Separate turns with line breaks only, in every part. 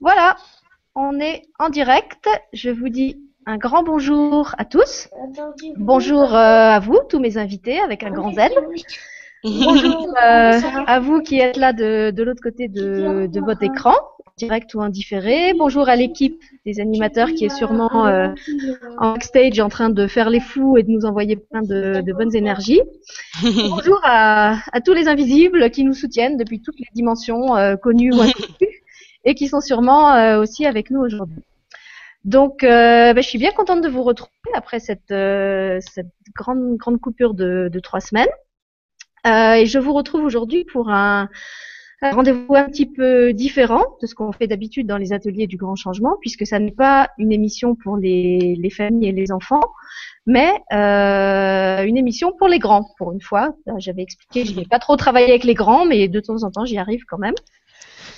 Voilà, on est en direct. Je vous dis un grand bonjour à tous. Bonjour euh, à vous, tous mes invités, avec un grand Z. Bonjour euh, à vous qui êtes là de, de l'autre côté de, de, votre écran, direct ou indifféré. Bonjour à l'équipe des animateurs qui est sûrement euh, en backstage en train de faire les fous et de nous envoyer plein de, de bonnes énergies. Bonjour à, à, tous les invisibles qui nous soutiennent depuis toutes les dimensions connues ou inconnues et qui sont sûrement euh, aussi avec nous aujourd'hui. Donc, ben, je suis bien contente de vous retrouver après cette, cette grande, coupure de, trois semaines. Euh, et je vous retrouve aujourd'hui pour un, rendez-vous un petit peu différent de ce qu'on fait d'habitude dans les ateliers du grand changement, puisque ça n'est pas une émission pour les, les, familles et les enfants, mais euh, une émission pour les grands, pour une fois. Euh, j'avais expliqué, je n'ai pas trop travaillé avec les grands, mais de temps en temps, j'y arrive quand même.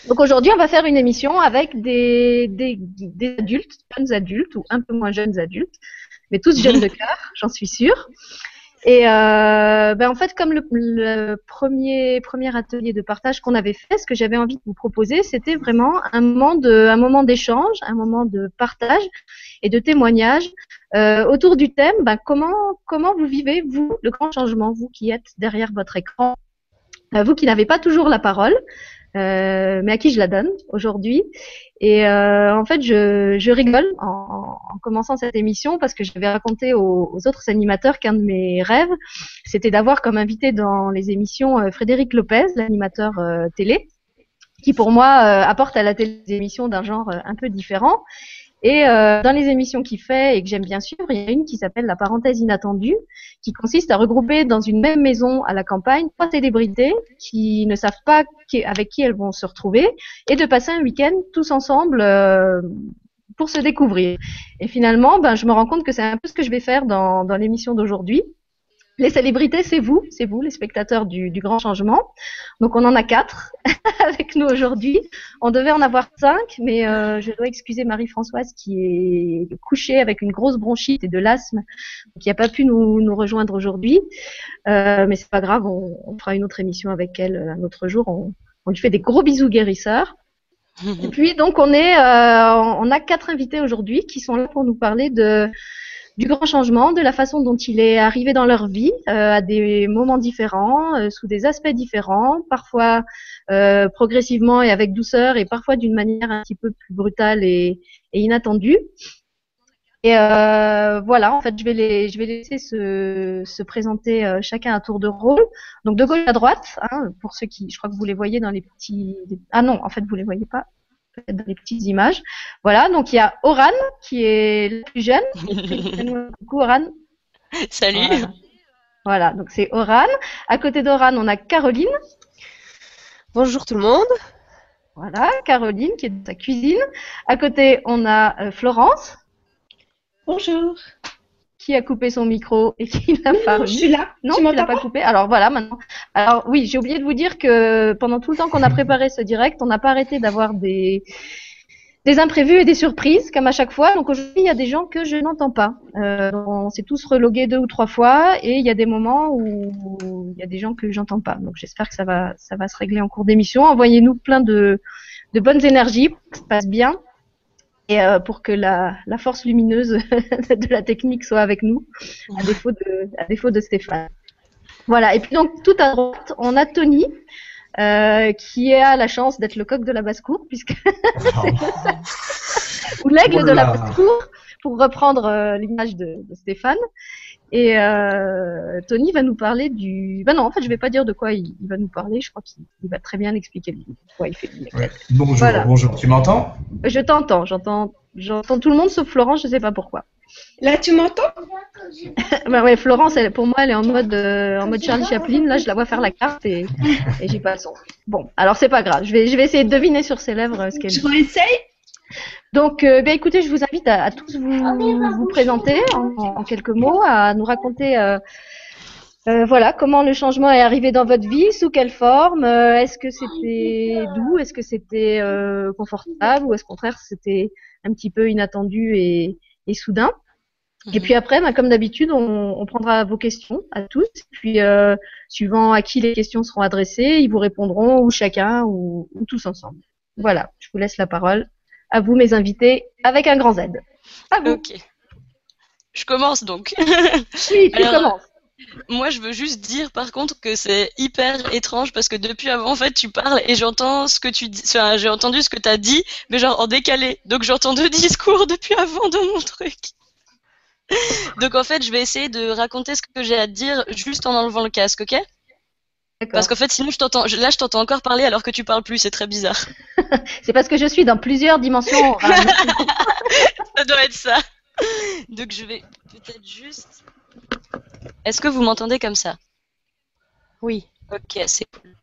Donc aujourd'hui, on va faire une émission avec des, des, des adultes, jeunes adultes ou un peu moins jeunes adultes, mais tous jeunes de cœur, j'en suis sûre. Et euh, ben en fait, comme le, le, premier premier atelier de partage qu'on avait fait, ce que j'avais envie de vous proposer, c'était vraiment un moment de un moment d'échange, un moment de partage et de témoignage euh, autour du thème. Ben, comment comment vous vivez vous le grand changement, vous qui êtes derrière votre écran, euh, vous qui n'avez pas toujours la parole, euh, mais à qui je la donne aujourd'hui? Et euh, en fait, je, je rigole en, en, commençant cette émission parce que j'avais raconté aux, autres animateurs qu'un de mes rêves, c'était d'avoir comme invité dans les émissions euh, Frédéric Lopez, l'animateur euh, télé, qui pour moi apporte à la télé des émissions d'un genre un peu différent. Et euh, dans les émissions qu'il fait et que j'aime bien suivre, il y a une qui s'appelle La parenthèse inattendue, qui consiste à regrouper dans une même maison à la campagne trois célébrités qui ne savent pas avec qui elles vont se retrouver et de passer un week-end tous ensemble euh, pour se découvrir. Et finalement, ben, je me rends compte que c'est un peu ce que je vais faire dans, dans l'émission d'aujourd'hui. Les célébrités, c'est vous, c'est vous, les spectateurs du, du, grand changement. Donc on en a quatre avec nous aujourd'hui. On devait en avoir cinq, mais euh, je dois excuser Marie-Françoise qui est couchée avec une grosse bronchite et de l'asthme, qui n'a pas pu nous, nous rejoindre aujourd'hui. Euh, mais c'est pas grave, on, on, fera une autre émission avec elle un autre jour. On, on lui fait des gros bisous guérisseurs. Et puis donc on est, euh, on a quatre invités aujourd'hui qui sont là pour nous parler de du grand changement, de la façon dont il est arrivé dans leur vie euh, à des moments différents, euh, sous des aspects différents, parfois euh, progressivement et avec douceur, et parfois d'une manière un petit peu plus brutale et, inattendue. Et voilà, en fait, je vais les, je vais laisser se, se présenter chacun à tour de rôle. Donc de gauche à droite, hein, pour ceux qui, je crois que vous les voyez dans les petits. Ah non, en fait, vous les voyez pas dans les petites images. Voilà, donc il y a Oran qui est la plus jeune. Coucou Oran.
Salut.
Voilà. voilà, donc c'est Oran. À côté d'Oran, on a Caroline.
Bonjour tout le monde.
Voilà, Caroline qui est dans sa cuisine. À côté, on a euh, Florence.
Bonjour.
Qui a coupé son micro et qui n'a pas.
Non, je suis là.
Non, tu, l'as pas coupé. Alors voilà, maintenant. Alors oui, j'ai oublié de vous dire que pendant tout le temps qu'on a préparé ce direct, on n'a pas arrêté d'avoir des des imprévus et des surprises, comme à chaque fois. Donc aujourd'hui, il y a des gens que je n'entends pas. Euh, on s'est tous relogués deux ou trois fois, et il y a des moments où il y a des gens que j'entends pas. Donc j'espère que ça va, ça va se régler en cours d'émission. Envoyez-nous plein de, de bonnes énergies, que ça se passe bien, et euh, pour que la, la force lumineuse de la technique soit avec nous, à défaut de, à défaut de Stéphane. Voilà. Et puis donc tout à droite, on a Tony. Euh, qui a la chance d'être le coq de la basse-cour, puisque ou l'aigle oh de la basse-cour, pour reprendre euh, l'image de, de, Stéphane. Et euh, Tony va nous parler du. Ben non, en fait, je vais pas dire de quoi il, il va nous parler. Je crois qu'il va très bien expliquer de quoi il fait.
Ouais. Bonjour, voilà. bonjour. Tu m'entends?
Je t'entends. J'entends. J'entends tout le monde sauf Florence. Je sais pas pourquoi.
Là, tu m'entends?
Bah ouais, Florence, elle, pour moi, elle est en mode euh, en mode Charlie Chaplin. Là, je la vois faire la carte et, et j'ai pas le son. Bon, alors c'est pas grave. Je vais je vais essayer de deviner sur ses lèvres euh, ce qu'elle.
Je réessaye?
Donc, euh, ben, écoutez, je vous invite à, à tous vous, vous présenter en, en, quelques mots, à nous raconter, euh, euh, voilà, comment le changement est arrivé dans votre vie, sous quelle forme, euh, est-ce que c'était doux, est-ce que c'était euh, confortable, ou est-ce qu'au contraire c'était un petit peu inattendu et, et soudain. Et puis après, ben, comme d'habitude, on, on, prendra vos questions à tous. Puis, euh, suivant à qui les questions seront adressées, ils vous répondront ou chacun ou, ou tous ensemble. Voilà, je vous laisse la parole. À vous mes invités avec un grand Z. À vous.
Ok. Je commence donc.
oui, tu commences.
Moi, je veux juste dire par contre que c'est hyper étrange parce que depuis avant, en fait, tu parles et j'entends ce que tu dis. Enfin, j'ai entendu ce que tu as dit, mais genre en décalé. Donc, j'entends deux discours depuis avant dans mon truc. Donc, en fait, je vais essayer de raconter ce que j'ai à dire juste en enlevant le casque, ok? Parce qu'en fait, sinon, je t'entends. Là, je t'entends encore parler alors que tu parles plus. C'est très bizarre.
c'est parce que je suis dans plusieurs dimensions.
ça doit être ça. Donc, je vais peut-être juste est-ce que vous m'entendez comme ça?
Oui.
Ok, c'est cool.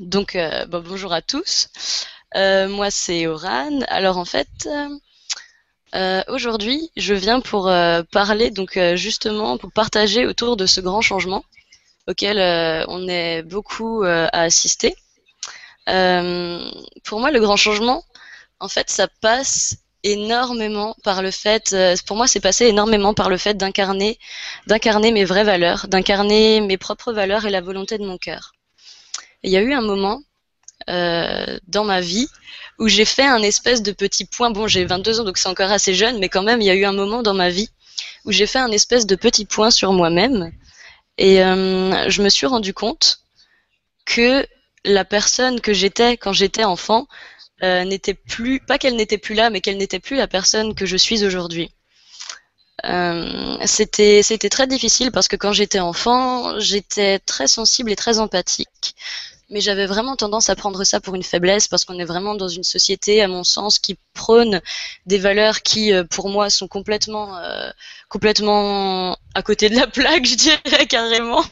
Donc, euh, bonjour à tous. Euh, moi, c'est Oran. Alors, en fait, euh, aujourd'hui, je viens pour parler, donc justement, pour partager autour de ce grand changement auquel on est beaucoup à assister. pour moi, le grand changement, en fait, ça passe énormément par le fait, euh, pour moi, c'est passé énormément par le fait d'incarner, mes vraies valeurs, d'incarner mes propres valeurs et la volonté de mon cœur. Il y a eu un moment euh, dans ma vie où j'ai fait un espèce de petit point. Bon, j'ai 22 ans, donc c'est encore assez jeune, mais quand même, il y a eu un moment dans ma vie où j'ai fait un espèce de petit point sur moi-même et euh, je me suis rendu compte que la personne que j'étais quand j'étais enfant euh, n'était plus, pas qu'elle n'était plus là, mais qu'elle n'était plus la personne que je suis aujourd'hui. Euh, c'était c'était très difficile parce que quand j'étais enfant, j'étais très sensible et très empathique. Mais j'avais vraiment tendance à prendre ça pour une faiblesse parce qu'on est vraiment dans une société, à mon sens, qui prône des valeurs qui, euh, pour moi, sont complètement, euh, complètement à côté de la plaque, je dirais carrément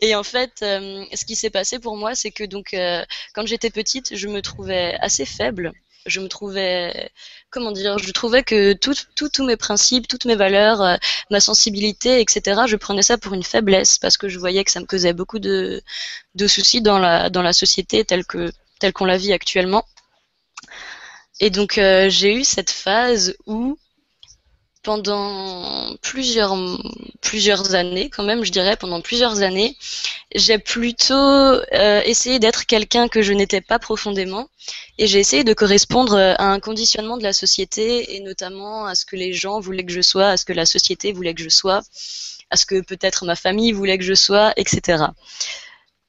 et en fait, euh, ce qui s'est passé pour moi, c'est que donc euh, quand j'étais petite, je me trouvais assez faible. Je me trouvais, comment dire, je trouvais que tous mes principes, toutes mes valeurs, euh, ma sensibilité, etc., je prenais ça pour une faiblesse parce que je voyais que ça me causait beaucoup de, de soucis dans la, dans la société telle que telle qu'on la vit actuellement. Et donc j'ai eu cette phase où pendant plusieurs plusieurs années quand même je dirais pendant plusieurs années j'ai plutôt euh, essayé d'être quelqu'un que je n'étais pas profondément et j'ai essayé de correspondre à un conditionnement de la société et notamment à ce que les gens voulaient que je sois à ce que la société voulait que je sois à ce que peut-être ma famille voulait que je sois etc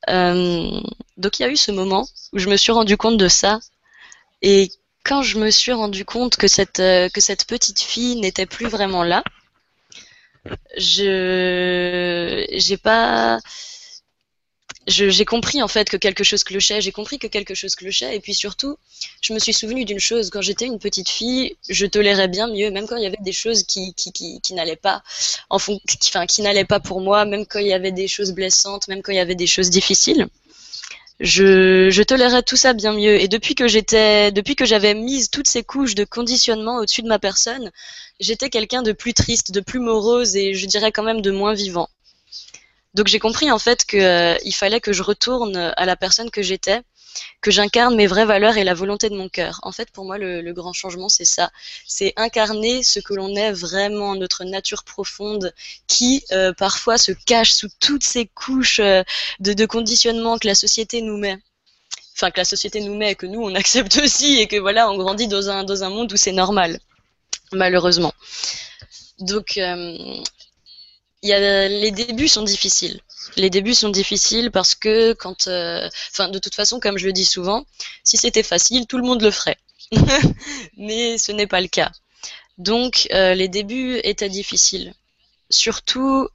euh, donc il y a eu ce moment où je me suis rendu compte de ça et quand je me suis rendu compte que cette, euh, que cette petite fille n'était plus vraiment là, je j'ai pas j'ai compris en fait que quelque chose clochait, j'ai compris que quelque chose clochait, et puis surtout, je me suis souvenu d'une chose, quand j'étais une petite fille, je tolérais bien mieux, même quand il y avait des choses qui, qui, n'allaient pas, en qui n'allaient pas pour moi, même quand il y avait des choses blessantes, même quand il y avait des choses difficiles je, je tolérais tout ça bien mieux. Et depuis que j'étais, depuis que j'avais mis toutes ces couches de conditionnement au-dessus de ma personne, j'étais quelqu'un de plus triste, de plus morose et je dirais quand même de moins vivant. Donc j'ai compris en fait qu'il euh, fallait que je retourne à la personne que j'étais que j'incarne mes vraies valeurs et la volonté de mon cœur. En fait, pour moi, le, grand changement, c'est ça. C'est incarner ce que l'on est vraiment, notre nature profonde, qui euh, parfois se cache sous toutes ces couches euh, de, conditionnement que la société nous met enfin que la société nous met et que nous on accepte aussi et que voilà on grandit dans un monde où c'est normal malheureusement donc euh, les débuts sont difficiles les débuts sont difficiles parce que quand, euh, enfin, de toute façon, comme je le dis souvent, si c'était facile, tout le monde le ferait. Mais ce n'est pas le cas. Donc, euh, les débuts étaient difficiles. Surtout,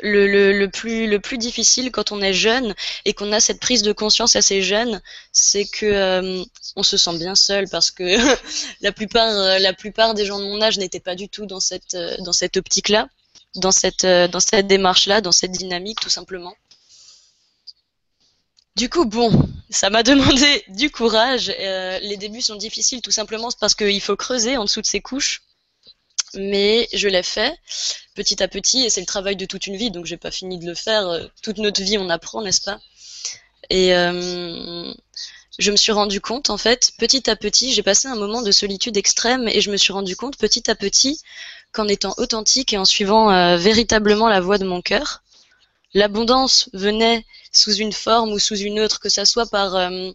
le, plus difficile quand on est jeune et qu'on a cette prise de conscience assez jeune, c'est que euh, on se sent bien seul parce que la plupart, la plupart des gens de mon âge n'étaient pas du tout dans cette, dans cette optique-là dans cette, euh, dans cette démarche-là, dans cette dynamique, tout simplement. Du coup, bon, ça m'a demandé du courage. Euh, les débuts sont difficiles tout simplement parce qu'il faut creuser en dessous de ces couches. Mais je l'ai fait petit à petit et c'est le travail de toute une vie, donc j'ai pas fini de le faire. Euh, toute notre vie, on apprend, n'est-ce pas? Et je me suis rendu compte, en fait, petit à petit, j'ai passé un moment de solitude extrême et je me suis rendu compte petit à petit qu'en étant authentique et en suivant euh, véritablement la voie de mon cœur, l'abondance venait sous une forme ou sous une autre, que ça soit par, euh,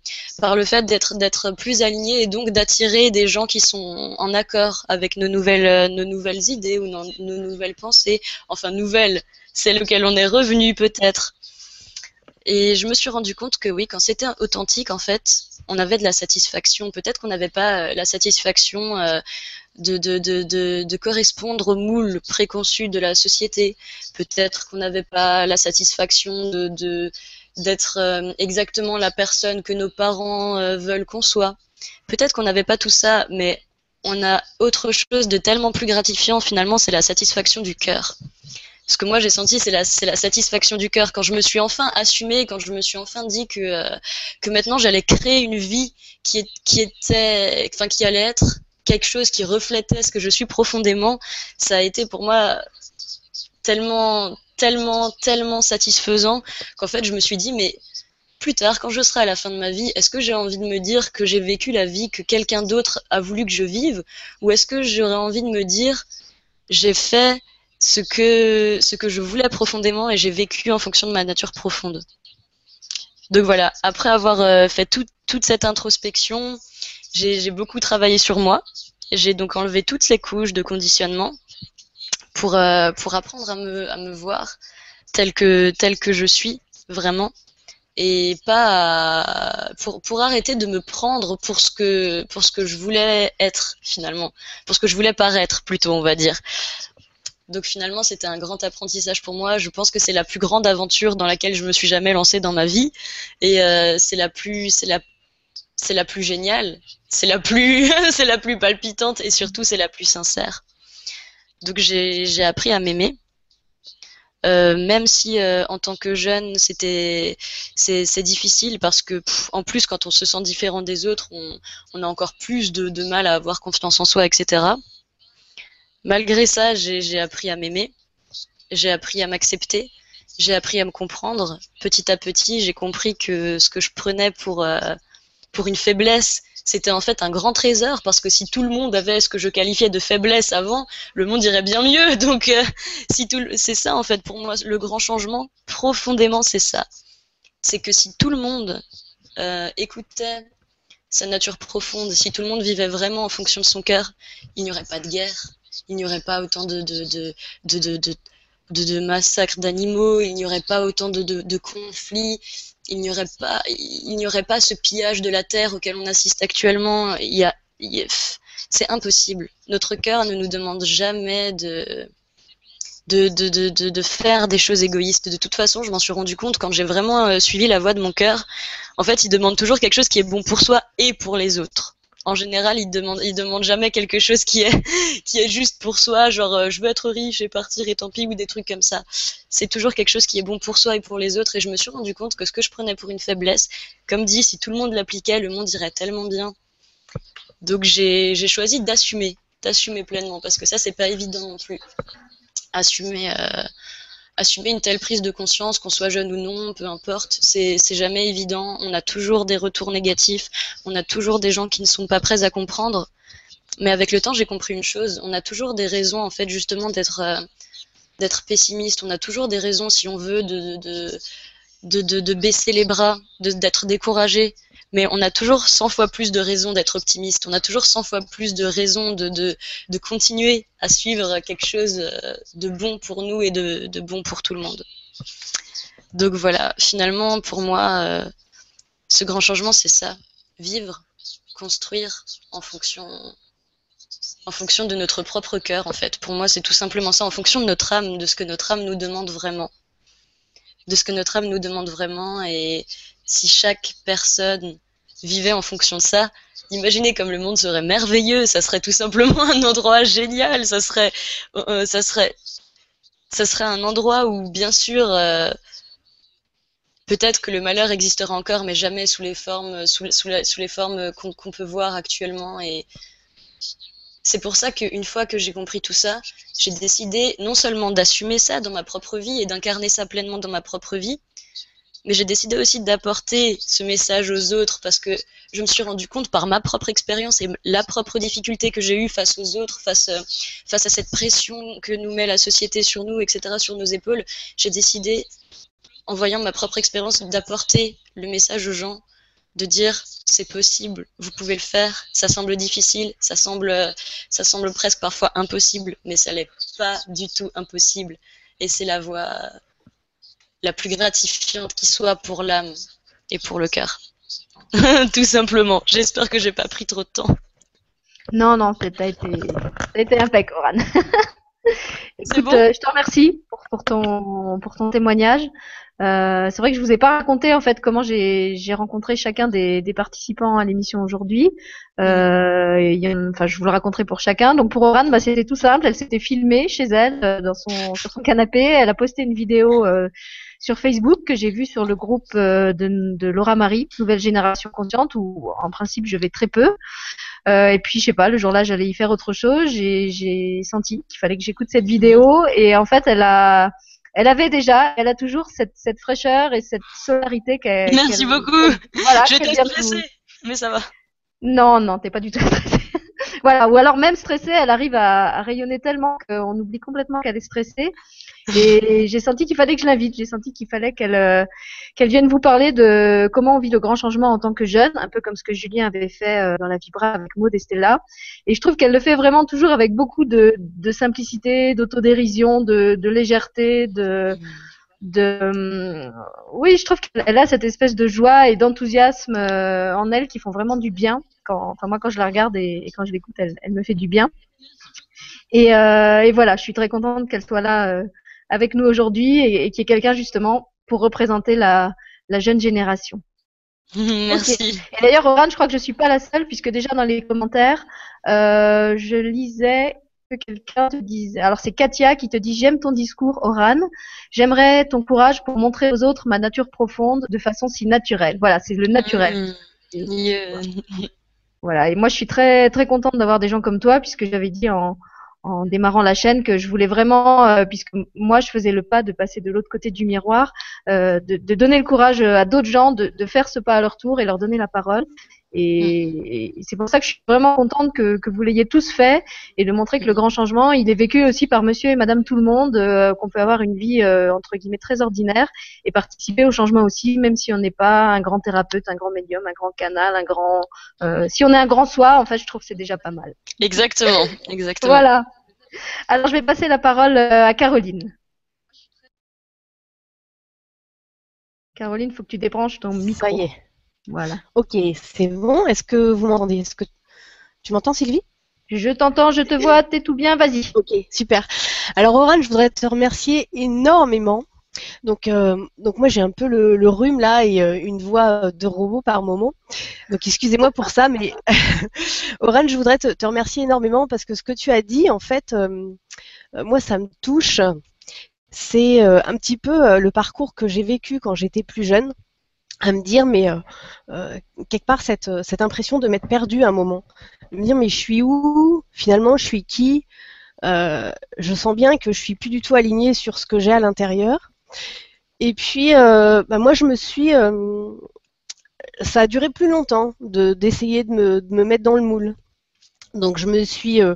le fait d'être, plus aligné et donc d'attirer des gens qui sont en accord avec nos nouvelles, euh, idées ou nos, nouvelles pensées. Enfin, nouvelles, c'est lequel on est revenu peut-être. Et je me suis rendu compte que oui, quand c'était authentique, en fait, on avait de la satisfaction. Peut-être qu'on n'avait pas la satisfaction de, de, de, de, correspondre au moule préconçu de la société. Peut-être qu'on n'avait pas la satisfaction de d'être euh, exactement la personne que nos parents euh, veulent qu'on soit. Peut-être qu'on n'avait pas tout ça, mais on a autre chose de tellement plus gratifiant finalement, c'est la satisfaction du cœur. Ce que moi j'ai senti, c'est la, la satisfaction du cœur quand je me suis enfin assumée, quand je me suis enfin dit que, euh, que maintenant j'allais créer une vie qui, qui était, enfin qui allait être quelque chose qui reflétait ce que je suis profondément, ça a été pour moi tellement, tellement, tellement satisfaisant qu'en fait, je me suis dit, mais plus tard, quand je serai à la fin de ma vie, est-ce que j'ai envie de me dire que j'ai vécu la vie que quelqu'un d'autre a voulu que je vive? Ou est-ce que j'aurais envie de me dire, j'ai fait ce que, ce que je voulais profondément et j'ai vécu en fonction de ma nature profonde? Donc voilà, après avoir euh, fait toute cette introspection, j'ai beaucoup travaillé sur moi. J'ai donc enlevé toutes les couches de conditionnement pour, euh, pour apprendre à me, à me voir tel que, tel que je suis, vraiment. Et pas pour, pour arrêter de me prendre pour ce, que, pour ce que je voulais être, finalement. Pour ce que je voulais paraître, plutôt, on va dire. Donc finalement, c'était un grand apprentissage pour moi. Je pense que c'est la plus grande aventure dans laquelle je me suis jamais lancée dans ma vie, et euh, c'est la plus, c'est la c'est la plus géniale, c'est la plus, palpitante et surtout c'est la plus sincère. Donc j'ai appris à m'aimer. Euh, même si euh, en tant que jeune c'était difficile parce que en plus quand on se sent différent des autres on, a encore plus de, de, mal à avoir confiance en soi etc malgré ça j'ai appris à m'aimer. J'ai appris à m'accepter. J'ai appris à me comprendre. Petit à petit j'ai compris que ce que je prenais pour euh, pour une faiblesse, c'était en fait un grand trésor parce que si tout le monde avait ce que je qualifiais de faiblesse avant, le monde irait bien mieux. Donc, euh, si tout, c'est ça en fait pour moi le grand changement profondément, c'est ça. C'est que si tout le monde euh, écoutait sa nature profonde, si tout le monde vivait vraiment en fonction de son cœur, il n'y aurait pas de guerre, il n'y aurait pas autant de, massacres d'animaux, il n'y aurait pas autant de conflits, il n'y aurait pas, il n'y aurait pas ce pillage de la terre auquel on assiste actuellement. Il y a, c'est impossible. Notre cœur ne nous demande jamais de, de, de, de, faire des choses égoïstes. De toute façon, je m'en suis rendu compte quand j'ai vraiment euh, suivi la voie de mon cœur. En fait, il demande toujours quelque chose qui est bon pour soi et pour les autres en général, ils demandent, demandent jamais quelque chose qui est, qui est juste pour soi, genre euh, je veux être riche et partir et tant pis ou des trucs comme ça. C'est toujours quelque chose qui est bon pour soi et pour les autres. Et je me suis rendu compte que ce que je prenais pour une faiblesse, comme dit, si tout le monde l'appliquait, le monde irait tellement bien. Donc j'ai, j'ai choisi d'assumer, d'assumer pleinement parce que ça c'est pas évident non plus. Assumer. Euh, assumer une telle prise de conscience, qu'on soit jeune ou non, peu importe, c'est jamais évident. On a toujours des retours négatifs, on a toujours des gens qui ne sont pas prêts à comprendre. Mais avec le temps, j'ai compris une chose, on a toujours des raisons, en fait, justement, d'être euh, pessimiste. On a toujours des raisons, si on veut, de baisser les bras, d'être découragé mais on a toujours 100 fois plus de raisons d'être optimiste, on a toujours 100 fois plus de raisons de, de, de, continuer à suivre quelque chose euh, de bon pour nous et de, de bon pour tout le monde. Donc voilà, finalement, pour moi, euh, ce grand changement, c'est ça, vivre, construire en fonction, en fonction de notre propre cœur, en fait. Pour moi, c'est tout simplement ça, en fonction de notre âme, de ce que notre âme nous demande vraiment. De ce que notre âme nous demande vraiment et, si chaque personne vivait en fonction de ça, imaginez comme le monde serait merveilleux, ça serait tout simplement un endroit génial, ça serait, euh, ça serait, ça serait un endroit où, bien sûr, euh, peut-être que le malheur existera encore, mais jamais sous les formes, sous les formes qu'on peut voir actuellement. Et c'est pour ça qu'une fois que j'ai compris tout ça, j'ai décidé non seulement d'assumer ça dans ma propre vie et d'incarner ça pleinement dans ma propre vie, mais j'ai décidé aussi d'apporter ce message aux autres parce que je me suis rendu compte par ma propre expérience et la propre difficulté que j'ai eue face aux autres, face, euh, face à cette pression que nous met la société sur nous, etc., sur nos épaules, j'ai décidé en voyant ma propre expérience d'apporter le message aux gens, de dire c'est possible, vous pouvez le faire, ça semble difficile, ça semble, ça semble presque parfois impossible, mais ça n'est pas du tout impossible. Et c'est la voie la plus gratifiante qui soit pour l'âme et pour le cœur. tout simplement. J'espère que j'ai pas pris trop de temps.
Non, non, ça a été, été impec, Oran. Écoute, euh, je te remercie pour, pour, ton, pour ton témoignage. Euh, c'est vrai que je vous ai pas raconté en fait comment j'ai rencontré chacun des, des participants à l'émission aujourd'hui. Euh, enfin, je vous le raconterai pour chacun. Donc pour Oran, bah, c'était tout simple. Elle s'était filmée chez elle dans son sur son canapé. Elle a posté une vidéo euh, sur Facebook que j'ai vue sur le groupe euh, de, de, Laura Marie, Nouvelle Génération Consciente, où en principe je vais très peu. Euh, et puis je sais pas, le jour-là j'allais y faire autre chose. J'ai senti qu'il fallait que j'écoute cette vidéo et en fait elle a elle avait déjà, elle a toujours cette, cette fraîcheur et cette solarité qu'elle.
Merci beaucoup. Voilà, je t'ai stressée, mais ça va.
Non, non, t'es pas du tout stressée. voilà, ou alors même stressée, elle arrive à, à rayonner tellement qu'on oublie complètement qu'elle est stressée. Et j'ai senti qu'il fallait que je l'invite. J'ai senti qu'il fallait qu'elle euh, qu'elle vienne vous parler de comment on vit le grand changement en tant que jeune, un peu comme ce que Julien avait fait euh, dans la Vibra avec Maud et Stella. Et je trouve qu'elle le fait vraiment toujours avec beaucoup de, simplicité, d'autodérision, de, légèreté, de de oui je trouve qu'elle a cette espèce de joie et d'enthousiasme euh, en elle qui font vraiment du bien quand enfin moi quand je la regarde et, quand je l'écoute elle, me fait du bien euh, et voilà je suis très contente qu'elle soit là avec nous aujourd'hui et, qui est quelqu'un justement pour représenter la, la jeune génération.
Merci.
Et d'ailleurs, Oran, je crois que je suis pas la seule puisque déjà dans les commentaires, euh, je lisais que quelqu'un te disait. Alors c'est Katia qui te dit j'aime ton discours, Oran. J'aimerais ton courage pour montrer aux autres ma nature profonde de façon si naturelle. Voilà, c'est le naturel.
Mm.
Voilà. Et moi, je suis très très contente d'avoir des gens comme toi puisque j'avais dit en en démarrant la chaîne que je voulais vraiment, euh, puisque moi je faisais le pas de passer de l'autre côté du miroir, euh, de, donner le courage à d'autres gens de, faire ce pas à leur tour et leur donner la parole. Et, c'est pour ça que je suis vraiment contente que, que vous l'ayez tous fait et de montrer que le grand changement, il est vécu aussi par monsieur et madame tout le monde, euh, qu'on peut avoir une vie entre guillemets très ordinaire et participer au changement aussi, même si on n'est pas un grand thérapeute, un grand médium, un grand canal, un grand... si on est un grand soi, en fait, je trouve que c'est déjà pas mal.
Exactement, exactement.
Voilà. Alors, je vais passer la parole euh, à Caroline. Caroline, il faut que tu débranches ton micro.
Ça y est.
Voilà.
Ok, c'est bon. Est-ce que vous m'entendez? Est-ce que tu m'entends, Sylvie?
Je t'entends, je te vois, t'es tout bien, vas-y.
Ok, super. Alors, Oran, je voudrais te remercier énormément donc, euh, donc moi j'ai un peu le, rhume là et euh, une voix de robot par moment. Donc excusez-moi pour ça, mais Oran, je voudrais te, remercier énormément parce que ce que tu as dit, en fait, euh, moi ça me touche. C'est un petit peu le parcours que j'ai vécu quand j'étais plus jeune, à me dire mais quelque part cette, cette impression de m'être perdue à un moment, de me dire mais je suis où? Finalement, je suis qui? Je sens bien que je suis plus du tout alignée sur ce que j'ai à l'intérieur. Et puis, euh, bah, moi, je me suis. Euh, ça a duré plus longtemps d'essayer de, me, mettre dans le moule. Donc je me suis euh,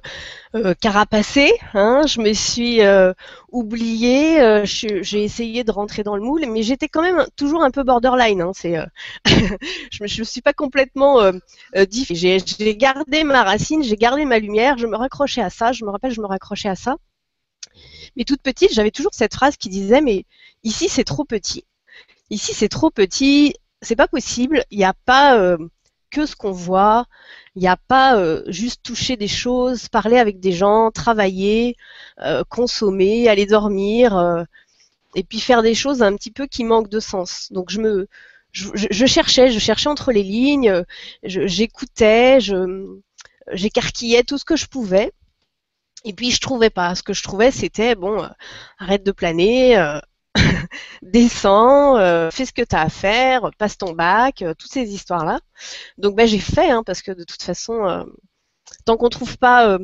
carapacée, hein, je me suis oubliée, j'ai essayé de rentrer dans le moule, mais j'étais quand même toujours un peu borderline. Hein, je ne suis pas complètement J'ai gardé ma racine, j'ai gardé ma lumière, je me raccrochais à ça, je me rappelle, je me raccrochais à ça. Mais toute petite, j'avais toujours cette phrase qui disait mais ici c'est trop petit. Ici c'est trop petit, c'est pas possible. Il n'y a pas euh, que ce qu'on voit. Il n'y a pas euh, juste toucher des choses, parler avec des gens, travailler, euh, consommer, aller dormir, et puis faire des choses un petit peu qui manquent de sens. Donc je me, je, cherchais, je cherchais entre les lignes, j'écoutais, j'écarquillais tout ce que je pouvais. Et puis je trouvais pas. Ce que je trouvais, c'était bon, euh, arrête de planer, euh, descends, euh, fais ce que tu as à faire, passe ton bac, toutes ces histoires-là. Donc ben, j'ai fait, hein, parce que de toute façon, tant qu'on trouve pas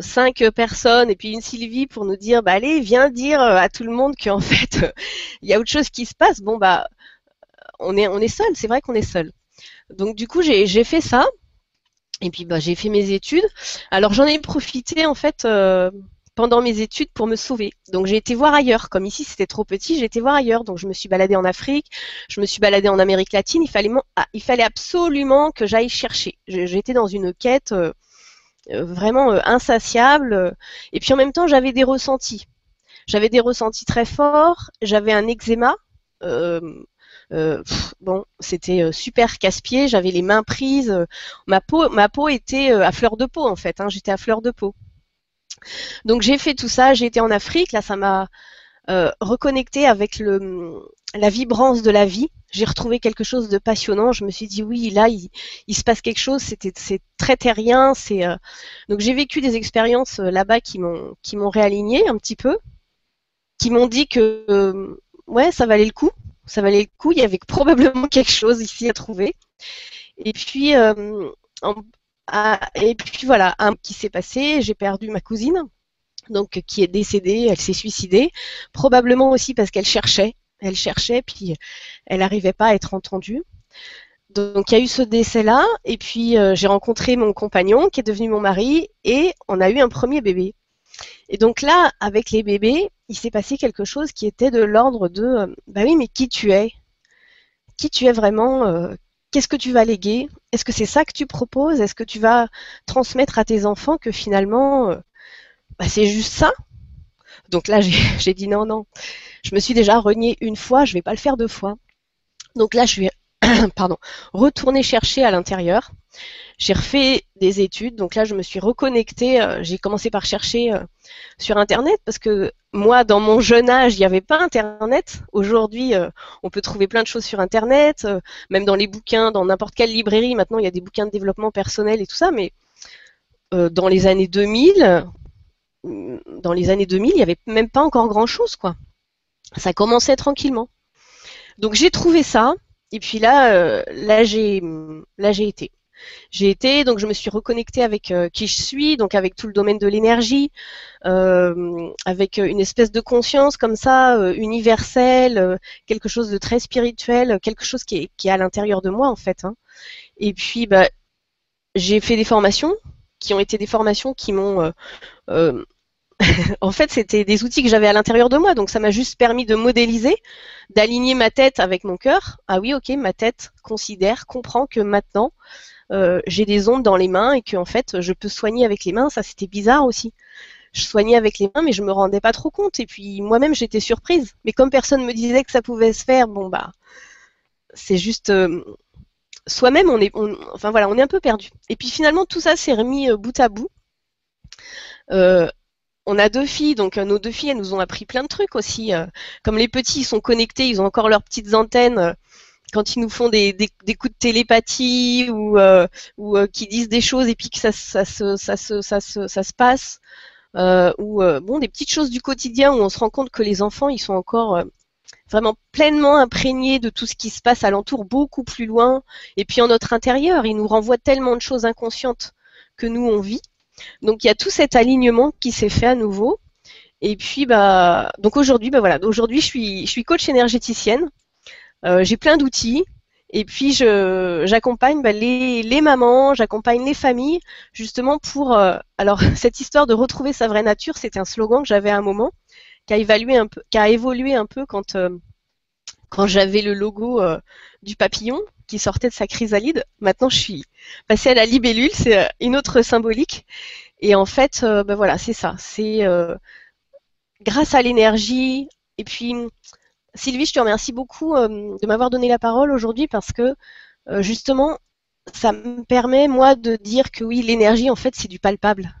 cinq personnes et puis une Sylvie pour nous dire, bah allez, viens dire à tout le monde qu'en fait, il y a autre chose qui se passe. Bon bah, on est on est seul. C'est vrai qu'on est seul. Donc du coup, j'ai fait ça. Et puis bah, j'ai fait mes études. Alors j'en ai profité en fait euh, pendant mes études pour me sauver. Donc j'ai été voir ailleurs. Comme ici c'était trop petit, j'ai été voir ailleurs. Donc je me suis baladée en Afrique, je me suis baladée en Amérique latine. Il fallait, ah, absolument que j'aille chercher. J'étais dans une quête euh, euh, vraiment euh, insatiable. Et puis en même temps j'avais des ressentis. J'avais des ressentis très forts. J'avais un eczéma. bon, c'était super casse-pied. J'avais les mains prises. ma peau, ma peau était à fleur de peau en fait. Hein, J'étais à fleur de peau. Donc j'ai fait tout ça, j'ai été en Afrique, là ça m'a euh, reconnecté avec la vibrance de la vie. J'ai retrouvé quelque chose de passionnant. Je me suis dit oui, là il, se passe quelque chose. C'était c'est très terrien. Euh, donc j'ai vécu des expériences euh, là-bas qui m'ont qui m'ont réaligné un petit peu, qui m'ont dit que ouais ça valait le coup, ça valait le coup. Il y avait probablement quelque chose ici à trouver. Et puis ah, et puis voilà, un qui s'est passé, j'ai perdu ma cousine, donc qui est décédée, elle s'est suicidée, probablement aussi parce qu'elle cherchait, elle cherchait, puis elle n'arrivait pas à être entendue. Donc il y a eu ce décès-là, et puis euh, j'ai rencontré mon compagnon qui est devenu mon mari, et on a eu un premier bébé. Et donc là, avec les bébés, il s'est passé quelque chose qui était de l'ordre de, euh, bah oui, mais qui tu es? Qui tu es vraiment euh, qu'est-ce que tu vas léguer? Est-ce que c'est ça que tu proposes? Est-ce que tu vas transmettre à tes enfants que finalement, euh, bah, c'est juste ça? Donc là, j'ai dit non, non. Je me suis déjà renié une fois, je ne vais pas le faire deux fois. Donc là, je vais pardon, retourner chercher à l'intérieur. J'ai refait des études, donc là je me suis reconnectée. Euh, j'ai commencé par chercher euh, sur Internet parce que moi, dans mon jeune âge, il n'y avait pas Internet. Aujourd'hui, euh, on peut trouver plein de choses sur Internet, même dans les bouquins, dans n'importe quelle librairie. Maintenant, il y a des bouquins de développement personnel et tout ça, mais dans les années 2000, dans les années 2000, il n'y avait même pas encore grand-chose, quoi. Ça commençait tranquillement. Donc j'ai trouvé ça, et puis là, là j'ai, là j'ai été. J'ai été, donc je me suis reconnectée avec euh, qui je suis, donc avec tout le domaine de l'énergie, euh, avec une espèce de conscience comme ça, euh, universelle, quelque chose de très spirituel, quelque chose qui est, qui est à l'intérieur de moi en fait. Hein. Et puis, bah, j'ai fait des formations qui ont été des formations qui m'ont en fait, c'était des outils que j'avais à l'intérieur de moi, donc ça m'a juste permis de modéliser, d'aligner ma tête avec mon cœur. Ah oui, ok, ma tête considère, comprend que maintenant, euh, j'ai des ondes dans les mains et que en fait je peux soigner avec les mains. Ça c'était bizarre aussi. Je soignais avec les mains, mais je me rendais pas trop compte. Et puis moi-même j'étais surprise. Mais comme personne me disait que ça pouvait se faire, bon bah c'est juste euh, soi-même on est, enfin voilà, on est un peu perdu. Et puis finalement tout ça s'est remis euh, bout à bout. on a deux filles, donc nos deux filles, elles nous ont appris plein de trucs aussi. comme les petits, ils sont connectés, ils ont encore leurs petites antennes quand ils nous font des, des, coups de télépathie ou, euh, ou euh, qui disent des choses et puis que ça, ça, ça, ça, ça, ça se passe, euh, ou euh, bon des petites choses du quotidien où on se rend compte que les enfants ils sont encore euh, vraiment pleinement imprégnés de tout ce qui se passe alentour, beaucoup plus loin, et puis en notre intérieur, ils nous renvoient tellement de choses inconscientes que nous on vit. Donc il y a tout cet alignement qui s'est fait à nouveau. Et puis bah donc aujourd'hui bah voilà aujourd'hui je suis je suis coach énergéticienne euh, j'ai plein d'outils. Et puis j'accompagne bah, les, les, mamans, j'accompagne les familles, justement pour. Euh, alors cette histoire de retrouver sa vraie nature, c'était un slogan que j'avais à un moment, qui a évalué un peu, qui a évolué un peu quand euh, quand j'avais le logo du papillon qui sortait de sa chrysalide. Maintenant, je suis passée à la libellule, c'est une autre symbolique. Et en fait, bah, voilà, c'est ça. C'est grâce à l'énergie et puis Sylvie, je te remercie beaucoup euh, de m'avoir donné la parole aujourd'hui parce que euh, justement, ça me permet moi de dire que oui, l'énergie en fait c'est du palpable.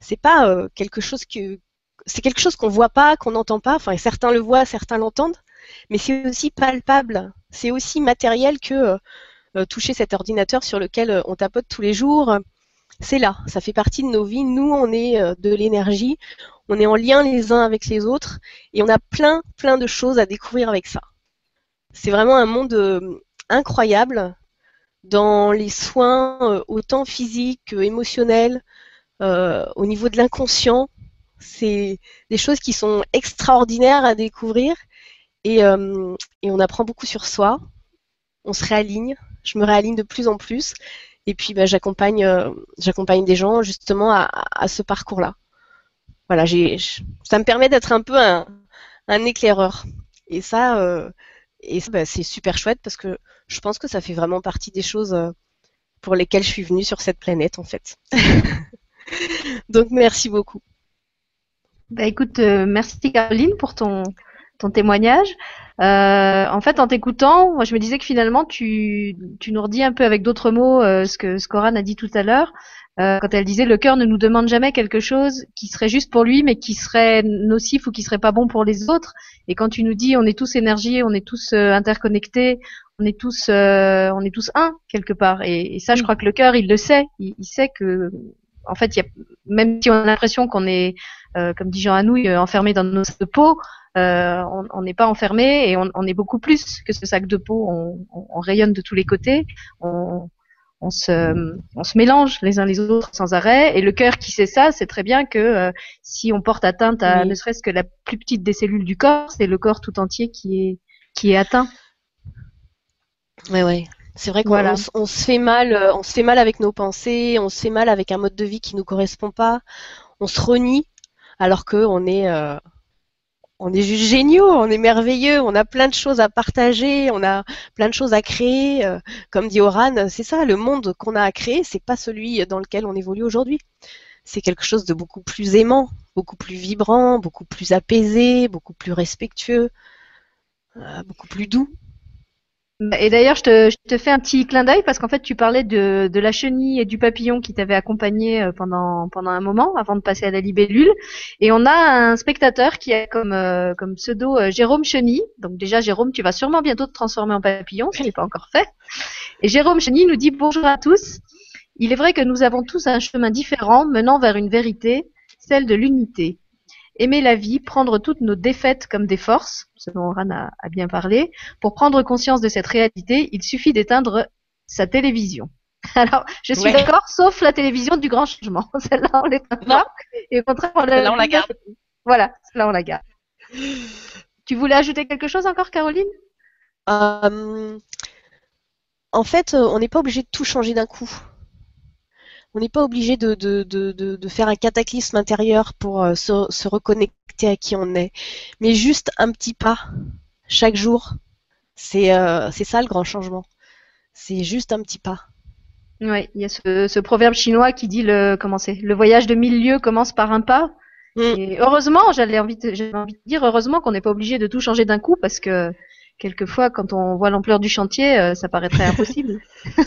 C'est pas euh, quelque chose que c'est quelque chose qu'on voit pas, qu'on n'entend pas. Enfin, certains le voient, certains l'entendent, mais c'est aussi palpable. C'est aussi matériel que toucher cet ordinateur sur lequel on tapote tous les jours. C'est là, ça fait partie de nos vies. Nous, on est de l'énergie on est en lien les uns avec les autres et on a plein, plein de choses à découvrir avec ça. C'est vraiment un monde euh, incroyable dans les soins euh, autant physiques que émotionnels, euh, au niveau de l'inconscient. C'est des choses qui sont extraordinaires à découvrir et, on apprend beaucoup sur soi. On se réaligne, je me réaligne de plus en plus et puis bah, j'accompagne, j'accompagne des gens justement à ce parcours-là voilà, j'ai, ça me permet d'être un peu un, éclaireur. Et ça, euh, bah, c'est super chouette parce que je pense que ça fait vraiment partie des choses euh, pour lesquelles je suis venue sur cette planète en fait. Donc merci beaucoup.
Bah écoute, euh, merci Caroline pour ton, témoignage. En fait, en t'écoutant, moi je me disais que finalement tu, tu nous redis un peu avec d'autres mots ce que ce a dit tout à l'heure, euh, quand elle disait le cœur ne nous demande jamais quelque chose qui serait juste pour lui, mais qui serait nocif ou qui serait pas bon pour les autres. Et quand tu nous dis on est tous énergie, on est tous interconnectés, on est tous on est tous un quelque part. Et, ça, je crois que le cœur, il le sait. Il, il sait que en fait, y a, même si on a l'impression qu'on est, comme dit Jean Anouilh, enfermé dans nos peau, euh, on n'est pas enfermé et on, est beaucoup plus que ce sac de peau. On, rayonne de tous les côtés. On, se, mélange les uns les autres sans arrêt. Et le cœur qui sait ça, c'est très bien que euh, si on porte atteinte à ne serait-ce que la plus petite des cellules du corps, c'est le corps tout entier qui est, qui est atteint.
Oui, oui. C'est vrai qu'on on se fait mal, euh, on se fait mal avec nos pensées, on se fait mal avec un mode de vie qui nous correspond pas, on se renie alors qu'on est, on est juste géniaux, on est merveilleux, on a plein de choses à partager, on a plein de choses à créer. Euh, comme dit Oran, c'est ça, le monde qu'on a à créer, c'est pas celui dans lequel on évolue aujourd'hui. C'est quelque chose de beaucoup plus aimant, beaucoup plus vibrant, beaucoup plus apaisé, beaucoup plus respectueux, euh, beaucoup plus doux.
Et d'ailleurs, je te, fais un petit clin d'œil parce qu'en fait, tu parlais de, de la chenille et du papillon qui t'avaient accompagné euh, pendant, pendant un moment avant de passer à la libellule. Et on a un spectateur qui a comme, euh, comme pseudo euh, Jérôme Chenille. Donc déjà, Jérôme, tu vas sûrement bientôt te transformer en papillon, ce n'est pas encore fait. Et Jérôme Chenille nous dit bonjour à tous. Il est vrai que nous avons tous un chemin différent menant vers une vérité, celle de l'unité aimer la vie, prendre toutes nos défaites comme des forces, ce dont Oran a, bien parlé. Pour prendre conscience de cette réalité, il suffit d'éteindre sa télévision. Alors, je suis d'accord, sauf la télévision du grand changement. Celle-là, on l'éteint pas. Et au contraire, on la,
on garde.
Voilà, celle-là, on la garde. Tu voulais ajouter quelque chose encore, Caroline?
Euh, En fait, euh, on n'est pas obligé de tout changer d'un coup on n'est pas obligé de, de, de, de, faire un cataclysme intérieur pour euh, se, se, reconnecter à qui on est, mais juste un petit pas chaque jour. C'est euh, ça le grand changement. C'est juste un petit pas.
Oui, il y a ce, ce, proverbe chinois qui dit le comment le voyage de mille lieues commence par un pas. Mm. Et heureusement, j'avais envie, de, envie de dire heureusement qu'on n'est pas obligé de tout changer d'un coup parce que quelquefois, quand on voit l'ampleur du chantier, euh, ça paraîtrait impossible.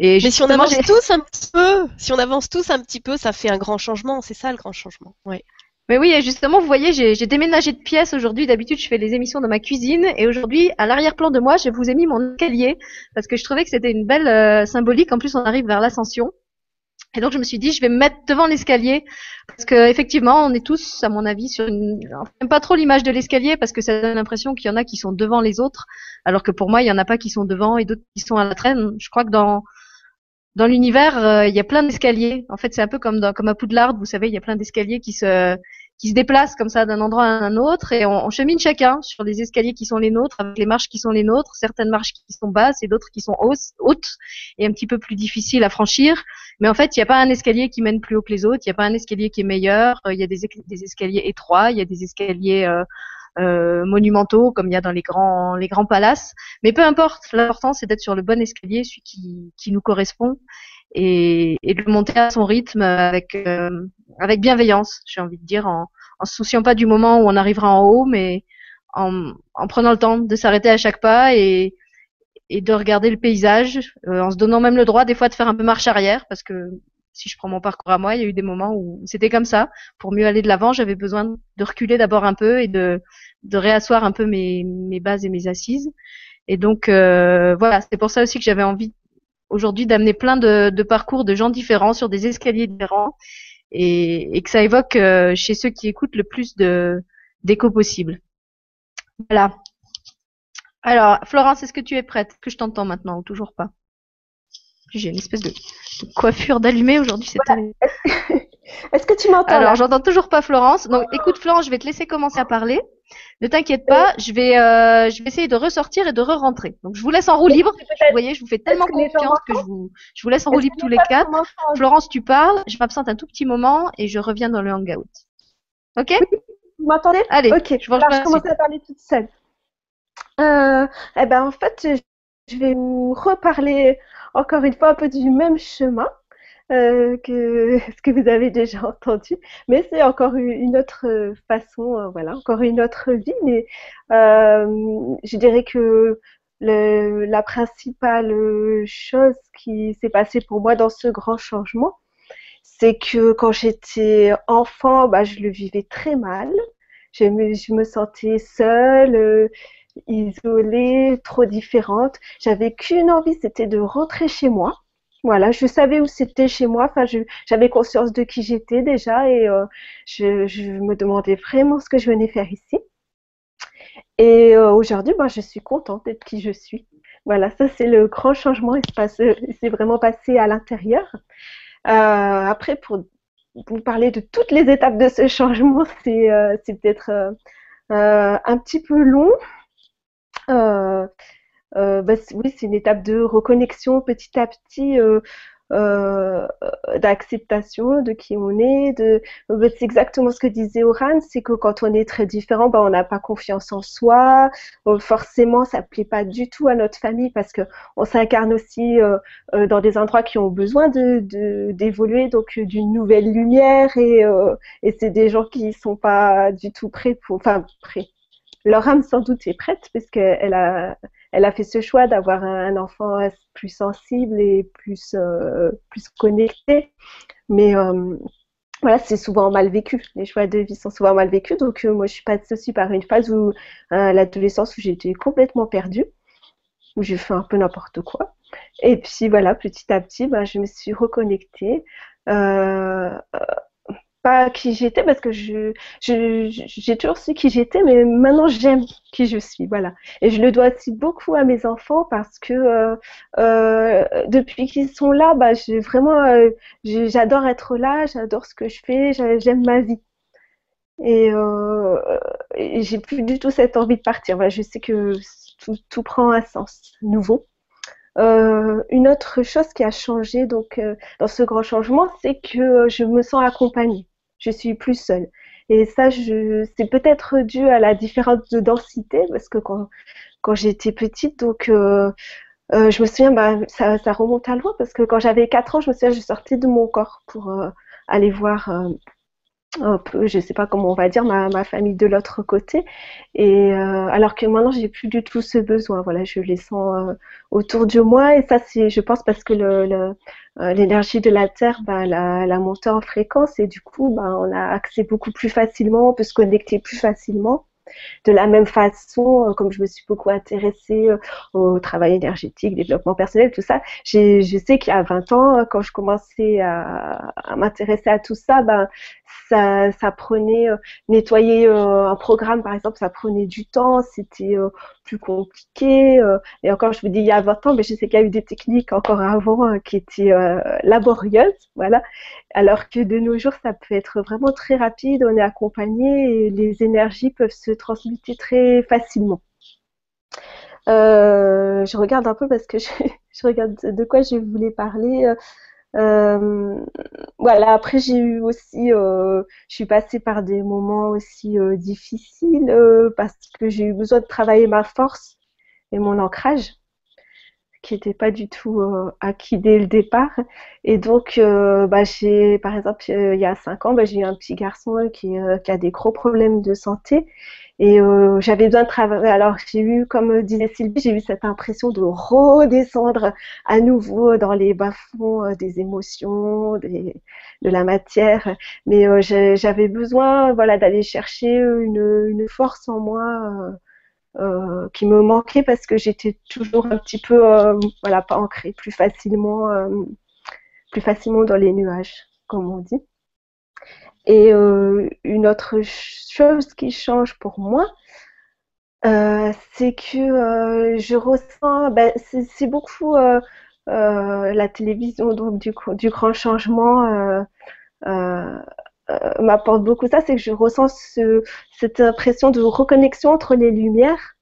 Mais si on avance tous un petit peu, si on avance tous un petit peu, ça fait un grand changement. C'est ça le grand changement. Ouais.
Mais oui, justement, vous voyez, j'ai déménagé de pièce aujourd'hui. D'habitude, je fais les émissions dans ma cuisine, et aujourd'hui, à l'arrière-plan de moi, je vous ai mis mon escalier parce que je trouvais que c'était une belle euh, symbolique. En plus, on arrive vers l'ascension. Et donc je me suis dit, je vais me mettre devant l'escalier parce que effectivement, on est tous, à mon avis, sur une, enfin, pas trop l'image de l'escalier parce que ça donne l'impression qu'il y en a qui sont devant les autres, alors que pour moi, il y en a pas qui sont devant et d'autres qui sont à la traîne. Je crois que dans dans l'univers, euh, il y a plein d'escaliers. En fait, c'est un peu comme dans, comme Poudlard, vous savez, il y a plein d'escaliers qui se qui se déplacent comme ça d'un endroit à un autre et on, chemine chacun sur les escaliers qui sont les nôtres, avec les marches qui sont les nôtres, certaines marches qui sont basses et d'autres qui sont hautes et un petit peu plus difficiles à franchir. Mais en fait, il n'y a pas un escalier qui mène plus haut que les autres, il n'y a pas un escalier qui est meilleur, il y a des, des escaliers étroits, il y a des escaliers euh, euh, monumentaux comme il y a dans les grands les grands palaces. Mais peu importe, l'important c'est d'être sur le bon escalier, celui qui, qui nous correspond, et, et de monter à son rythme avec euh, avec bienveillance, j'ai envie de dire, en, en se souciant pas du moment où on arrivera en haut, mais en, en prenant le temps de s'arrêter à chaque pas et et de regarder le paysage, euh, en se donnant même le droit des fois de faire un peu marche arrière, parce que si je prends mon parcours à moi, il y a eu des moments où c'était comme ça. Pour mieux aller de l'avant, j'avais besoin de reculer d'abord un peu et de, de réasseoir un peu mes, mes bases et mes assises. Et donc euh, voilà, c'est pour ça aussi que j'avais envie aujourd'hui d'amener plein de, parcours de gens différents sur des escaliers différents et, et que ça évoque euh, chez ceux qui écoutent le plus de d'écho possible. Voilà. Alors, Florence, est-ce que tu es prête? Est-ce que je t'entends maintenant ou toujours pas? J'ai une espèce de, coiffure d'allumé aujourd'hui, c'est
Est-ce que tu m'entends
Alors, j'entends toujours pas Florence. Donc, écoute, Florence, je vais te laisser commencer à parler. Ne t'inquiète pas, je vais, euh, je vais essayer de ressortir et de re-rentrer. Donc, je vous laisse en roue libre. Vous voyez, je vous fais tellement confiance que je vous, je vous laisse en roue libre tous les quatre. Florence, tu parles. Je m'absente un tout petit moment et je reviens dans le hangout. Ok?
Vous m'entendez?
Allez,
ok.
je, vais
Alors, je commence à parler toute seule. Euh, eh ben, en fait, je vais vous reparler encore une fois un peu du même chemin euh, que ce que vous avez déjà entendu, mais c'est encore une autre façon, euh, voilà, encore une autre vie. Mais euh, je dirais que la principale chose qui s'est passée pour moi dans ce grand changement, c'est que quand j'étais enfant, bah, je le vivais très mal. Je me, je me sentais seule, euh, isolée, trop différente. J'avais qu'une envie, c'était de rentrer chez moi. Voilà, je savais où c'était chez moi. Enfin, j'avais conscience de qui j'étais déjà et euh, je, me demandais vraiment ce que je venais faire ici. Et euh, aujourd'hui, ben, je suis contente d'être qui je suis. Voilà, ça c'est le grand changement. Il s'est vraiment passé à l'intérieur. Euh, après, pour vous parler de toutes les étapes de ce changement, c'est euh, peut-être euh, un petit peu long. Euh, bah, oui, c'est une étape de reconnexion petit à petit euh, d'acceptation de qui on est. De, c'est exactement ce que disait Oran, c'est que quand on est très différent, bah, on n'a pas confiance en soi. Euh, forcément, ça plaît pas du tout à notre famille parce que on s'incarne aussi euh, euh dans des endroits qui ont besoin de d'évoluer, donc euh, d'une nouvelle lumière et, et c'est des gens qui sont pas du tout prêts pour, enfin prêts. Âme sans doute est prête parce qu'elle a elle a fait ce choix d'avoir un enfant plus sensible et plus, euh, plus connecté. Mais euh, voilà, c'est souvent mal vécu. Les choix de vie sont souvent mal vécus. Donc, euh, moi, je suis passée aussi par une phase où, l'adolescence, où j'étais complètement perdue, où j'ai fait un peu n'importe quoi. Et puis, voilà, petit à petit, ben, je me suis reconnectée pas qui j'étais parce que je, j'ai toujours su qui j'étais, mais maintenant j'aime qui je suis, voilà. Et je le dois aussi beaucoup à mes enfants parce que euh, euh, depuis qu'ils sont là, bah, vraiment, euh, j'adore être là, j'adore ce que je fais, j'aime ma vie. Et, j'ai plus du tout cette envie de partir. Je sais que tout, prend un sens nouveau. Une autre chose qui a changé donc dans ce grand changement, c'est que je me sens accompagnée je suis plus seule. Et ça, c'est peut-être dû à la différence de densité, parce que quand, j'étais petite, donc euh, euh, je me souviens, bah, ça, ça, remonte à loin, parce que quand j'avais 4 ans, je me souviens, je sortais de mon corps pour euh, aller voir je sais pas comment on va dire, ma, famille de l'autre côté. Et alors que maintenant, j'ai plus du tout ce besoin. Voilà, je les sens autour de moi. Et ça, c'est, je pense, parce que euh, l'énergie de la Terre, bah, la, la en fréquence et du coup, bah, on a accès beaucoup plus facilement, on peut se connecter plus facilement. De la même façon, euh, comme je me suis beaucoup intéressée euh, au travail énergétique, développement personnel, tout ça, je sais qu'il y a 20 ans, quand je commençais à, m'intéresser à tout ça, ben, ça, prenait, nettoyer un programme par exemple, ça prenait du temps, c'était plus compliqué. et encore, je vous dis il y a 20 ans, mais je sais qu'il y a eu des techniques encore avant qui étaient laborieuses, voilà. Alors que de nos jours, ça peut être vraiment très rapide, on est accompagné et les énergies peuvent se transmuter très facilement. Euh, je regarde un peu parce que je, regarde de quoi je voulais parler. Euh, voilà, après j'ai eu aussi, euh, je suis passée par des moments aussi euh, difficiles parce que j'ai eu besoin de travailler ma force et mon ancrage qui n'était pas du tout acquis dès le départ. Et donc, bah, par exemple, il y a cinq ans, bah, j'ai eu un petit garçon qui, qui a des gros problèmes de santé et euh, j'avais besoin de travailler. Alors j'ai eu, comme disait Sylvie, j'ai eu cette impression de redescendre à nouveau dans les bas-fonds euh, des émotions, de la matière. Mais euh, j'avais besoin, voilà, d'aller chercher une, force en moi. Euh, qui me manquait parce que j'étais toujours un petit peu, voilà, pas ancrée, plus facilement, plus facilement dans les nuages, comme on dit. Et euh, une autre chose qui change pour moi, euh, c'est que euh, je ressens, ben, c'est beaucoup euh, euh, la télévision, donc du, du grand changement m'apporte beaucoup. Ça, c'est que je ressens ce, cette impression de reconnexion entre les lumières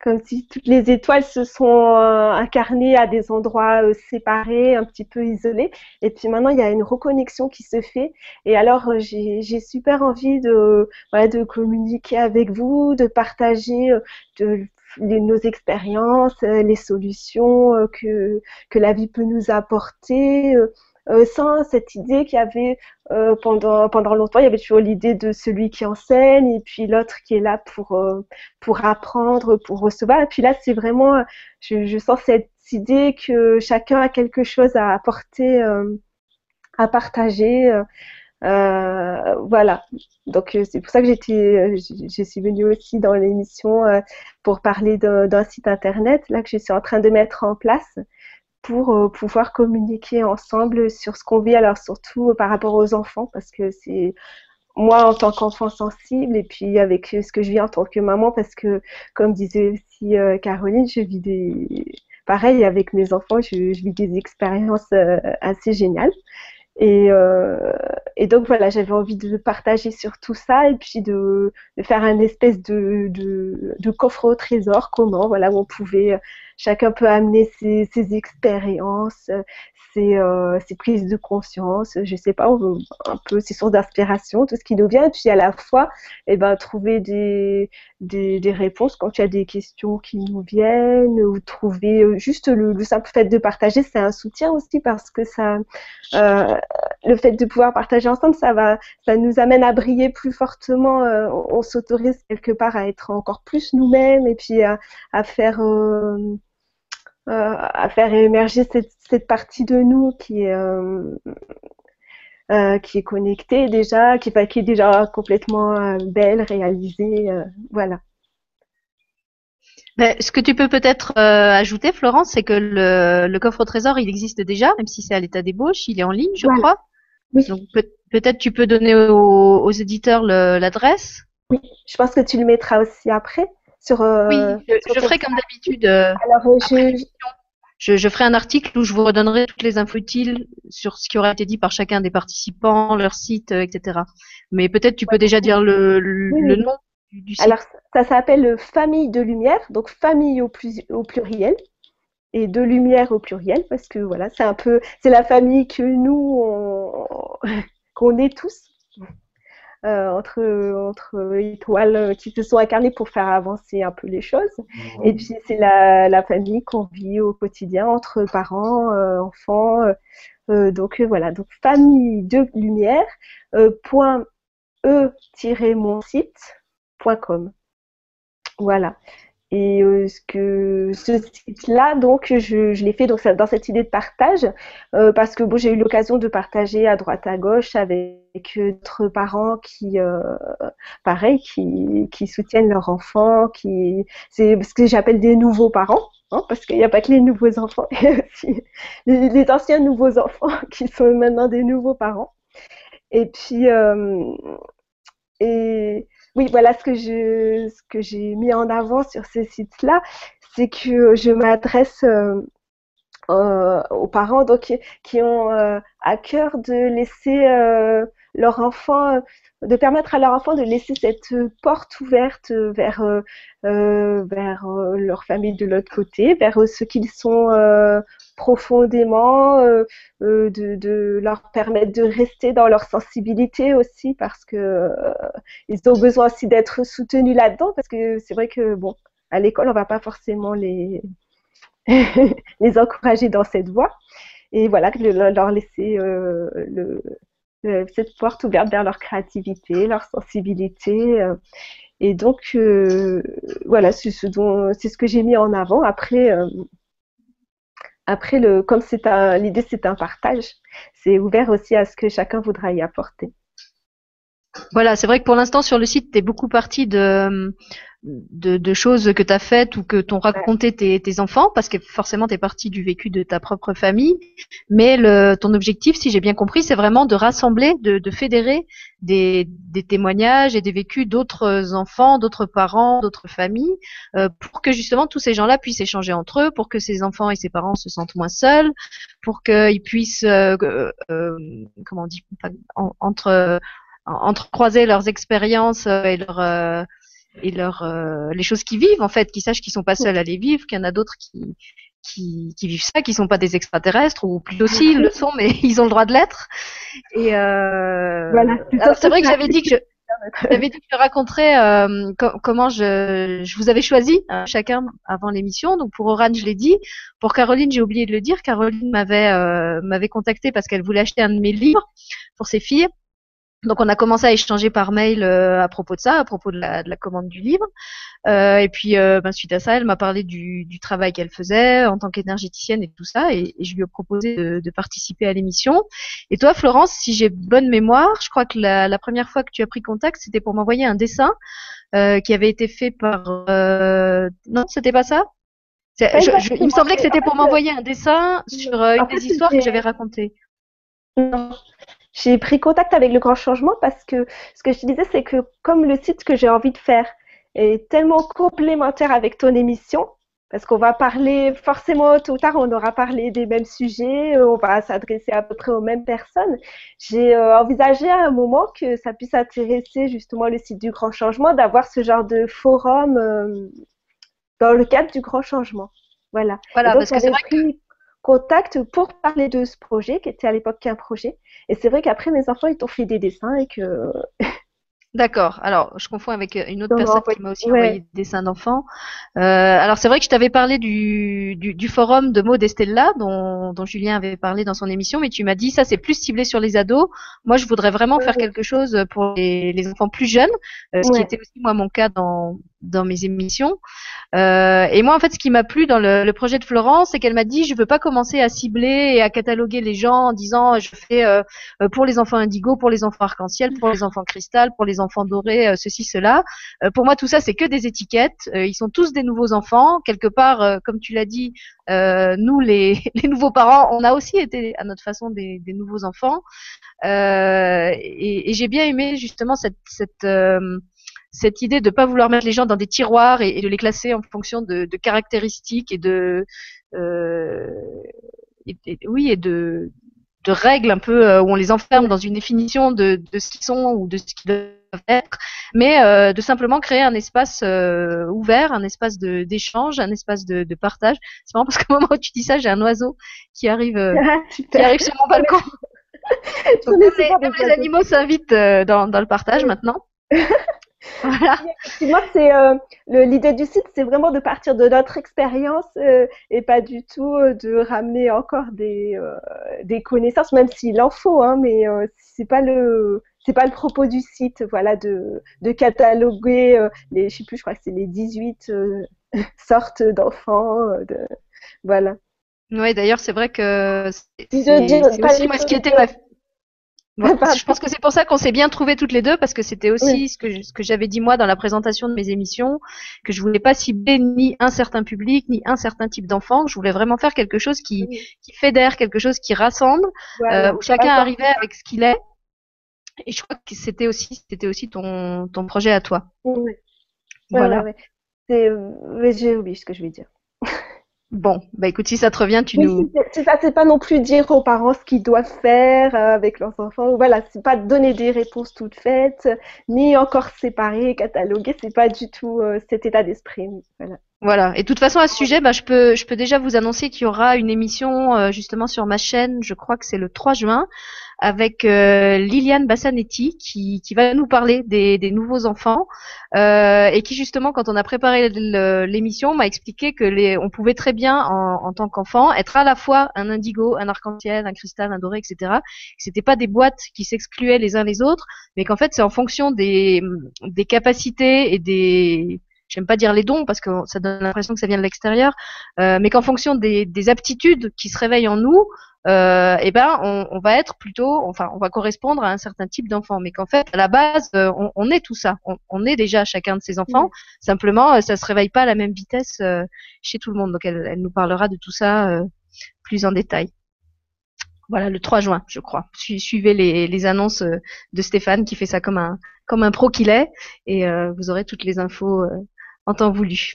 comme si toutes les étoiles se sont incarnées à des endroits séparés, un petit peu isolés. Et puis maintenant, il y a une reconnexion qui se fait. Et alors, j'ai super envie de, de communiquer avec vous, de partager nos expériences, les solutions que, que la vie peut nous apporter. Euh, sans cette idée qu'il y avait euh, pendant pendant longtemps, il y avait toujours l'idée de celui qui enseigne et puis l'autre qui est là pour euh, pour apprendre, pour recevoir. Et puis là, c'est vraiment, je, je, sens cette idée que chacun a quelque chose à apporter, à partager. Voilà. Donc c'est pour ça que j'étais, je, suis venue aussi dans l'émission pour parler d'un site internet là que je suis en train de mettre en place pour euh, pouvoir communiquer ensemble sur ce qu'on vit, alors surtout euh, par rapport aux enfants, parce que c'est moi en tant qu'enfant sensible et puis avec ce que je vis en tant que maman, parce que comme disait aussi euh, Caroline, je vis des... Pareil, avec mes enfants, je, vis des expériences assez géniales. Et, donc voilà, j'avais envie de partager sur tout ça et puis de, faire un espèce de, coffre au trésor, comment, voilà, on pouvait chacun peut amener ses, ses expériences, ses, euh, ses, prises de conscience, je sais pas, un peu ses sources d'inspiration, tout ce qui nous vient, et puis à la fois, eh ben, trouver des, des, des, réponses quand il y a des questions qui nous viennent, ou trouver euh, juste le, le simple fait de partager, c'est un soutien aussi parce que ça, euh, le fait de pouvoir partager ensemble, ça va, ça nous amène à briller plus fortement. Euh, on, s'autorise quelque part à être encore plus nous-mêmes et puis à, à faire euh, à faire émerger cette, cette, partie de nous qui est, euh, euh, qui est connectée déjà, qui, qui est déjà complètement belle, réalisée. voilà.
Mais ce que tu peux peut-être ajouter, Florence, c'est que le, le, coffre au trésor, il existe déjà, même si c'est à l'état d'ébauche, il est en ligne, je crois. Oui. Donc peut-être tu peux donner aux, aux éditeurs l'adresse.
Oui, je pense que tu le mettras aussi après.
Euh, oui, je, ferai comme d'habitude. Euh, euh, je... je, ferai un article où je vous redonnerai toutes les infos utiles sur ce qui aura été dit par chacun des participants, leur site, etc. Mais peut-être tu peux déjà dire le, le, nom du, site.
Alors, ça s'appelle Famille de Lumière, donc famille au, plus, au pluriel et de lumière au pluriel parce que voilà, c'est un peu, c'est la famille que nous, qu'on est tous. Euh, entre, entre étoiles qui se sont incarnées pour faire avancer un peu les choses. Et puis c'est la, la famille qu'on vit au quotidien entre parents, euh, enfants. Euh, donc voilà, donc famille de lumière, point e-mon site.com. Voilà. Et euh, ce que ce site-là, donc, je, je l'ai fait donc, dans cette idée de partage, euh, parce que bon, j'ai eu l'occasion de partager à droite à gauche avec d'autres parents qui, euh, pareil, qui, qui soutiennent leurs enfants, qui, c'est ce que j'appelle des nouveaux parents. Hein, parce qu'il n'y a pas que les nouveaux enfants, il y a aussi les, les, anciens nouveaux enfants qui sont maintenant des nouveaux parents. Et puis, euh, et, oui, voilà ce que je, j'ai mis en avant sur ces sites-là, c'est que je m'adresse euh, euh, aux parents qui ont euh, à cœur de laisser leur enfant, de permettre à leur enfant de laisser cette porte ouverte vers vers leur famille de l'autre côté, vers ce qu'ils sont profondément, euh, euh, de, de, leur permettre de rester dans leur sensibilité aussi parce que euh, ils ont besoin aussi d'être soutenus là-dedans parce que c'est vrai que bon, à l'école on va pas forcément les les encourager dans cette voie et voilà leur laisser cette porte ouverte vers leur créativité, leur sensibilité. et donc, voilà, c'est ce que j'ai mis en avant. Après, après, comme c'est l'idée, c'est un partage, c'est ouvert aussi à ce que chacun voudra y apporter.
Voilà, c'est vrai que pour l'instant sur le site, tu es beaucoup parti de, de, choses que tu as faites ou que t'ont raconté tes, tes, enfants, parce que forcément tu es parti du vécu de ta propre famille. Mais le, ton objectif, si j'ai bien compris, c'est vraiment de rassembler, de, de fédérer des, des, témoignages et des vécus d'autres enfants, d'autres parents, d'autres familles, euh, pour que justement tous ces gens-là puissent échanger entre eux, pour que ces enfants et ces parents se sentent moins seuls, pour qu'ils puissent, euh, euh, comment on dit, entre entrecroiser leurs expériences et leur et leur les choses qu'ils vivent en fait, qu'ils sachent qu'ils sont pas seuls à les vivre, qu'il y en a d'autres qui qui, qui, vivent ça, qui sont pas des extraterrestres, ou plus aussi ils le sont, mais ils ont le droit de l'être. Et euh... voilà, c'est vrai que j'avais dit que je, j'avais dit que je raconterais euh, comment je, je, vous avais choisi euh, chacun avant l'émission. Donc pour Oran, je l'ai dit. Pour Caroline, j'ai oublié de le dire. Caroline m'avait euh, m'avait contacté parce qu'elle voulait acheter un de mes livres pour ses filles. Donc on a commencé à échanger par mail euh, à propos de ça, à propos de la, de la commande du livre. Euh, et puis euh, ben, suite à ça, elle m'a parlé du, du travail qu'elle faisait en tant qu'énergéticienne et tout ça, et, je lui ai proposé de, de participer à l'émission. Et toi, Florence, si j'ai bonne mémoire, je crois que la, la, première fois que tu as pris contact, c'était pour m'envoyer un dessin qui avait été fait par. Non, c'était pas ça? Il me semblait que c'était pour m'envoyer un dessin sur une des histoires que j'avais racontées.
J'ai pris contact avec le grand changement parce que ce que je disais, c'est que comme le site que j'ai envie de faire est tellement complémentaire avec ton émission, parce qu'on va parler forcément tôt ou tard, on aura parlé des mêmes sujets, on va s'adresser à peu près aux mêmes personnes. J'ai euh, envisagé à un moment que ça puisse intéresser justement le site du Grand Changement d'avoir ce genre de forum euh, dans le cadre du Grand Changement. Voilà.
Voilà, parce que c'est vrai que
contact pour parler de ce projet, qui était à l'époque qu'un projet. Et c'est vrai qu'après, mes enfants, ils t'ont fait des dessins et que
D'accord. Alors, je confonds avec euh, une autre personne qui m'a aussi envoyé des dessins d'enfants. Euh, alors, c'est vrai que je t'avais parlé du, du, du, forum de mots d'Estella, dont, dont, Julien avait parlé dans son émission, mais tu m'as dit ça, c'est plus ciblé sur les ados. Moi, je voudrais vraiment faire quelque chose pour les, les enfants plus jeunes, euh, ce qui était aussi moi mon cas dans, dans mes émissions. Euh, et moi, en fait, ce qui m'a plu dans le, le, projet de Florence, c'est qu'elle m'a dit, je veux pas commencer à cibler et à cataloguer les gens en disant, je fais euh, pour les enfants indigo, pour les enfants arc-en-ciel, pour les enfants cristal, pour les enfants dorés, euh, ceci, cela. Euh, pour moi, tout ça, c'est que des étiquettes. Euh, ils sont tous des nouveaux enfants. Quelque part, comme tu l'as dit, nous, les, les, nouveaux parents, on a aussi été à notre façon des, des nouveaux enfants. et, et j'ai bien aimé justement cette, cette cette idée de ne pas vouloir mettre les gens dans des tiroirs et, de les classer en fonction de, de caractéristiques et de euh, et, oui et de, de règles un peu où on les enferme dans une définition de, de ce qu'ils sont ou de ce qu'ils doivent être, mais euh, de simplement créer un espace euh, ouvert, un espace d'échange, un espace de, de partage. C'est marrant parce qu'au moment où tu dis ça, j'ai un oiseau qui arrive, euh, qui arrive sur mon balcon. Donc, les, les, animaux s'invitent dans, dans le partage maintenant.
Voilà. Moi, c'est euh, l'idée du site, c'est vraiment de partir de notre expérience euh, et pas du tout euh, de ramener encore des, euh, des connaissances, même s'il en faut, hein, mais c'est pas le c'est pas le propos du site, voilà, de, de cataloguer les, je sais plus, je crois que c'est les 18 sortes d'enfants, de, voilà.
Oui, d'ailleurs, c'est vrai que c'est aussi moi ce qui était ma, je pense que c'est pour ça qu'on s'est bien trouvés toutes les deux parce que c'était aussi ce que ce que j'avais dit moi dans la présentation de mes émissions que je voulais pas cibler ni un certain public ni un certain type d'enfant. Je voulais vraiment faire quelque chose qui qui fédère, quelque chose qui rassemble, euh, où chacun arrivait avec ce qu'il est. Et je crois que c'était aussi c'était aussi ton ton projet à toi.
Oui. Voilà. Euh, j'ai oublié ce que je vais dire.
Bon, bah écoute, si ça te revient, tu nous.
C'est ça, c'est pas non plus dire aux parents ce qu'ils doivent faire euh, avec leurs enfants. Voilà, c'est pas donner des réponses toutes faites, ni encore séparer, cataloguer. C'est pas du tout euh, cet état d'esprit. Voilà.
Voilà. Et de toute façon, à ce sujet, bah, je peux, je peux déjà vous annoncer qu'il y aura une émission euh, justement sur ma chaîne. Je crois que c'est le 3 juin avec euh, Liliane Bassanetti qui, qui va nous parler des, des nouveaux enfants euh, et qui justement, quand on a préparé l'émission, m'a expliqué que les, on pouvait très bien en, en tant qu'enfant être à la fois un indigo, un arc-en-ciel, un cristal, un doré, etc. C'était pas des boîtes qui s'excluaient les uns les autres, mais qu'en fait c'est en fonction des, des capacités et des j'aime pas dire les dons parce que ça donne l'impression que ça vient de l'extérieur, euh, mais qu'en fonction des, des, aptitudes qui se réveillent en nous, euh, eh ben on, on, va être plutôt, enfin on va correspondre à un certain type d'enfant, mais qu'en fait à la base euh, on, on, est tout ça, on, on, est déjà chacun de ces enfants, simplement euh, ça se réveille pas à la même vitesse euh, chez tout le monde, donc elle, elle, nous parlera de tout ça plus en détail. Voilà, le 3 juin, je crois. Suivez les, les, annonces de Stéphane qui fait ça comme un, comme un pro qu'il est, et vous aurez toutes les infos en temps voulu.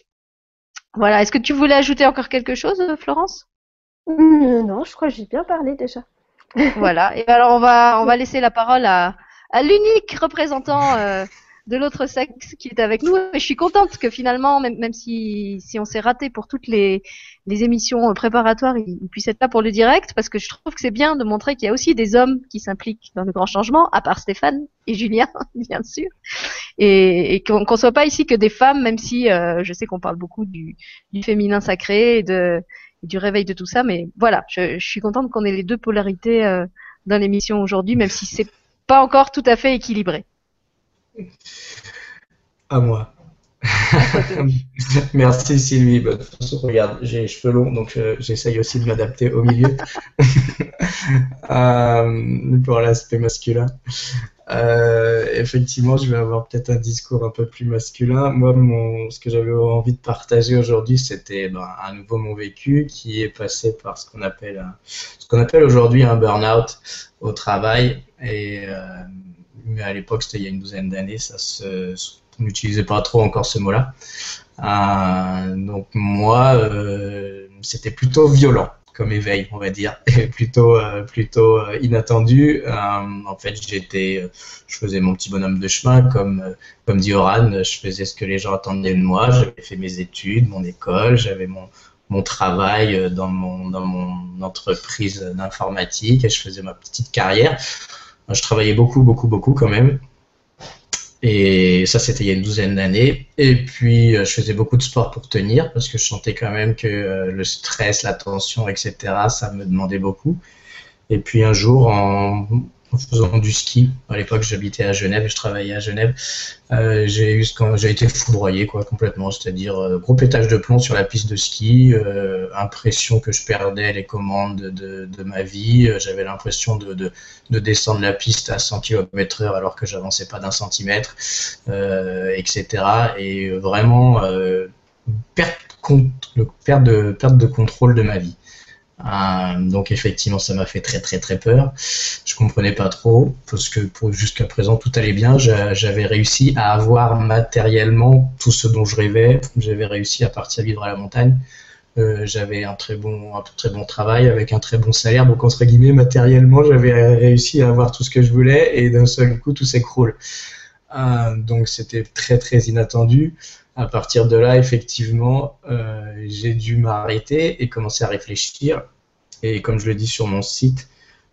Voilà. Est-ce que tu voulais ajouter encore quelque chose, Florence?
Mmh, Non, je crois que j'ai bien parlé déjà.
voilà. Et alors on va on va laisser la parole à, à l'unique représentant euh, de l'autre sexe qui est avec nous. Et je suis contente que finalement, même, si, si on s'est raté pour toutes les, les émissions préparatoires, ils, puissent être là pour le direct, parce que je trouve que c'est bien de montrer qu'il y a aussi des hommes qui s'impliquent dans le grand changement, à part Stéphane et Julien, bien sûr, et, qu'on ne soit pas ici que des femmes, même si euh, je sais qu'on parle beaucoup du, féminin sacré et du réveil de tout ça. Mais voilà, je, je suis contente qu'on ait les deux polarités euh, dans l'émission aujourd'hui, même si c'est pas encore tout à fait équilibré.
À moi. Merci Sylvie. Bah, de toute façon, regarde, j'ai les cheveux longs, donc euh, j'essaye aussi de m'adapter au milieu euh, pour l'aspect masculin. Euh, effectivement, je vais avoir peut-être un discours un peu plus masculin. Moi, mon, ce que j'avais envie de partager aujourd'hui, c'était ben, à nouveau mon vécu qui est passé par ce qu'on appelle, ce qu'on appelle aujourd'hui un burn-out au travail. Et mais à l'époque, c'était il y a une douzaine d'années, ça se, on n'utilisait pas trop encore ce mot-là. Euh, donc moi, euh, c'était plutôt violent comme éveil, on va dire, et plutôt euh, plutôt euh, inattendu. Euh, en fait, j'étais, je faisais mon petit bonhomme de chemin, comme comme dit Oran, je faisais ce que les gens attendaient de moi. J'avais fait mes études, mon école, j'avais mon mon travail dans mon dans mon entreprise d'informatique et je faisais ma petite carrière. Je travaillais beaucoup, beaucoup, beaucoup quand même. Et ça, c'était il y a une douzaine d'années. Et puis, euh, je faisais beaucoup de sport pour tenir, parce que je sentais quand même que euh, le stress, la tension, etc., ça me demandait beaucoup. Et puis un jour, en, en faisant du ski. À l'époque, j'habitais à Genève, je travaillais à Genève. Euh, j'ai eu j'ai été foudroyé quoi complètement, c'est-à-dire euh, gros pétage de plomb sur la piste de ski, euh, impression que je perdais les commandes de, ma vie. J'avais l'impression de, de, de, descendre la piste à 100 km/h alors que j'avançais pas d'un centimètre, etc. Et vraiment perte de perte de contrôle de ma vie. Euh, donc effectivement, ça m'a fait très très très peur. Je comprenais pas trop parce que jusqu'à présent tout allait bien. J'avais réussi à avoir matériellement tout ce dont je rêvais. J'avais réussi à partir vivre à la montagne. Euh, j'avais un très bon un très bon travail avec un très bon salaire. Donc entre guillemets, matériellement, j'avais réussi à avoir tout ce que je voulais et d'un seul coup tout s'écroule. Euh, donc c'était très très inattendu. À partir de là, effectivement, j'ai dû m'arrêter et commencer à réfléchir et comme je le dis sur mon site,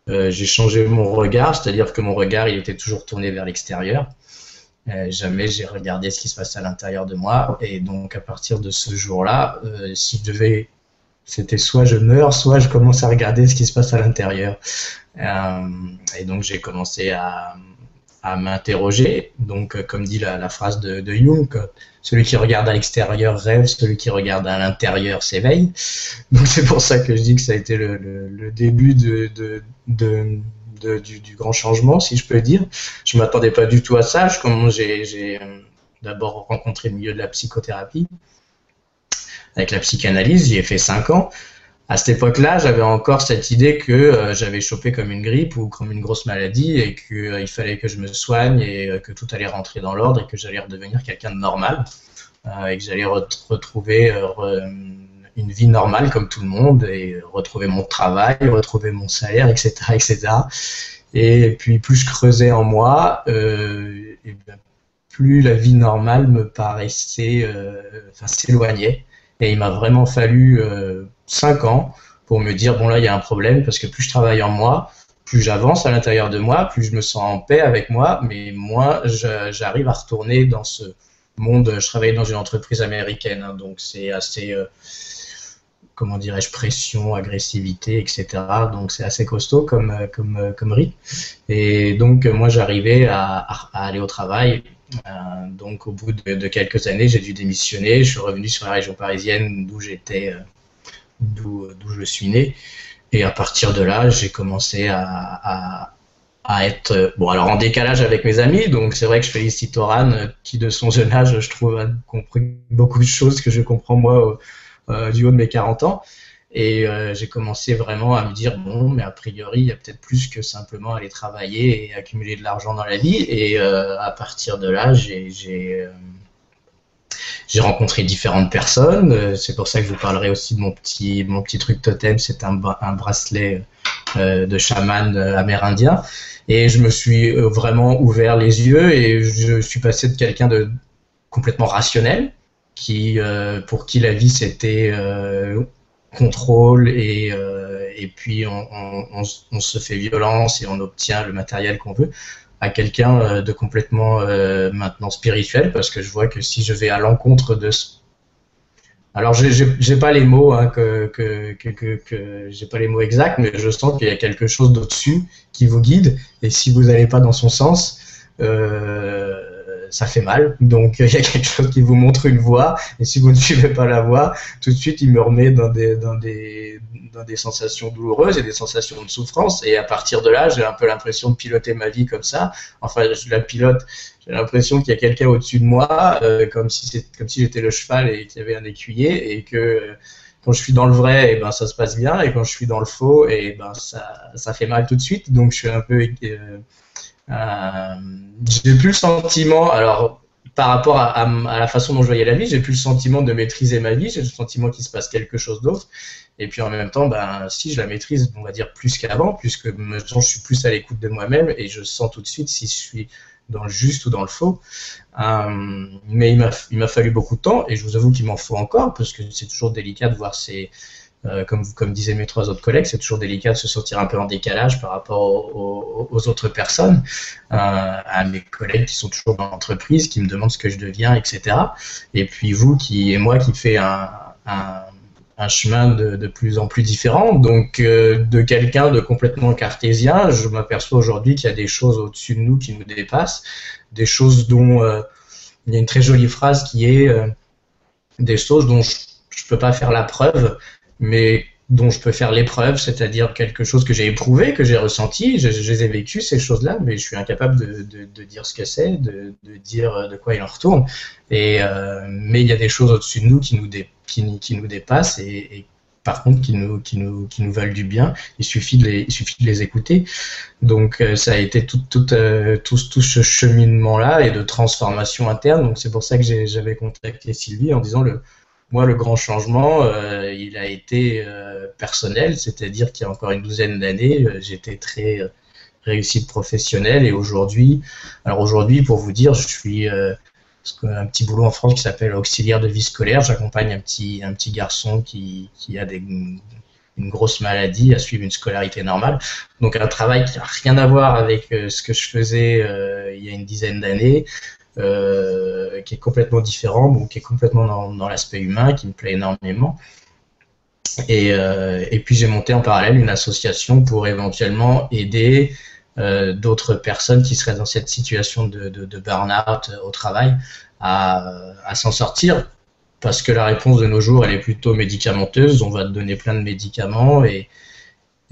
euh, j'ai changé mon regard, c'est-à-dire que mon regard, il était toujours tourné vers l'extérieur. Euh, jamais j'ai regardé ce qui se passe à l'intérieur de moi. Et donc, à partir de ce jour-là, euh, si je devais. C'était soit je meurs, soit je commence à regarder ce qui se passe à l'intérieur. et donc, j'ai commencé à, à m'interroger. Donc, euh, comme dit la, phrase de, Jung, celui qui regarde à l'extérieur rêve, celui qui regarde à l'intérieur s'éveille. Donc, c'est pour ça que je dis que ça a été le, début du, grand changement, si je peux dire. Je m'attendais pas du tout à ça. J'ai euh, d'abord rencontré le milieu de la psychothérapie avec la psychanalyse. J'y ai fait cinq ans à cette époque-là, j'avais encore cette idée que euh, j'avais chopé comme une grippe ou comme une grosse maladie et qu'il euh, fallait que je me soigne et euh, que tout allait rentrer dans l'ordre et que j'allais redevenir quelqu'un de normal et que j'allais retrouver une vie normale comme tout le monde et retrouver mon travail, retrouver mon salaire, etc., etc. Et puis plus je creusais en moi, et bien, plus la vie normale me paraissait, enfin s'éloignait. Et il m'a vraiment fallu euh, 5 ans pour me dire, bon là, il y a un problème, parce que plus je travaille en moi, plus j'avance à l'intérieur de moi, plus je me sens en paix avec moi, mais moi, j'arrive à retourner dans ce monde. Je travaillais dans une entreprise américaine, hein, donc c'est assez, euh, comment dirais-je, pression, agressivité, etc. Donc c'est assez costaud comme, euh, comme, euh, comme rythme. Et donc moi, j'arrivais à, aller au travail donc au bout de, quelques années, j'ai dû démissionner. Je suis revenu sur la région parisienne d'où j'étais, d'où je suis né. Et à partir de là, j'ai commencé à, à, être bon alors en décalage avec mes amis. Donc c'est vrai que je félicite Oran qui de son jeune âge, je trouve, a compris beaucoup de choses que je comprends moi euh, du haut de mes 40 ans. Et euh, j'ai commencé vraiment à me dire, bon, mais a priori, il y a peut-être plus que simplement aller travailler et accumuler de l'argent dans la vie. Et euh, à partir de là, j'ai j'ai rencontré différentes personnes. C'est pour ça que je vous parlerai aussi de mon petit, mon petit truc totem. C'est un, un bracelet de chaman amérindien. Et je me suis vraiment ouvert les yeux et je suis passé de quelqu'un de complètement rationnel, qui, pour qui la vie c'était contrôle et, et puis on, on, se fait violence et on obtient le matériel qu'on veut, à quelqu'un euh, de complètement euh, maintenant spirituel, parce que je vois que si je vais à l'encontre de ce alors, j'ai pas les mots, hein, que, que, que, que j'ai pas les mots exacts, mais je sens qu'il y a quelque chose d'au-dessus qui vous guide, et si vous n'allez pas dans son sens, euh, ça fait mal. Donc il y a quelque chose qui vous montre une voie, et si vous ne suivez pas la voie, tout de suite il me remet dans des, dans des, dans des sensations douloureuses et des sensations de souffrance. Et à partir de là, j'ai un peu l'impression de piloter ma vie comme ça. Enfin, je la pilote. J'ai l'impression qu'il y a quelqu'un au-dessus de moi, euh, comme si comme si j'étais le cheval et qu'il y avait un écuyer, et que euh, quand je suis dans le vrai, et eh ben ça se passe bien, et quand je suis dans le faux, et eh ben ça, ça fait mal tout de suite. Donc je suis un peu euh, euh, j'ai plus le sentiment, alors par rapport à, la façon dont je voyais la vie, j'ai plus le sentiment de maîtriser ma vie, j'ai le sentiment qu'il se passe quelque chose d'autre. Et puis en même temps, ben, si je la maîtrise, on va dire plus qu'avant, puisque maintenant je suis plus à l'écoute de moi-même et je sens tout de suite si je suis dans le juste ou dans le faux. Euh, mais il m'a fallu beaucoup de temps et je vous avoue qu'il m'en faut encore parce que c'est toujours délicat de voir ces, euh, comme, comme disaient mes trois autres collègues, c'est toujours délicat de se sentir un peu en décalage par rapport aux, autres personnes, euh, à mes collègues qui sont toujours dans l'entreprise, qui me demandent ce que je deviens, etc. Et puis vous qui et moi qui fait un, chemin de, plus en plus différent. Donc euh, de quelqu'un de complètement cartésien, je m'aperçois aujourd'hui qu'il y a des choses au-dessus de nous qui nous dépassent, des choses dont euh, il y a une très jolie phrase qui est des choses dont je ne peux pas faire la preuve, mais dont je peux faire l'épreuve, c'est-à-dire quelque chose que j'ai éprouvé, que j'ai ressenti, je, les ai vécues, ces choses-là, mais je suis incapable de, de, de dire ce que c'est, de, de, dire de quoi il en retourne. Et, euh, mais il y a des choses au-dessus de nous qui nous, dé, qui, qui, nous dépassent et, et, par contre qui nous, qui, nous, qui nous valent du bien. Il suffit de les, il suffit de les écouter. Donc euh, ça a été tout, tout, euh, tout, tout ce cheminement-là et de transformation interne. Donc c'est pour ça que j'avais contacté Sylvie en disant le moi, le grand changement, euh, il a été euh, personnel, c'est-à-dire qu'il y a encore une douzaine d'années, euh, j'étais très réussite professionnelle et aujourd'hui, alors aujourd'hui, pour vous dire, je suis un petit boulot en France qui s'appelle auxiliaire de vie scolaire. J'accompagne un petit, un petit garçon qui, qui a une grosse maladie à suivre une scolarité normale. Donc un travail qui n'a rien à voir avec ce que je faisais il y a une dizaine d'années. Euh, qui est complètement différent, bon, qui est complètement dans, l'aspect humain, qui me plaît énormément. Et, euh, et puis j'ai monté en parallèle une association pour éventuellement aider euh, d'autres personnes qui seraient dans cette situation de, de, de burn-out au travail à, à s'en sortir. Parce que la réponse de nos jours, elle est plutôt médicamenteuse. On va te donner plein de médicaments et,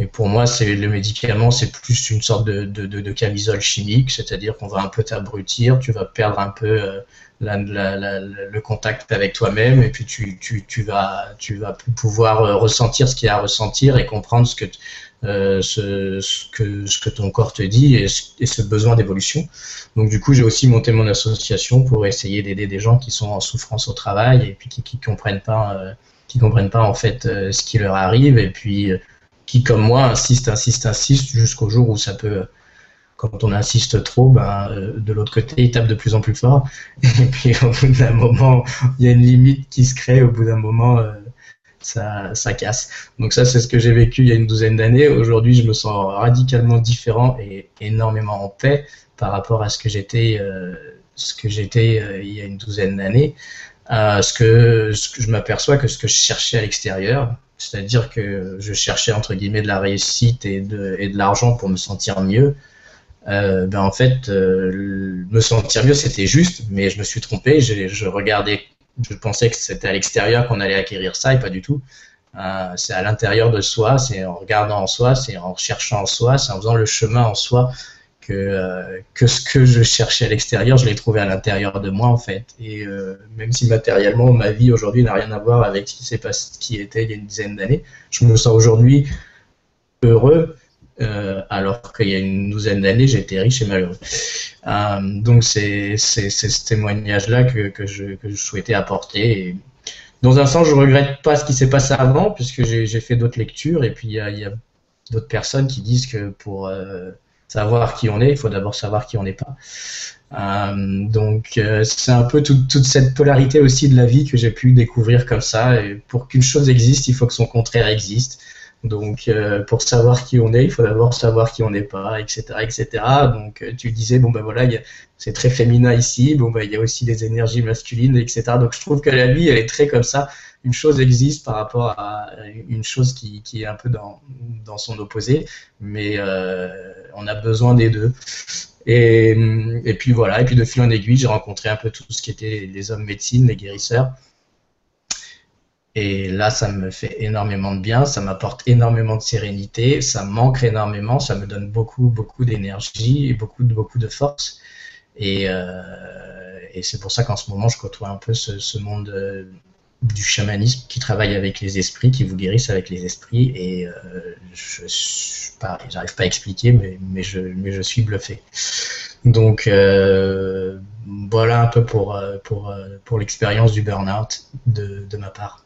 et pour moi, c'est le médicament, c'est plus une sorte de, de, de, de camisole chimique, c'est-à-dire qu'on va un peu t'abrutir, tu vas perdre un peu euh, la, la, le contact avec toi-même, et puis tu, tu, tu, vas, tu vas pouvoir euh, ressentir ce qu'il y a à ressentir et comprendre ce que, euh, ce, ce, que, ce que ton corps te dit et ce, besoin d'évolution. Donc du coup, j'ai aussi monté mon association pour essayer d'aider des gens qui sont en souffrance au travail et puis qui, qui comprennent pas, euh, qui comprennent pas en fait ce qui leur arrive, et puis qui, comme moi, insiste, insiste, insiste jusqu'au jour où ça peut, quand on insiste trop, ben, euh, de l'autre côté, il tape de plus en plus fort. Et puis, au bout d'un moment, il y a une limite qui se crée. Au bout d'un moment, euh, ça, ça casse. Donc ça, c'est ce que j'ai vécu il y a une douzaine d'années. Aujourd'hui, je me sens radicalement différent et énormément en paix par rapport à ce que j'étais, euh, ce que j'étais il y a une douzaine d'années. ce que, ce que je m'aperçois que ce que je cherchais à l'extérieur, c'est-à-dire que je cherchais entre guillemets de la réussite et de, l'argent pour me sentir mieux. Euh, ben en fait, euh, me sentir mieux, c'était juste, mais je me suis trompé. Je, je regardais, je pensais que c'était à l'extérieur qu'on allait acquérir ça, et pas du tout. Euh, c'est à l'intérieur de soi, c'est en regardant en soi, c'est en cherchant en soi, c'est en faisant le chemin en soi que, euh, que ce que je cherchais à l'extérieur, je l'ai trouvé à l'intérieur de moi en fait. Et euh, même si matériellement ma vie aujourd'hui n'a rien à voir avec ce qui s'est passé, ce qui était il y a une dizaine d'années, je me sens aujourd'hui heureux euh, alors qu'il y a une douzaine d'années j'étais riche et malheureux. donc c'est ce témoignage-là que, que, je, que, je, souhaitais apporter. Dans un sens, je regrette pas ce qui s'est passé avant puisque j'ai fait d'autres lectures et puis il y a d'autres personnes qui disent que pour savoir qui on est, il faut d'abord savoir qui on n'est pas. donc c'est un peu toute cette polarité aussi de la vie que j'ai pu découvrir comme ça. Et pour qu'une chose existe, il faut que son contraire existe. Donc, euh, pour savoir qui on est, il faut d'abord savoir qui on n'est pas, etc., etc. Donc, euh, tu disais, bon ben voilà, c'est très féminin ici. Bon ben il y a aussi des énergies masculines, etc. Donc, je trouve que la vie, elle est très comme ça. Une chose existe par rapport à une chose qui, qui est un peu dans, dans son opposé, mais euh, on a besoin des deux. Et, et puis voilà, et puis de fil en aiguille, j'ai rencontré un peu tout ce qui était les hommes médecine, les guérisseurs. Et là, ça me fait énormément de bien, ça m'apporte énormément de sérénité, ça manque énormément, ça me donne beaucoup, beaucoup d'énergie et beaucoup, beaucoup de force. Et, euh, et c'est pour ça qu'en ce moment, je côtoie un peu ce, monde euh, du chamanisme qui travaille avec les esprits, qui vous guérissent avec les esprits. Et euh, je j'arrive pas à expliquer, mais, je, suis bluffé. Donc voilà un peu pour, l'expérience du burn-out de ma part.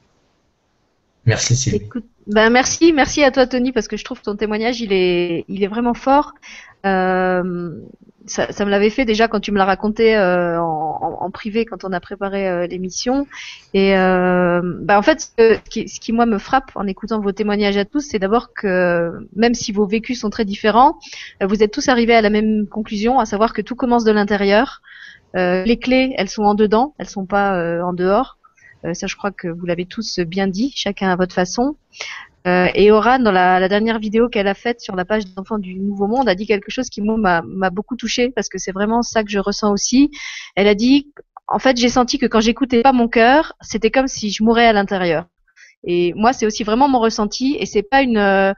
Merci Sylvie.
ben merci, merci à toi Tony parce que je trouve ton témoignage il est, il est vraiment fort. Euh, ça, me l'avait fait déjà quand tu me l'as raconté euh, en, en, privé quand on a préparé euh, l'émission. Et ben en fait, ce qui, ce qui, moi me frappe en écoutant vos témoignages à tous, c'est d'abord que même si vos vécus sont très différents, vous êtes tous arrivés à la même conclusion, à savoir que tout commence de l'intérieur. les clés, elles sont en dedans, elles sont pas en dehors. Euh, ça, je crois que vous l'avez tous bien dit, chacun à votre façon. Euh, et Oran, dans la, dernière vidéo qu'elle a faite sur la page des enfants du Nouveau Monde, a dit quelque chose qui m'a beaucoup touchée parce que c'est vraiment ça que je ressens aussi. Elle a dit, en fait, j'ai senti que quand j'écoutais pas mon cœur, c'était comme si je mourais à l'intérieur. Et moi, c'est aussi vraiment mon ressenti. Et c'est pas une, euh,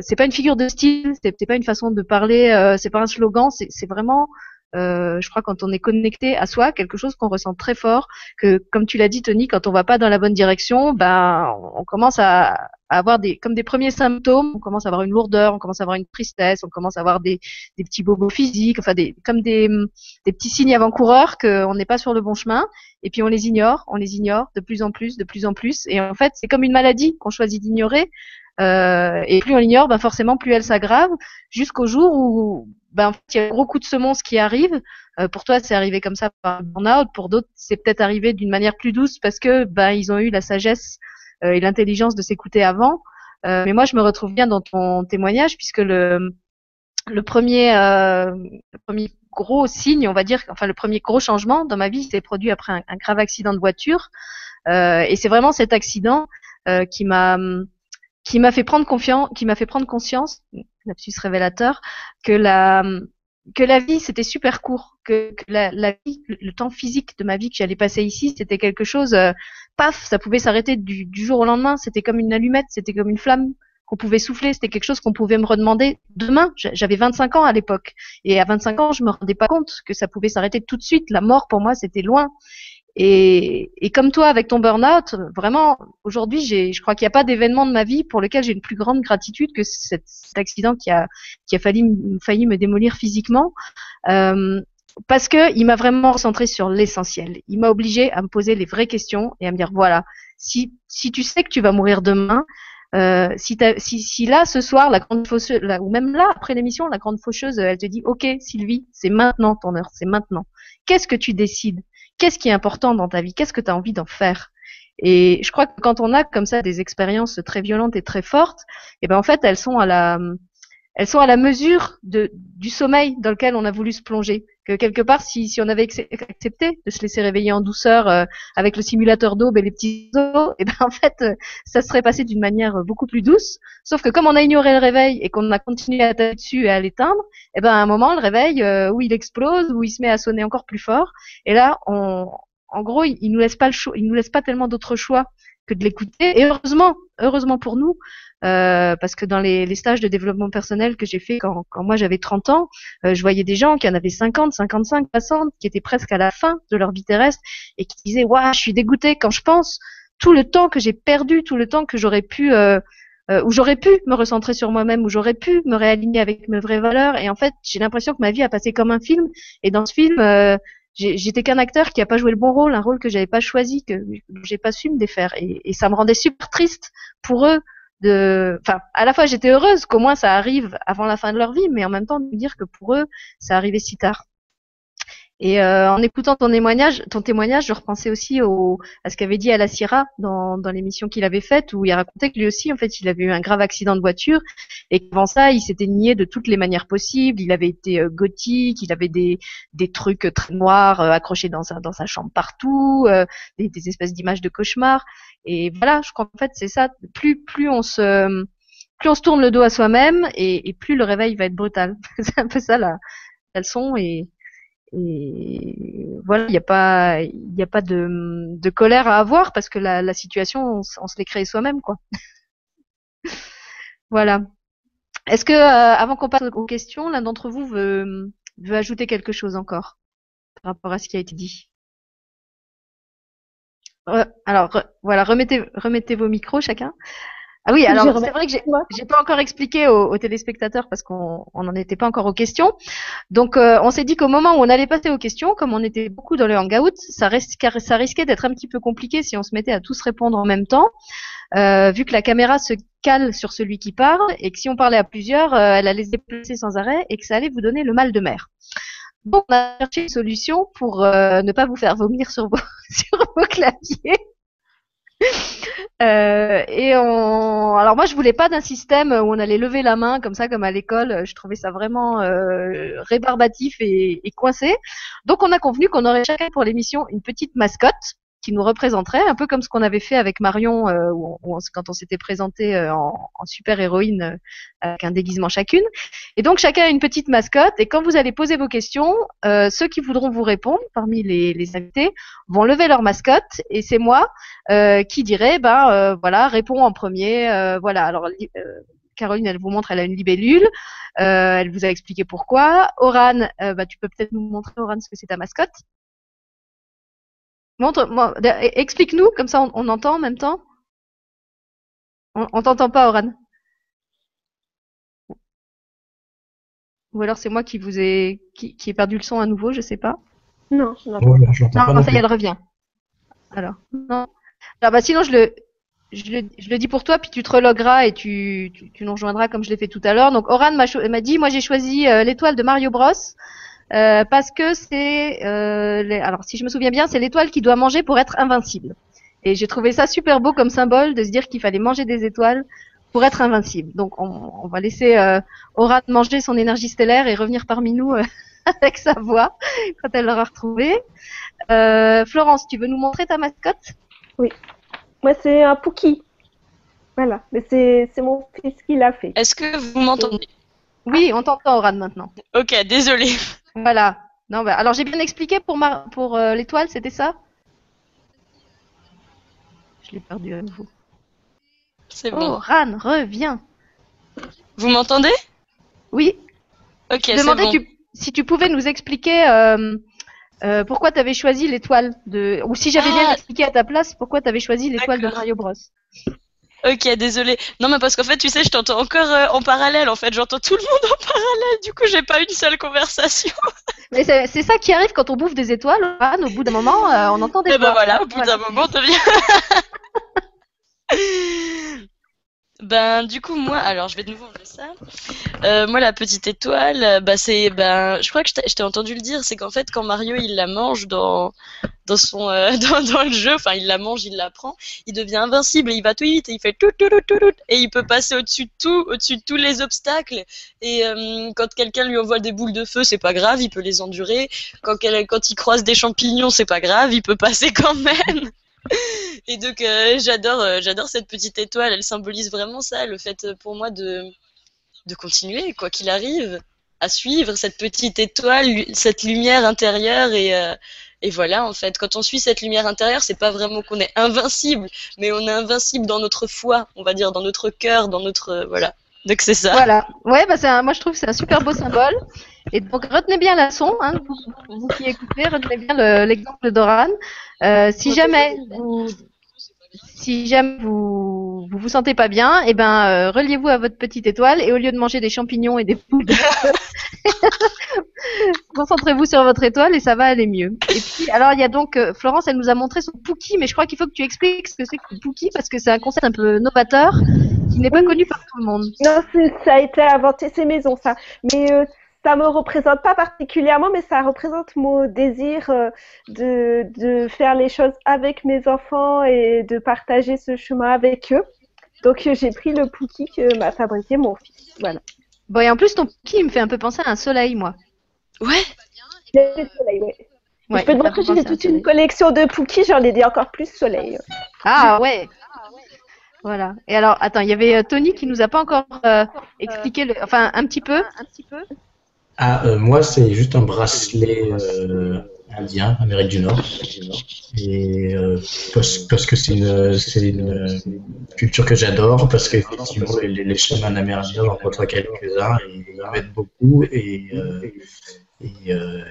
c'est pas une figure de style, c'est pas une façon de parler, euh, c'est pas un slogan, c'est vraiment je crois quand on est connecté à soi, quelque chose qu'on ressent très fort, que comme tu l'as dit Tony, quand on va pas dans la bonne direction, ben on commence à, à, avoir des comme des premiers symptômes, on commence à avoir une lourdeur, on commence à avoir une tristesse, on commence à avoir des, des petits bobos physiques, enfin des comme des, des petits signes avant-coureurs qu'on n'est pas sur le bon chemin, et puis on les ignore, on les ignore de plus en plus, de plus en plus, et en fait c'est comme une maladie qu'on choisit d'ignorer. Euh, et plus on l'ignore, ben forcément plus elle s'aggrave, jusqu'au jour où ben, il y a un gros coup de semonce qui arrive. Euh, pour toi, c'est arrivé comme ça par burn-out. Pour d'autres, c'est peut-être arrivé d'une manière plus douce parce que ben, ils ont eu la sagesse euh, et l'intelligence de s'écouter avant. Euh, mais moi, je me retrouve bien dans ton témoignage puisque le, le premier, le premier gros signe, on va dire, enfin le premier gros changement dans ma vie s'est produit après un, un, grave accident de voiture. et c'est vraiment cet accident qui m'a qui m'a fait prendre confiance, qui m'a fait prendre conscience, lapsus révélateur, que la que la vie c'était super court, que, la, vie, le, temps physique de ma vie que j'allais passer ici, c'était quelque chose, euh, paf, ça pouvait s'arrêter du, du, jour au lendemain, c'était comme une allumette, c'était comme une flamme qu'on pouvait souffler, c'était quelque chose qu'on pouvait me redemander demain. J'avais 25 ans à l'époque, et à 25 ans, je me rendais pas compte que ça pouvait s'arrêter tout de suite. La mort pour moi, c'était loin. Et, et, comme toi, avec ton burn-out, vraiment, aujourd'hui, je crois qu'il n'y a pas d'événement de ma vie pour lequel j'ai une plus grande gratitude que cet, accident qui a, qui a failli, me démolir physiquement. Euh, parce que il m'a vraiment recentré sur l'essentiel. Il m'a obligé à me poser les vraies questions et à me dire voilà, si, si tu sais que tu vas mourir demain, euh, si, si, si, là ce soir la grande faucheuse, ou même là après l'émission, la grande faucheuse, elle te dit ok Sylvie, c'est maintenant ton heure, c'est maintenant. Qu'est-ce que tu décides? Qu'est-ce qui est important dans ta vie, qu'est-ce que tu as envie d'en faire? Et je crois que quand on a comme ça des expériences très violentes et très fortes, et eh ben en fait elles sont à la elles sont à la mesure de, du sommeil dans lequel on a voulu se plonger. Que quelque part, si, si on avait accepté de se laisser réveiller en douceur euh, avec le simulateur d'aube et les petits os, et eh ben en fait, euh, ça serait passé d'une manière beaucoup plus douce. Sauf que comme on a ignoré le réveil et qu'on a continué à taper dessus et à l'éteindre, et eh ben à un moment, le réveil, euh, où il explose, où il se met à sonner encore plus fort. Et là, on, en gros, il, il nous laisse pas le choix, il nous laisse pas tellement d'autres choix que de l'écouter. Et heureusement, heureusement pour nous, euh, parce que dans les, les, stages de développement personnel que j'ai fait quand, quand moi j'avais 30 ans, euh, je voyais des gens qui en avaient 50, 55, 60, qui étaient presque à la fin de leur vie terrestre et qui disaient waouh, je suis dégoûté quand je pense tout le temps que j'ai perdu, tout le temps que j'aurais pu euh, euh, où j'aurais pu me recentrer sur moi-même, où j'aurais pu me réaligner avec mes vraies valeurs. Et en fait, j'ai l'impression que ma vie a passé comme un film. Et dans ce film, euh, j'étais qu'un acteur qui a pas joué le bon rôle, un rôle que j'avais pas choisi, que j'ai pas su me défaire. Et, et, ça me rendait super triste pour eux de, enfin, à la fois j'étais heureuse qu'au moins ça arrive avant la fin de leur vie, mais en même temps de me dire que pour eux, ça arrivait si tard. Et euh, en écoutant ton témoignage, ton témoignage, je repensais aussi au, à ce qu'avait dit Alassira dans, dans l'émission qu'il avait faite, où il racontait que lui aussi, en fait, il avait eu un grave accident de voiture et qu'avant ça, il s'était nié de toutes les manières possibles. Il avait été euh, gothique, il avait des, des trucs très noirs euh, accrochés dans sa, dans sa chambre partout, euh, des, des, espèces d'images de cauchemars. Et voilà, je crois qu'en fait, c'est ça. Plus, plus on se plus on se tourne le dos à soi-même et, et plus le réveil va être brutal. c'est un peu ça la, la leçon et et voilà, il n'y a pas, a pas de, colère à avoir parce que la, situation, on, on se l'est créée soi-même, quoi. voilà. Est-ce que, euh, avant qu'on passe aux questions, l'un d'entre vous veut, ajouter quelque chose encore par rapport à ce qui a été dit? Alors, voilà, remettez vos micros chacun. Ah oui, alors c'est vrai que j'ai pas encore expliqué aux, aux téléspectateurs parce qu'on n'en était pas encore aux questions. Donc euh, on s'est dit qu'au moment où on allait passer aux questions, comme on était beaucoup dans le hangout, ça, reste, ça risquait d'être un petit peu compliqué si on se mettait à tous répondre en même temps, euh, vu que la caméra se cale sur celui qui parle et que si on parlait à plusieurs, euh, elle allait se déplacer sans arrêt et que ça allait vous donner le mal de mer. Donc on a cherché une solution pour euh, ne pas vous faire vomir sur vos, sur vos claviers. Euh, et on... alors moi je voulais pas d'un système où on allait lever la main comme ça comme à l'école. Je trouvais ça vraiment euh, rébarbatif et, et coincé. Donc on a convenu qu'on aurait chacun pour l'émission une petite mascotte qui nous représenterait, un peu comme ce qu'on avait fait avec Marion euh, quand on s'était présenté euh, en, en, super héroïne euh, avec un déguisement chacune. Et donc chacun a une petite mascotte. Et quand vous allez poser vos questions, euh, ceux qui voudront vous répondre parmi les, les invités vont lever leur mascotte et c'est moi euh, qui dirai, ben voilà, réponds en premier. voilà. Alors Caroline, elle vous montre, elle a une libellule. Euh, elle vous a expliqué pourquoi. Oran, euh, bah, tu peux peut-être nous montrer, Oran, ce que c'est ta mascotte Montre, moi, explique-nous, comme ça on, on, entend en même temps. On, on t'entend pas, Oran. Ou alors c'est moi qui vous ai qui, qui ai perdu le son à nouveau, je sais pas.
Non, je
n'entends
pas.
non,
non, ça y est, elle revient. Alors, non. Alors bah sinon je le je le, je le, dis pour toi, puis tu te relogueras et tu, tu, tu nous rejoindras comme je l'ai fait tout à l'heure. Donc Oran m'a dit, moi j'ai choisi euh, l'étoile de Mario Bros. Euh, parce que c'est, euh, les... alors si je me souviens bien, c'est l'étoile qui doit manger pour être invincible. Et j'ai trouvé ça super beau comme symbole de se dire qu'il fallait manger des étoiles pour être invincible. Donc on, on va laisser euh, Oran manger son énergie stellaire et revenir parmi nous euh, avec sa voix quand elle l'aura retrouvée. Euh, Florence, tu veux nous montrer ta mascotte?
Oui. Moi, c'est un Pookie. Voilà, mais c'est mon fils qui l'a fait.
Est-ce que vous m'entendez?
Oui, on t'entend, Oran, maintenant.
Ok, désolé.
Voilà. Non, bah, alors j'ai bien expliqué pour, ma... pour euh, l'étoile, c'était ça? Je l'ai perdu à nouveau.
C'est
Oh,
bon.
Ran, reviens.
Vous m'entendez?
Oui.
Ok,
Je demandais
bon.
tu- si tu pouvais nous expliquer euh, euh, pourquoi tu avais choisi l'étoile de ou si j'avais bien
Ah.
expliqué à ta place pourquoi tu avais choisi l'étoile de. Mario Bros.
Ok, désolé. Non, mais parce qu'en fait, tu sais, je t'entends encore euh, en parallèle. En fait, j'entends tout le monde en parallèle. Du coup, j'ai pas une seule conversation.
Mais c'est c'est ça qui arrive quand on bouffe des étoiles, Ran, au bout d'un moment euh, on entend des
Et ben
voix.
voilà, au bout
Voilà.
d'un moment, t'as bien. Ben du coup moi alors je vais de nouveau enlever ça. Euh, moi la petite étoile euh, bah c'est ben je crois que je t'ai- entendu le dire c'est qu'en fait quand Mario il la mange dans dans son euh, dans, dans le jeu enfin il la mange il la prend il devient invincible et il va tout vite et il fait tout tout tout tout tout et il peut passer au-dessus de tout au-dessus de tous les obstacles. Et euh, quand quelqu'un lui envoie des boules de feu c'est pas grave il peut les endurer. Quand quand il croise des champignons c'est pas grave il peut passer quand même et donc euh, j'adore euh, j'adore cette petite étoile, elle symbolise vraiment ça, le fait euh, pour moi de de continuer quoi qu'il arrive à suivre cette petite étoile, cette lumière intérieure et et voilà en fait quand on suit cette lumière intérieure, c'est pas vraiment qu'on est invincible, mais on est invincible dans notre foi, on va dire dans notre cœur, dans notre voilà. Donc c'est ça.
Voilà. Ouais, bah moi je trouve que c'est un super beau symbole. Et donc retenez bien la leçon, hein, vous, vous qui écoutez, retenez bien le- l'exemple d'Oran. Euh, si jamais vous, si jamais vous vous, vous sentez pas bien, eh ben euh, reliez-vous à votre petite étoile et au lieu de manger des champignons et des poules, concentrez-vous sur votre étoile et ça va aller mieux. Et puis alors il y a donc euh, Florence, elle nous a montré son Pookie, mais je crois qu'il faut que tu expliques ce que c'est que le Pookie parce que c'est un concept un peu novateur qui n'est pas connu par tout le monde.
Non, ça a été inventé, c'est maison ça. Mais euh, ça me représente pas particulièrement, mais ça représente mon désir euh, de, de faire les choses avec mes enfants et de partager ce chemin avec eux. Donc euh, j'ai pris le Pookie que m'a fabriqué mon fils. Voilà.
Bon et en plus ton Pookie il me fait un peu penser à un soleil moi.
Ouais.
Le soleil, ouais.
Ouais,
je peux te montrer, j'ai
un
toute une collection de Pookie, j'en ai des encore plus soleil.
Ah ouais. Voilà. Et alors, attends, il y avait euh, Tony qui nous a pas encore euh, expliqué, le... enfin un petit peu. Un petit peu.
Ah, euh, moi, c'est juste un bracelet euh, indien, Amérique du Nord. Et euh, parce, parce que c'est une, c'est une culture que j'adore, parce qu'effectivement, les, les chemins d'Amérique du Nord, j'en côtoie quelques-uns, et ils m'aident beaucoup. Et, euh, et, euh,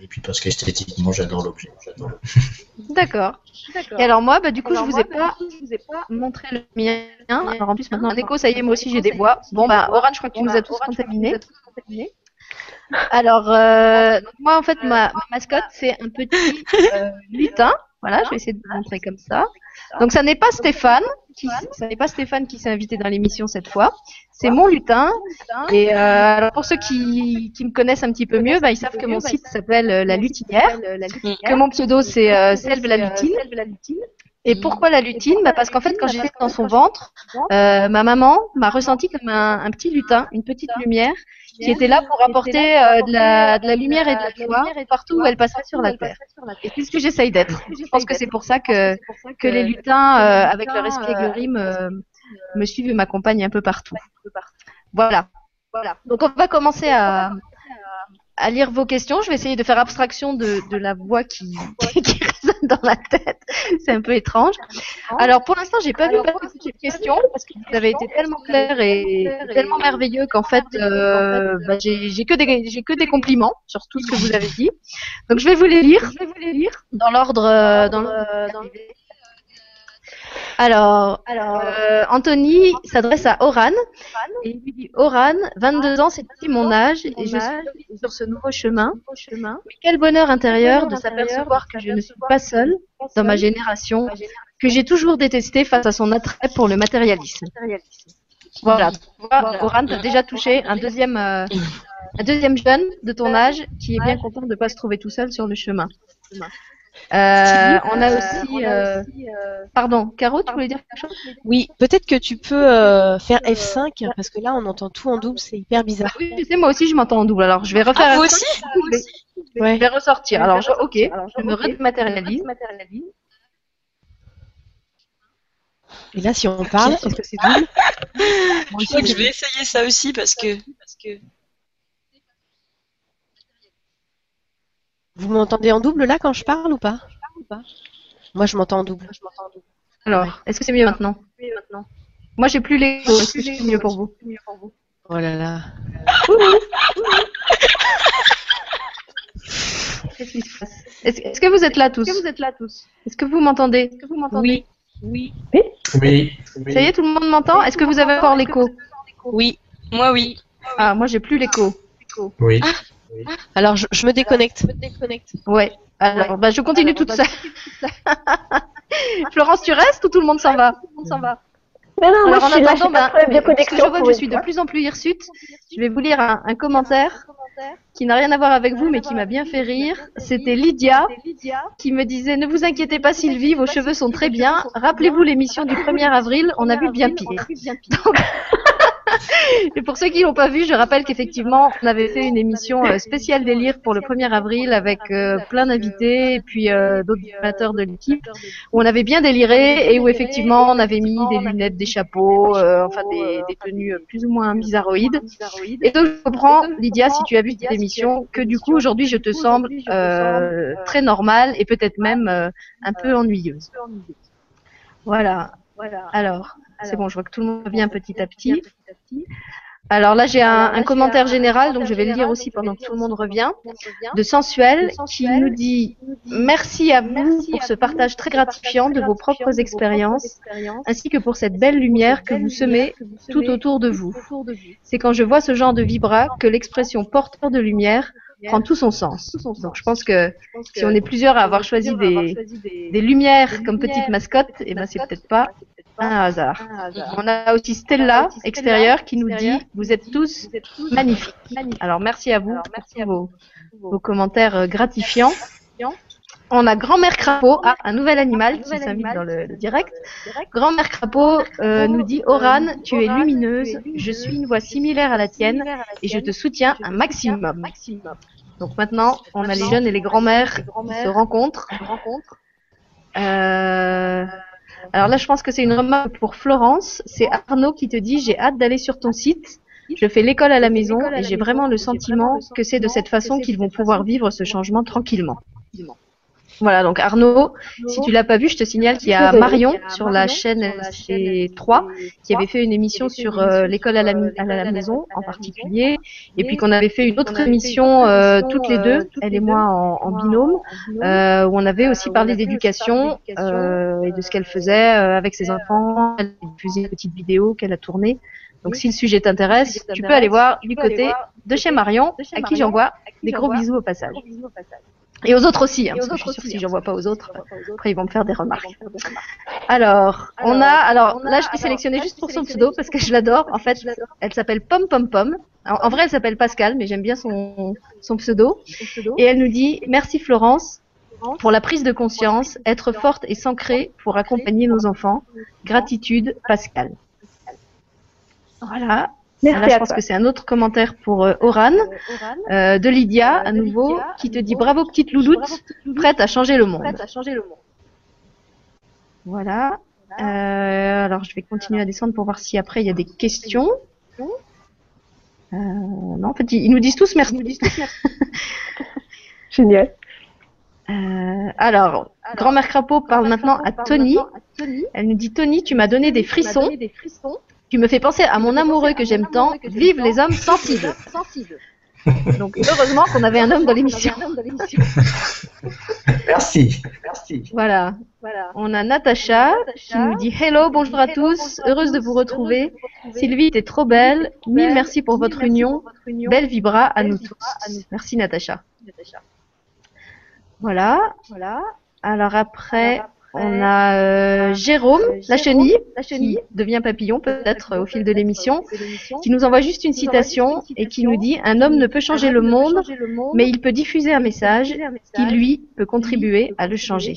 et puis parce qu'esthétiquement, j'adore l'objet. j'adore.
D'accord. Et alors moi, bah du coup, je vous ai pas, je vous ai pas montré le mien. Alors en plus maintenant, Nico, ça y est, moi aussi j'ai des voix. Bon bah, Oran, je crois que tu nous as tous contaminés. Alors euh, donc, moi en fait, ma, ma mascotte c'est un petit euh, lutin. Voilà, je vais essayer de vous montrer comme ça. Donc ça n'est pas Stéphane, qui, ça n'est pas Stéphane qui s'est invité dans l'émission cette fois. C'est mon lutin. Et euh, alors pour ceux qui, qui me connaissent un petit peu mieux, bah, ils savent que mon site s'appelle euh, La Lutinière, que mon pseudo c'est euh, Selve la Lutine. Et pourquoi la lutine? Bah Parce qu'en fait, quand j'étais dans son ventre, euh, ma maman m'a ressenti comme un, un petit lutin, une petite lumière, qui était là pour apporter euh, de, la, de la lumière et de la joie partout où elle passait sur la terre. Et c'est ce que j'essaye d'être. Je pense que c'est pour ça que, que les lutins, euh, avec leur espièglerie, me, me suivent et m'accompagnent un peu partout. Voilà. Voilà. Donc on va commencer à, à lire vos questions. Je vais essayer de faire abstraction de, de la voix qui, dans la tête. C'est un peu étrange. Alors pour l'instant, j'ai pas vu passer toutes les questions parce que vous avez été tellement clairs et tellement merveilleux qu'en fait, euh, bah, j'ai que des j'ai que des compliments sur tout ce que vous avez dit. Donc je vais vous les lire. Je vais vous les lire dans l'ordre euh, dans l'ordre Alors, euh, Anthony s'adresse à Oran. Et il lui dit Oran, 22 ans, c'est aussi mon âge et je suis sur ce nouveau chemin. Mais quel bonheur intérieur de s'apercevoir que je ne suis pas seule dans ma génération, que j'ai toujours détesté face à son attrait pour le matérialisme. Voilà, tu Oran, t'as déjà touché un deuxième, euh, un deuxième jeune de ton âge qui est bien content de ne pas se trouver tout seul sur le chemin. Euh, on a aussi, euh, pardon, Caro, tu voulais dire quelque chose?
Oui, peut-être que tu peux euh, faire F5 parce que là on entend tout en double, c'est hyper bizarre.
Oui, tu sais, moi aussi je m'entends en double. Alors je vais refaire.
Ah, vous aussi?
Je vais-
Ouais.
Je vais ressortir. Alors je, ok, je me rematérialise.
Et là si on parle, est-ce que c'est double?
Je crois que je vais essayer ça aussi parce que. Parce que...
Vous m'entendez en double là quand je parle ou pas Moi je m'entends en double.
Alors, est-ce que c'est mieux maintenant Moi j'ai plus les. Est-ce que c'est mieux pour vous
Oh là là.
Qu'est-ce qui se passe Est-ce est-ce que vous êtes là tous Est-ce que vous m'entendez
Oui.
Oui.
Ça y est, tout le monde m'entend Est-ce que vous avez encore l'écho
Oui.
Moi, oui.
Ah, moi j'ai plus l'écho.
Oui.
Alors je, je me déconnecte.
Ouais. Alors, bah, je continue toute seule. Florence, tu restes ou tout le monde s'en va
Mais non, moi
Alors,
je
en
suis là,
attendant,
de
bah, puisque
connexion.
je vois que je suis de plus en plus hirsute, je vais vous lire un, un commentaire qui n'a rien à voir avec vous, mais qui m'a bien fait rire. C'était Lydia qui me disait Ne vous inquiétez pas, Sylvie, vos cheveux sont très bien. Rappelez-vous l'émission du 1er avril, on a vu bien pire. Donc- Et pour ceux qui l'ont pas vu, je rappelle qu'effectivement, on avait fait une émission euh, spéciale délire pour le 1er avril avec euh, plein d'invités et puis euh, d'autres animateurs de l'équipe où on avait bien déliré et où effectivement on avait mis des lunettes, des chapeaux, euh, enfin des, des tenues plus ou moins bizarroïdes. Et donc je comprends, Lydia, si tu as vu cette émission, que du coup aujourd'hui je te semble très normale et peut-être même un peu ennuyeuse. Voilà. Alors, c'est bon, je vois que tout le monde revient petit à petit. Alors là, j'ai un, un, commentaire général, donc je vais le lire aussi pendant que tout le monde revient, de Sensuel, qui nous dit Merci à vous pour ce partage très gratifiant de vos propres expériences, ainsi que pour cette belle lumière que vous semez tout autour de vous. C'est quand je vois ce genre de vibra que l'expression porteur de lumière prend tout son sens. Donc je pense que si on est plusieurs à avoir choisi des, des lumières comme petite mascotte, et eh ben c'est peut-être pas un hasard. On a aussi Stella, extérieure, qui nous dit Vous êtes tous magnifiques. Alors merci à vous pour vos, vos commentaires euh, gratifiants. On a Grand-mère Crapaud, ah, un nouvel animal qui s'invite dans le, direct. Grand-mère Crapaud euh, nous dit Oran, tu es lumineuse, je suis une voix similaire à la tienne et je te soutiens un maximum. Donc maintenant, on a les jeunes et les grands-mères qui se rencontrent. Euh, alors là, je pense que c'est une remarque pour Florence. C'est Arnaud qui te dit J'ai hâte d'aller sur ton site. Je fais l'école à la maison et j'ai vraiment le sentiment que c'est de cette façon qu'ils vont pouvoir vivre ce changement tranquillement. Voilà, donc Arnaud, si tu l'as pas vu, je te signale qu'il y a Marion sur la chaîne C3 qui avait fait une émission sur euh, l'école à, la, maison en particulier, et puis qu'on avait fait une autre émission euh, toutes les deux, elle et moi en, binôme, euh, où on avait aussi parlé d'éducation et de ce qu'elle faisait avec ses enfants. Elle une petite vidéo qu'elle a tournée. Donc si le sujet t'intéresse, tu peux aller voir du côté de chez Marion, à qui j'envoie des gros bisous au passage. Et aux autres aussi, hein, parce que je suis sûre que si j'en vois pas aux autres, après ils vont me faire des remarques. Alors, on a, alors là je l'ai sélectionné juste pour son pseudo parce que je l'adore. En fait, elle s'appelle Pom Pom Pom. En, vrai, elle s'appelle Pascal, mais j'aime bien son, son pseudo. Et elle nous dit merci Florence pour la prise de conscience, être forte et s'ancrer pour accompagner nos enfants. Gratitude, Pascal. Voilà. Merci je pense que c'est un autre commentaire pour euh, Oran, euh, de Lydia, à nouveau, qui te dit bravo petite louloute, prête à changer le monde. Voilà. Euh, alors je vais continuer à descendre pour voir si après il y a des questions. Euh, non, en fait, ils nous disent tous merci.
Génial.
Euh, alors, grand-mère Crapaud parle maintenant à Tony. Elle nous dit Tony, tu m'as donné des frissons. Tu me fais penser à mon amoureux que j'aime tant. Vive les hommes sensibles. Donc heureusement qu'on avait un homme dans l'émission.
Merci. Merci.
Voilà. On a Natacha qui nous dit Hello, bonjour à tous, heureuse de vous retrouver. Sylvie, t'es trop belle. Mille merci pour votre union. Belle vibra à nous tous. Merci Natacha. Voilà. Voilà. Alors après, on a euh, Jérôme, la chenille, qui devient papillon peut-être au fil de l'émission, qui nous envoie juste une citation et qui nous dit Un homme ne peut changer le monde, mais il peut diffuser un message qui, lui, peut contribuer à le changer.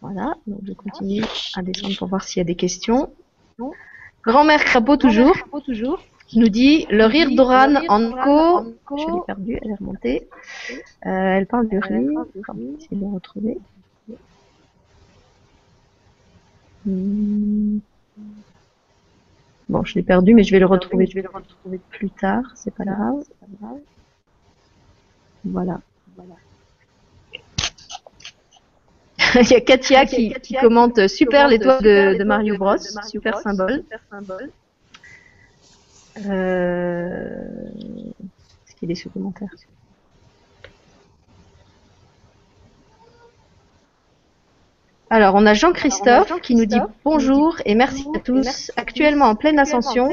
Voilà, donc je continue à descendre pour voir s'il y a des questions. Grand-mère Crapaud toujours nous dit le rire d'Oran en co. Je l'ai perdu, elle est remontée. Euh, elle parle du rire. Essayer de le retrouver. Bon, je l'ai perdu, mais je vais le retrouver. Je vais le retrouver plus tard. C'est pas grave. Voilà. Il y a Katia, qui, commente super l'étoile de, de, Mario Bros. Super symbole. Euh... Est-ce qu'il est ce commentaire? Alors, on a Jean-Christophe qui nous dit bonjour et merci à tous. Actuellement en pleine ascension,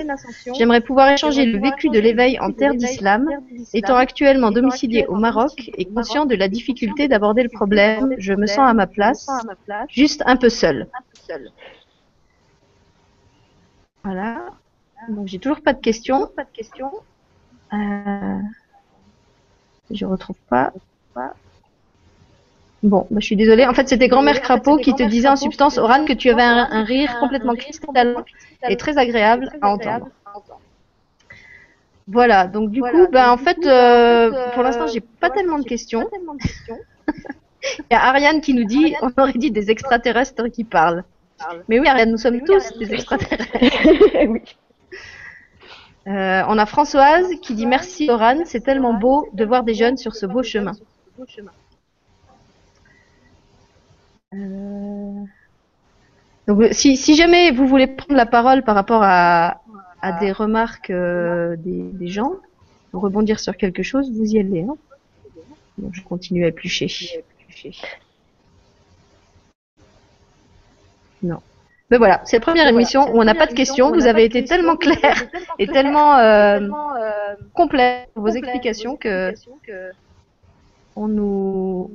j'aimerais pouvoir échanger le vécu de l'éveil en terre d'islam. Étant actuellement domicilié au Maroc et conscient de la difficulté d'aborder le problème, je me sens à ma place, juste un peu seul. Voilà. Donc, j'ai toujours pas de questions. Pas de questions. Euh... Je retrouve pas. Bon, bah, je suis désolée. En fait, c'était grand-mère Crapaud qui te disait en substance, Oran, que tu avais un, rire complètement cristallin et très agréable à entendre. Voilà, donc du coup, bah, en fait, euh, pour l'instant, j'ai pas tellement de questions. Il y a Ariane qui nous dit, on aurait dit des extraterrestres qui parlent. Mais oui, Ariane, nous sommes tous des extraterrestres. Euh, on a Françoise qui dit merci Oran, c'est tellement beau de voir des jeunes sur ce beau chemin. Euh, donc, si, si, jamais vous voulez prendre la parole par rapport à, à des remarques des, des, gens, rebondir sur quelque chose, vous y allez. Hein Donc, je continue à éplucher. Non. Mais voilà, c'est la première émission où on n'a pas de questions. Vous avez été tellement clair et tellement euh, complet dans vos explications que on nous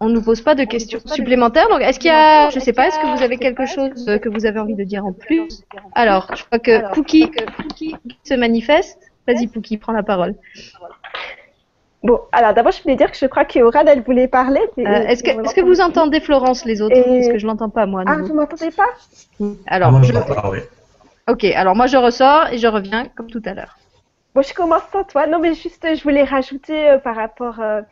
on nous pose pas de questions supplémentaires. Donc, est-ce qu'il y a, je sais pas, est-ce que vous avez quelque chose que vous avez envie de dire en plus Alors, je crois que Pouki se manifeste. Vas-y, Pouki, prends la parole.
Bon, alors d'abord, je voulais dire que je crois qu'Aurane, elle voulait parler.
Euh, est-ce que, est que vous entendez Florence, les autres Parce que je l'entends pas, moi.
Ah, vous m'entendez pas?
Alors, je... Pas, oui. Ok, alors moi je ressors et je reviens comme tout à l'heure.
Bon, je commence sans toi. Non, mais juste, je voulais rajouter euh, par rapport euh,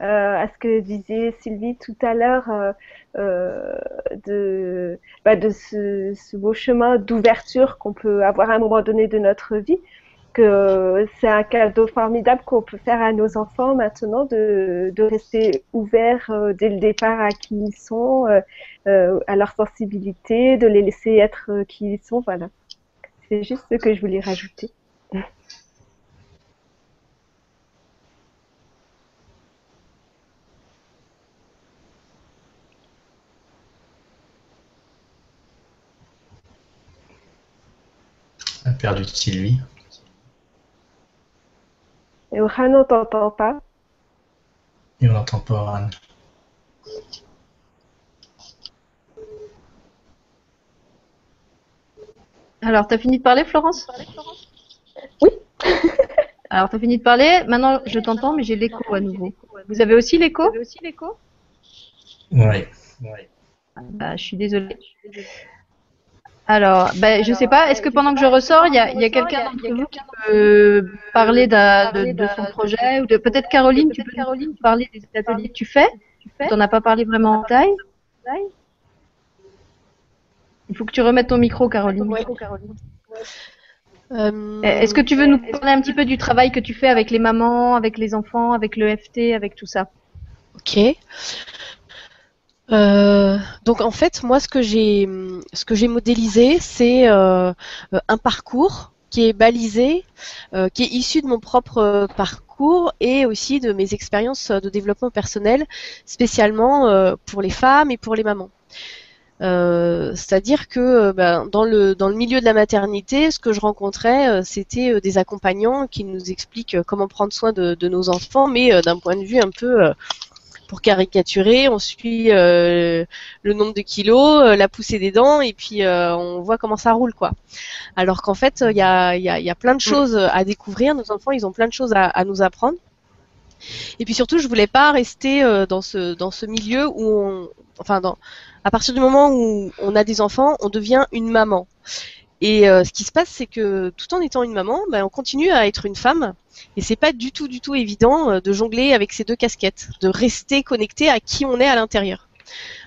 à ce que disait Sylvie tout à l'heure de, bah, de ce, ce beau chemin d'ouverture qu'on peut avoir à un moment donné de notre vie que c'est un cadeau formidable qu'on peut faire à nos enfants maintenant de, de rester ouverts euh, dès le départ à qui ils sont, euh, euh, à leur sensibilité, de les laisser être qui ils sont. Voilà. C'est juste ce que je voulais rajouter.
Perdu Sylvie.
Et Oran, on t'entend pas.
Et on n'entend pas Oran.
Alors, t'as fini de parler, Florence?
Oui.
Alors, t'as fini de parler. Maintenant, je t'entends, mais j'ai l'écho à nouveau. Vous avez aussi l'écho?
Oui.
Bah, je suis désolée. Alors, ben, je sais pas, est-ce que pendant que je ressors, il y a, y a quelqu'un d'entre vous qui peut parler de, de, son projet ou de peut-être Caroline, tu peux Caroline parler des ateliers que tu fais. Tu n'en as pas parlé vraiment en taille Il faut que tu remettes ton micro, Caroline. Euh, est-ce que tu veux nous parler un petit peu du travail que tu fais avec les mamans, avec les enfants, avec le FT, avec tout ça?
Ok. Euh, donc en fait, moi, ce que j'ai, ce que j'ai modélisé, c'est euh, un parcours qui est balisé, euh, qui est issu de mon propre parcours et aussi de mes expériences de développement personnel, spécialement pour les femmes et pour les mamans. C'est-à-dire que ben, dans le dans le milieu de la maternité, ce que je rencontrais, c'était des accompagnants qui nous expliquent comment prendre soin de, de nos enfants, mais d'un point de vue un peu pour caricaturer, on suit euh, le nombre de kilos, euh, la poussée des dents, et puis euh, on voit comment ça roule, quoi. Alors qu'en fait, il y a, y, a, y a, plein de mm. choses à découvrir. Nos enfants, ils ont plein de choses à, à nous apprendre. Et puis surtout, je voulais pas rester dans ce dans ce milieu où on, enfin, dans, à partir du moment où on a des enfants, on devient une maman. Et euh, ce qui se passe, c'est que tout en étant une maman, ben, on continue à être une femme. Et c'est pas du tout, du tout évident euh, de jongler avec ces deux casquettes, de rester connecté à qui on est à l'intérieur.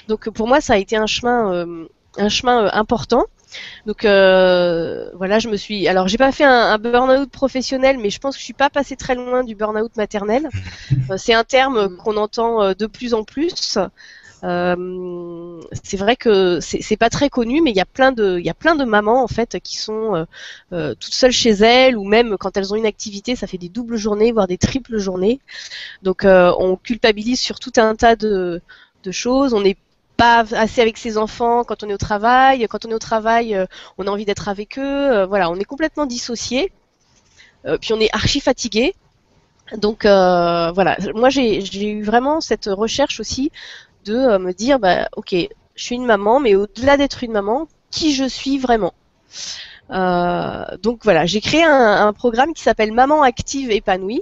Donc pour moi, ça a été un chemin, euh, un chemin important. Donc voilà, je me suis. Alors j'ai pas fait un, un burn-out professionnel, mais je pense que je suis pas passée très loin du burn-out maternel. c'est un terme qu'on entend de plus en plus. Euh, c'est vrai que c'est pas très connu, mais il y a plein de, il y a plein de mamans en fait qui sont euh, euh, toutes seules chez elles ou même quand elles ont une activité, ça fait des doubles journées, voire des triples journées. Donc on culpabilise sur tout un tas de, de choses. On n'est pas assez avec ses enfants quand on est au travail. Quand on est au travail, on a envie d'être avec eux. voilà, on est complètement dissocié. puis on est archi fatigué. Donc voilà, moi j'ai eu vraiment cette recherche aussi de euh, me dire, bah, ok, je suis une maman, mais au-delà d'être une maman, qui je suis vraiment. Euh, donc voilà, j'ai créé un, programme qui s'appelle Maman active épanouie.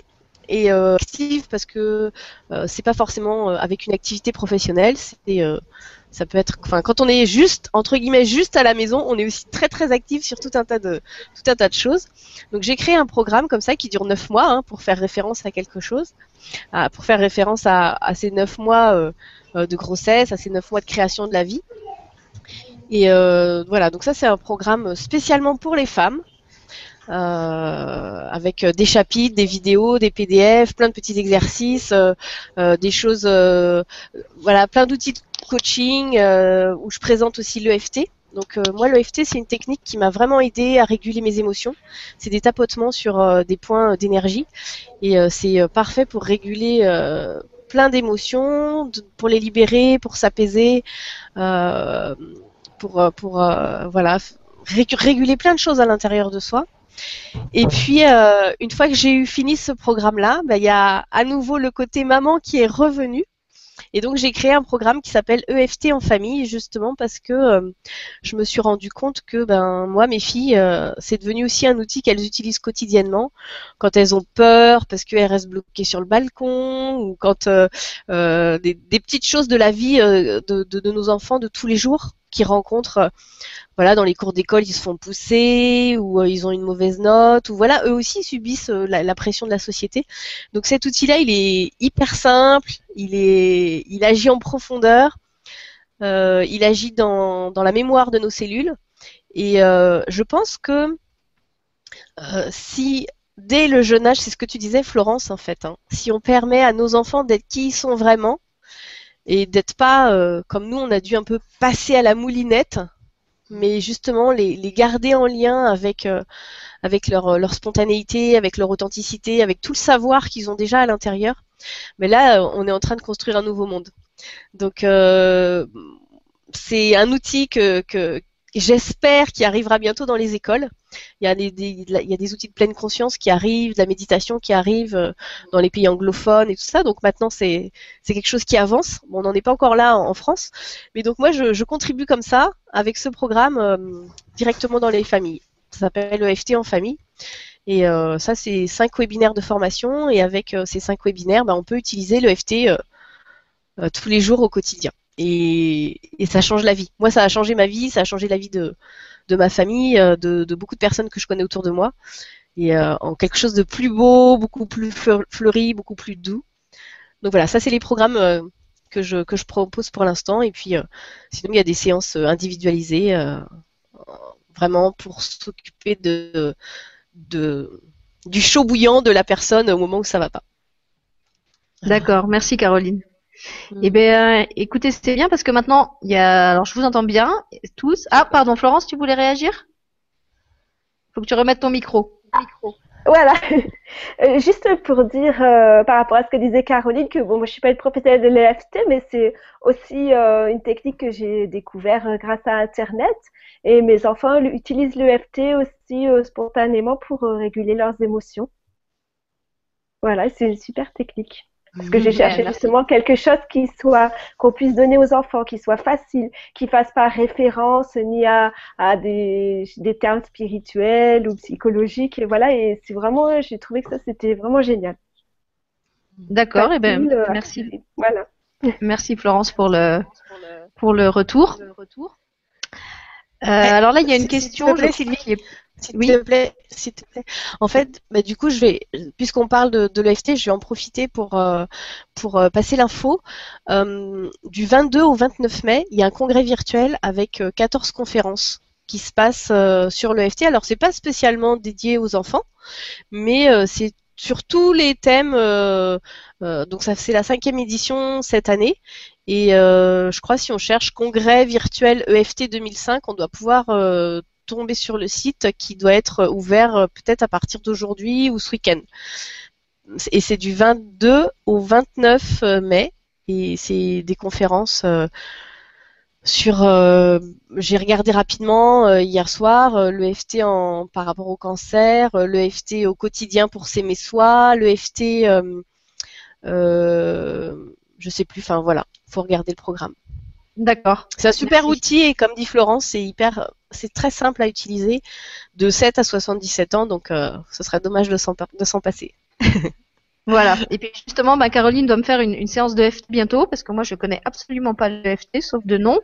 Et euh, active parce que c'est pas forcément avec une activité professionnelle, c'est ça peut être, enfin, quand on est juste entre guillemets juste à la maison, on est aussi très très actif sur tout un tas de tout un tas de choses. Donc j'ai créé un programme comme ça qui dure neuf mois hein, pour faire référence à quelque chose, pour faire référence à, à ces neuf mois de grossesse, à ces neuf mois de création de la vie. Et euh, voilà, donc ça c'est un programme spécialement pour les femmes. Euh, avec des chapitres, des vidéos, des PDF, plein de petits exercices, des choses, voilà, plein d'outils de coaching où je présente aussi l'EFT Donc moi l'EFT c'est une technique qui m'a vraiment aidé à réguler mes émotions. C'est des tapotements sur des points d'énergie et c'est parfait pour réguler plein d'émotions, pour les libérer, pour s'apaiser, pour pour voilà réguler plein de choses à l'intérieur de soi. Et puis, euh, une fois que j'ai eu fini ce programme-là, bah, il y a à nouveau le côté maman qui est revenu. Et donc, j'ai créé un programme qui s'appelle EFT en famille, justement parce que euh, je me suis rendu compte que, ben, moi, mes filles, euh, c'est devenu aussi un outil qu'elles utilisent quotidiennement. Quand elles ont peur, parce qu'elles restent bloquées sur le balcon, ou quand des, des, petites choses de la vie de, de, nos enfants de tous les jours qui rencontrent voilà, dans les cours d'école, ils se font pousser ou euh, ils ont une mauvaise note ou voilà, eux aussi subissent euh, la, pression de la société. Donc cet outil-là, il est hyper simple, il est, il agit en profondeur, euh, il agit dans, dans la mémoire de nos cellules et je pense que si dès le jeune âge, c'est ce que tu disais Florence en fait, hein, si on permet à nos enfants d'être qui ils sont vraiment et d'être pas comme nous, on a dû un peu passer à la moulinette mais justement les, garder en lien avec euh, avec leur, leur spontanéité, avec leur authenticité, avec tout le savoir qu'ils ont déjà à l'intérieur. Mais là, on est en train de construire un nouveau monde. Donc euh, c'est un outil que, que, j'espère qu'il arrivera bientôt dans les écoles. Il y, a des, outils de pleine conscience qui arrivent, de la méditation qui arrive euh, dans les pays anglophones et tout ça. Donc maintenant, c'est quelque chose qui avance. Bon, on n'en est pas encore là en, France. Mais donc moi, je, contribue comme ça, avec ce programme, euh, directement dans les familles. Ça s'appelle EFT en famille. Et euh, ça, c'est cinq webinaires de formation. Et avec euh, ces cinq webinaires, ben, on peut utiliser l'EFT tous les jours au quotidien et, ça change la vie. Moi, ça a changé ma vie, ça a changé la vie de, de ma famille, euh, de, beaucoup de personnes que je connais autour de moi, et euh, en quelque chose de plus beau, beaucoup plus fleuri, beaucoup plus doux. Donc voilà, ça c'est les programmes euh, que, je, que je propose pour l'instant, et puis sinon il y a des séances individualisées, vraiment pour s'occuper du chaud bouillant de la personne au moment où ça va pas.
D'accord, merci Caroline. Mm. Eh bien, écoutez, c'était bien parce que maintenant, il y a. Alors, je vous entends bien, tous. Ah, pardon, Florence, tu voulais réagir? Faut que tu remettes ton micro.
Voilà. Euh, juste pour dire euh, par rapport à ce que disait Caroline que bon, moi je suis pas une professionnelle de l'EFT, mais c'est aussi euh, une technique que j'ai découvert grâce à Internet. Et mes enfants utilisent l'EFT aussi spontanément pour réguler leurs émotions. Voilà, c'est une super technique. Parce que j'ai cherché justement quelque chose qui soit, qu'on puisse donner aux enfants, qui soit facile, qui fasse pas référence ni à, à des, des termes spirituels ou psychologiques. Et voilà, et c'est vraiment, j'ai trouvé que ça c'était vraiment génial.
D'accord, et eh ben euh, merci. Voilà. Merci Florence pour le, pour le retour. Euh, alors là, il y a une question,
Sylvie, s'il te plaît, s'il te plaît. En fait, bah, du coup, je vais, puisqu'on parle de, de l'EFT, je vais en profiter pour, euh, pour euh, passer l'info. Euh, du 22 au 29 mai, il y a un congrès virtuel avec 14 conférences qui se passent sur l'EFT. Alors, c'est pas spécialement dédié aux enfants, mais c'est sur tous les thèmes. donc, ça c'est la cinquième édition cette année. Et je crois si on cherche congrès virtuel EFT 2005, on doit pouvoir tomber sur le site qui doit être ouvert euh, peut-être à partir d'aujourd'hui ou ce week-end. Et c'est du 22 au 29 euh, mai. Et c'est des conférences euh, sur. J'ai regardé rapidement hier soir l'EFT par rapport au cancer, l'EFT au quotidien pour s'aimer soi, l'EFT. je sais plus. Enfin voilà, faut regarder le programme.
D'accord.
C'est un super outil et comme dit Florence, c'est hyper, c'est très simple à utiliser de 7 à 77 ans, donc euh, ce serait dommage de s'en, passer.
voilà. Et puis justement, bah, Caroline doit me faire une, séance de FT bientôt parce que moi je connais absolument pas le FT sauf de nom.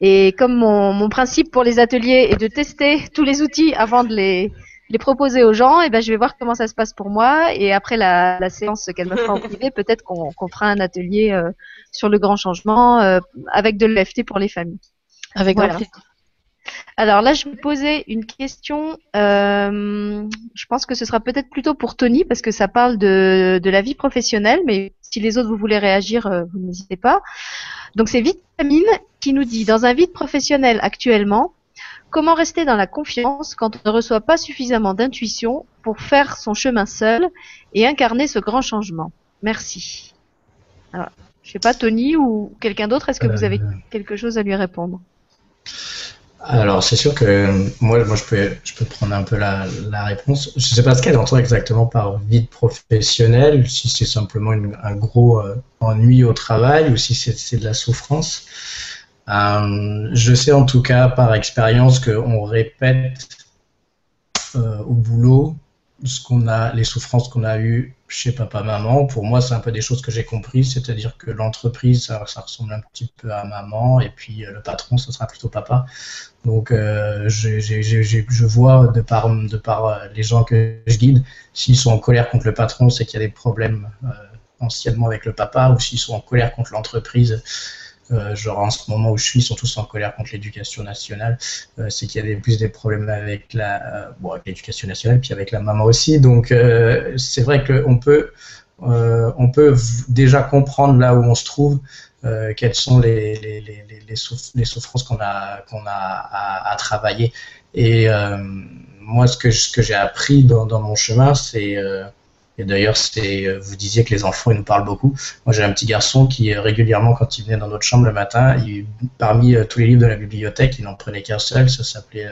Et comme mon, principe pour les ateliers est de tester tous les outils avant de les, les proposer aux gens, et ben je vais voir comment ça se passe pour moi. Et après la, séance qu'elle me fera en privé, peut-être qu'on, fera un atelier euh, sur le grand changement euh, avec de l'EFT pour les familles.
Avec voilà.
Alors là, je vais poser une question. Euh, je pense que ce sera peut-être plutôt pour Tony parce que ça parle de, de la vie professionnelle, mais si les autres vous voulez réagir, euh, vous n'hésitez pas. Donc c'est Vitamine qui nous dit dans un vide professionnel actuellement, Comment rester dans la confiance quand on ne reçoit pas suffisamment d'intuition pour faire son chemin seul et incarner ce grand changement? Merci. Alors, je sais pas, Tony ou quelqu'un d'autre, est-ce que vous avez euh. quelque chose à lui répondre?
Alors, c'est sûr que moi, moi je, peux, je peux prendre un peu la, la réponse. Je ne sais pas ce qu'elle entend exactement par vide professionnelle, si c'est simplement un gros euh, ennui au travail ou si c'est de la souffrance. Euh, je sais en tout cas par expérience qu'on répète euh, au boulot ce qu'on a, les souffrances qu'on a eues chez papa maman. Pour moi, c'est un peu des choses que j'ai compris, c'est-à-dire que l'entreprise, ça, ressemble un petit peu à maman, et puis euh, le patron, ce sera plutôt papa. Donc, je vois de par, les gens que je guide, s'ils sont en colère contre le patron, c'est qu'il y a des problèmes anciennement avec le papa, ou s'ils sont en colère contre l'entreprise, euh, genre en ce moment où je suis, surtout en colère contre l'éducation nationale, euh, c'est qu'il y a plus des problèmes avec la, euh, bon, l'éducation nationale, puis avec la maman aussi. Donc c'est vrai qu'on peut, on peut déjà comprendre là où on se trouve, quelles sont les, les, les, les, souffrances qu'on a, qu'on a à, à, travailler. Et moi, ce que, ce que j'ai appris dans, dans mon chemin, c'est et d'ailleurs, euh, vous disiez que les enfants, ils nous parlent beaucoup. Moi, j'ai un petit garçon qui, euh, régulièrement, quand il venait dans notre chambre le matin, parmi euh, tous les livres de la bibliothèque, il n'en prenait qu'un seul. Ça s'appelait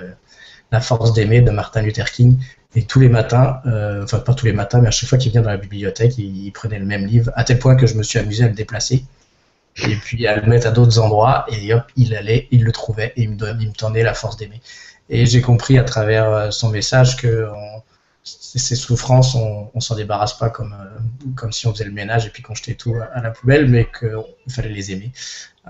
La force d'aimer de Martin Luther King. Et tous les matins, enfin pas tous les matins, mais à chaque fois qu'il vient dans la bibliothèque, il, prenait le même livre, à tel point que je me suis amusé à le déplacer et puis à le mettre à d'autres endroits. Et hop, il allait, il le trouvait et il me, me tendait la force d'aimer. Et j'ai compris à travers son message que ces souffrances, on, on s'en débarrasse pas comme, euh, comme si on faisait le ménage et puis qu'on jetait tout à, la poubelle, mais qu'il fallait les aimer.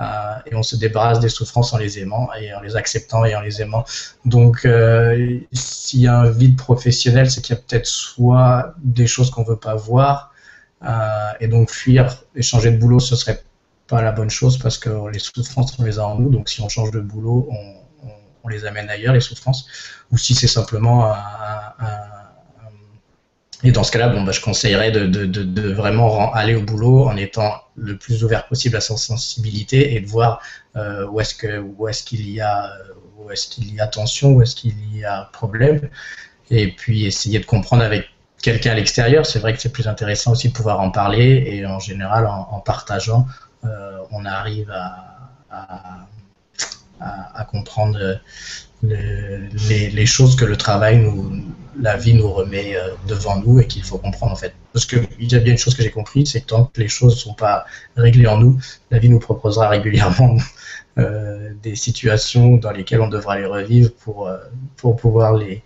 Euh, et on se débarrasse des souffrances en les aimant et en les acceptant et en les aimant. Donc, euh, s'il y a un vide professionnel, c'est qu'il y a peut-être soit des choses qu'on veut pas voir, et donc fuir et changer de boulot, ce serait pas la bonne chose parce que les souffrances, on les a en nous. Donc, si on change de boulot, on, les amène ailleurs, les souffrances. Ou si c'est simplement un et dans ce cas-là, bon, bah, je conseillerais de, vraiment aller au boulot en étant le plus ouvert possible à sa sensibilité et de voir euh, où est-ce qu'il y a où est-ce y a tension, où est-ce qu'il y a problème, et puis essayer de comprendre avec quelqu'un à l'extérieur. C'est vrai que c'est plus intéressant aussi de pouvoir en parler et en général en, partageant, euh, on arrive à, comprendre les, choses que le travail nous la vie nous remet euh, devant nous et qu'il faut comprendre en fait. Parce qu'il y a bien une chose que j'ai compris, c'est que tant que les choses ne sont pas réglées en nous, la vie nous proposera régulièrement euh, des situations dans lesquelles on devra les revivre pour, euh, pour pouvoir les,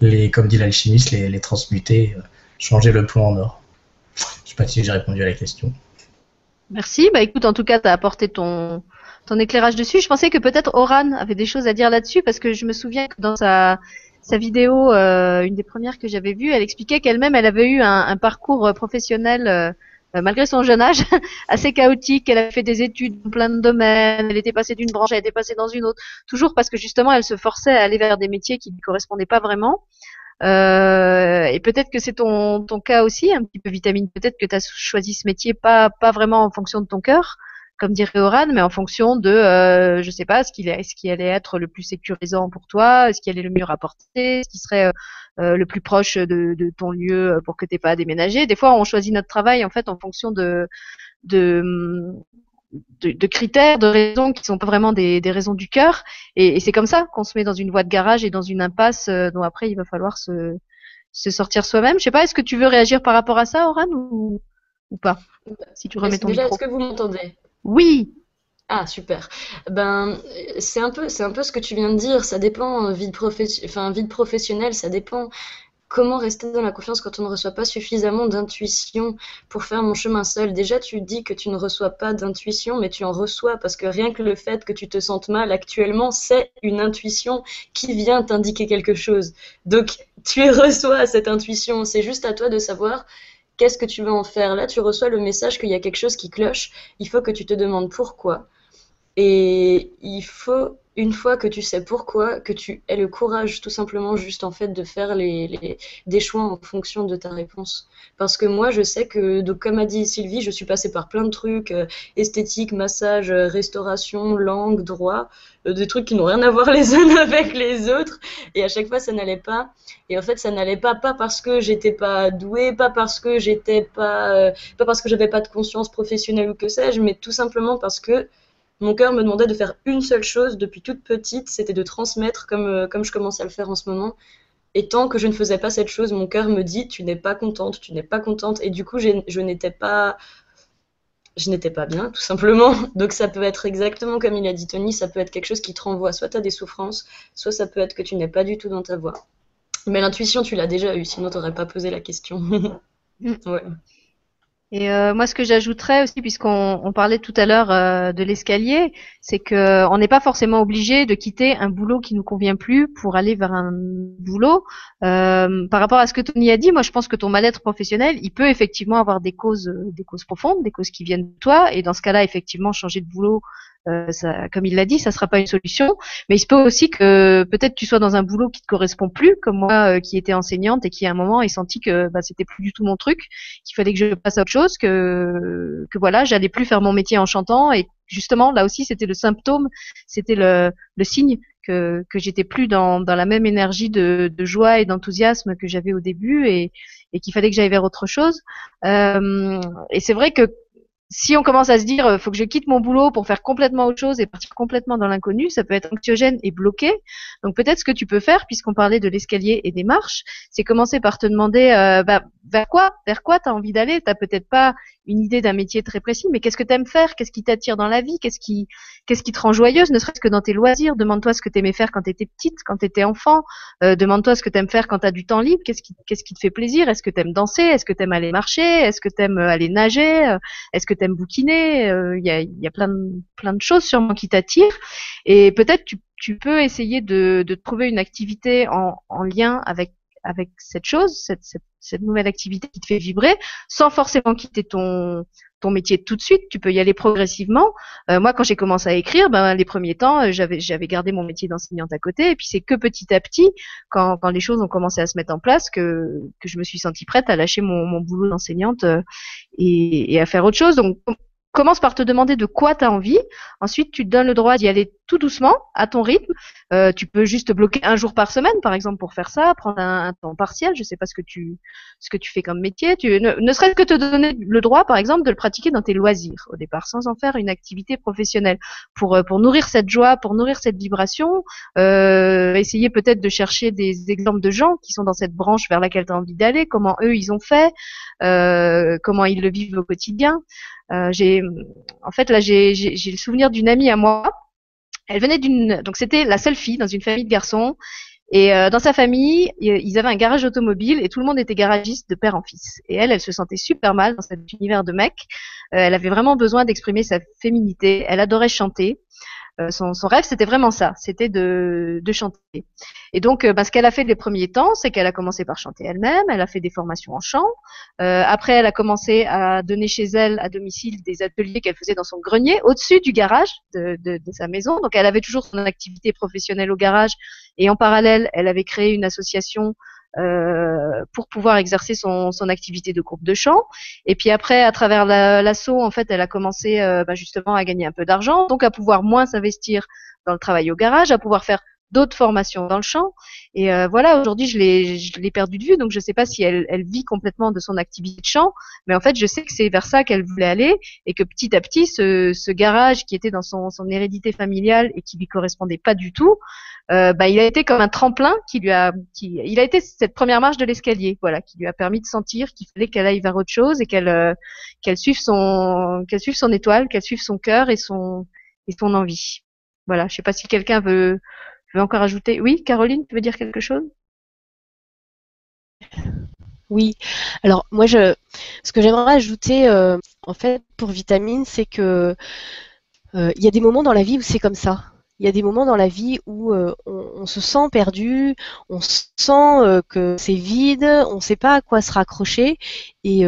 les, comme dit l'alchimiste, les, transmuter, changer le plomb en or. Je ne sais pas si j'ai répondu à la question.
Merci. Bah écoute, en tout cas, tu as apporté ton, ton éclairage dessus. Je pensais que peut-être Oran avait des choses à dire là-dessus parce que je me souviens que dans sa sa vidéo, euh, une des premières que j'avais vues, elle expliquait qu'elle-même, elle avait eu un, parcours euh, professionnel, euh, malgré son jeune âge, assez chaotique. Elle a fait des études dans plein de domaines. Elle était passée d'une branche, elle était passée dans une autre, toujours parce que justement, elle se forçait à aller vers des métiers qui ne lui correspondaient pas vraiment. et peut-être que c'est ton, ton cas aussi, un petit peu vitamine. Peut-être que tu as choisi ce métier pas, pas vraiment en fonction de ton cœur, comme dirait Oran, mais en fonction de, euh, je sais pas, ce qui, ce qui allait être le plus sécurisant pour toi, ce qui allait le mieux rapporter, ce qui serait euh, euh, le plus proche de, de, ton lieu pour que tu pas à déménager. Des fois, on choisit notre travail en fait en fonction de, de, de, critères, de raisons qui sont pas vraiment des, des raisons du cœur. Et, et c'est comme ça qu'on se met dans une voie de garage et dans une impasse euh, dont après il va falloir se, se sortir soi-même. Je sais pas, est-ce que tu veux réagir par rapport à ça, Oran, ou, ou pas?
Si tu remets ton déjà, est-ce que vous m'entendez?
Oui.
Ah super. Ben c'est un peu c'est un peu ce que tu viens de dire. Ça dépend vie de enfin vie professionnelle, ça dépend comment rester dans la confiance quand on ne reçoit pas suffisamment d'intuition pour faire mon chemin seul. Déjà, tu dis que tu ne reçois pas d'intuition, mais tu en reçois parce que rien que le fait que tu te sentes mal actuellement, c'est une intuition qui vient t'indiquer quelque chose. Donc, tu reçois cette intuition. C'est juste à toi de savoir Qu'est-ce que tu veux en faire? Là, tu reçois le message qu'il y a quelque chose qui cloche. Il faut que tu te demandes pourquoi. Et il faut une fois que tu sais pourquoi, que tu aies le courage tout simplement juste en fait de faire les, des choix en fonction de ta réponse. Parce que moi je sais que, comme a dit Sylvie, je suis passée par plein de trucs, euh, esthétique, massage, euh, restauration, langue, droit, euh, des trucs qui n'ont rien à voir les uns avec les autres. Et à chaque fois ça n'allait pas. Et en fait ça n'allait pas, pas parce que j'étais pas douée, pas parce que j'étais pas, pas parce que j'avais pas de conscience professionnelle ou que sais-je, mais tout simplement parce que mon cœur me demandait de faire une seule chose depuis toute petite, c'était de transmettre comme, euh, comme je commence à le faire en ce moment. Et tant que je ne faisais pas cette chose, mon cœur me dit tu n'es pas contente, tu n'es pas contente. Et du coup, je n'étais pas je n'étais pas bien, tout simplement. Donc ça peut être exactement comme il a dit Tony, ça peut être quelque chose qui te renvoie soit à des souffrances, soit ça peut être que tu n'es pas du tout dans ta voix. Mais l'intuition, tu l'as déjà eue, sinon tu n'aurais pas posé la question.
Mm. ouais. Et euh, moi, ce que j'ajouterais aussi, puisqu'on on parlait tout à l'heure euh, de l'escalier, c'est que on n'est pas forcément obligé de quitter un boulot qui nous convient plus pour aller vers un boulot. Euh, par rapport à ce que Tony a dit, moi, je pense que ton mal-être professionnel, il peut effectivement avoir des causes, des causes profondes, des causes qui viennent de toi, et dans ce cas-là, effectivement, changer de boulot euh, ça, comme il l'a dit, ça sera pas une solution. Mais il se peut aussi que peut-être tu sois dans un boulot qui te correspond plus, comme moi euh, qui étais enseignante et qui à un moment ai senti que bah, c'était plus du tout mon truc, qu'il fallait que je passe à autre chose, que que voilà, j'allais plus faire mon métier en chantant et justement là aussi c'était le symptôme, c'était le, le signe que que j'étais plus dans dans la même énergie de, de joie et d'enthousiasme que j'avais au début et et qu'il fallait que j'aille vers autre chose. Euh, et c'est vrai que si on commence à se dire euh, faut que je quitte mon boulot pour faire complètement autre chose et partir complètement dans l'inconnu, ça peut être anxiogène et bloqué. Donc peut-être ce que tu peux faire, puisqu'on parlait de l'escalier et des marches, c'est commencer par te demander euh, bah, vers quoi, vers quoi t'as envie d'aller? T'as peut-être pas une idée d'un métier très précis, mais qu'est-ce que t'aimes faire, qu'est-ce qui t'attire dans la vie, qu'est-ce qui, qu'est-ce qui te rend joyeuse, ne serait-ce que dans tes loisirs. Demande-toi ce que t'aimais faire quand t'étais petite, quand t'étais enfant. Euh, demande-toi ce que t'aimes faire quand t'as du temps libre. Qu'est-ce qui, qu'est-ce qui te fait plaisir? Est-ce que t'aimes danser? Est-ce que t'aimes aller marcher? Est-ce que t'aimes aller nager? Est-ce que t'aimes bouquiner euh, Il y, a, y a plein de, de choses sûrement qui t'attirent. Et peut-être tu, tu peux essayer de, de trouver une activité en, en lien avec avec cette chose, cette, cette, cette, nouvelle activité qui te fait vibrer, sans forcément quitter ton ton métier tout de suite. Tu peux y aller progressivement. Euh, moi, quand j'ai commencé à écrire, ben les premiers temps, euh, j'avais j'avais gardé mon métier d'enseignante à côté, et puis c'est que petit à petit, quand quand les choses ont commencé à se mettre en place, que que je me suis sentie prête à lâcher mon, mon boulot d'enseignante euh, et, et à faire autre chose. Donc commence par te demander de quoi tu as envie. Ensuite, tu te donnes le droit d'y aller tout doucement, à ton rythme. Euh, tu peux juste bloquer un jour par semaine, par exemple, pour faire ça, prendre un, temps partiel. Je sais pas ce que tu ce que tu fais comme métier. Tu, ne, serait-ce que te donner le droit, par exemple, de le pratiquer dans tes loisirs au départ, sans en faire une activité professionnelle, pour euh, pour nourrir cette joie, pour nourrir cette vibration. Euh, essayer peut-être de chercher des exemples de gens qui sont dans cette branche vers laquelle tu as envie d'aller, comment eux ils ont fait, euh, comment ils le vivent au quotidien. Euh, j'ai, en fait, là, j'ai le souvenir d'une amie à moi. Elle venait d'une, donc c'était la seule fille dans une famille de garçons. Et euh, dans sa famille, ils avaient un garage automobile et tout le monde était garagiste de père en fils. Et elle, elle se sentait super mal dans cet univers de mec. Euh, elle avait vraiment besoin d'exprimer sa féminité. Elle adorait chanter. Euh, son, rêve, c'était vraiment ça, c'était de, chanter. Et donc, euh, ce qu'elle a fait les premiers temps, c'est qu'elle a commencé par chanter elle-même, elle a fait des formations en chant. Euh, après, elle a commencé à donner chez elle, à domicile, des ateliers qu'elle faisait dans son grenier, au-dessus du garage de, sa maison. Donc, elle avait toujours son activité professionnelle au garage. Et en parallèle, elle avait créé une association euh, pour pouvoir exercer son, son, activité de groupe de chant. Et puis après, à travers l'assaut, en fait, elle a commencé euh, bah, justement à gagner un peu d'argent, donc à pouvoir moins s'investir dans le travail au garage, à pouvoir faire d'autres formations dans le champ. Et euh, voilà, aujourd'hui, je l'ai, je l'ai perdu de vue, donc je ne sais pas si elle, elle, vit complètement de son activité de chant, mais en fait, je sais que c'est vers ça qu'elle voulait aller et que petit à petit, ce, ce garage qui était dans son, son, hérédité familiale et qui lui correspondait pas du tout, euh, bah, il a été comme un tremplin qui lui a, qui, il a été cette première marche de l'escalier, voilà, qui lui a permis de sentir qu'il fallait qu'elle aille vers autre chose et qu'elle, euh, qu'elle suive son, qu'elle suive son étoile, qu'elle suive son cœur et son, et son envie. Voilà, je sais pas si quelqu'un veut veux encore ajouter? Oui, Caroline, tu veux dire quelque chose?
Oui. Alors moi, je, ce que j'aimerais ajouter, euh, en fait, pour vitamine, c'est que euh, il y a des moments dans la vie où c'est comme ça. Il y a des moments dans la vie où euh, on, se sent perdu, on sent que c'est vide, on ne sait pas à quoi se raccrocher. Et,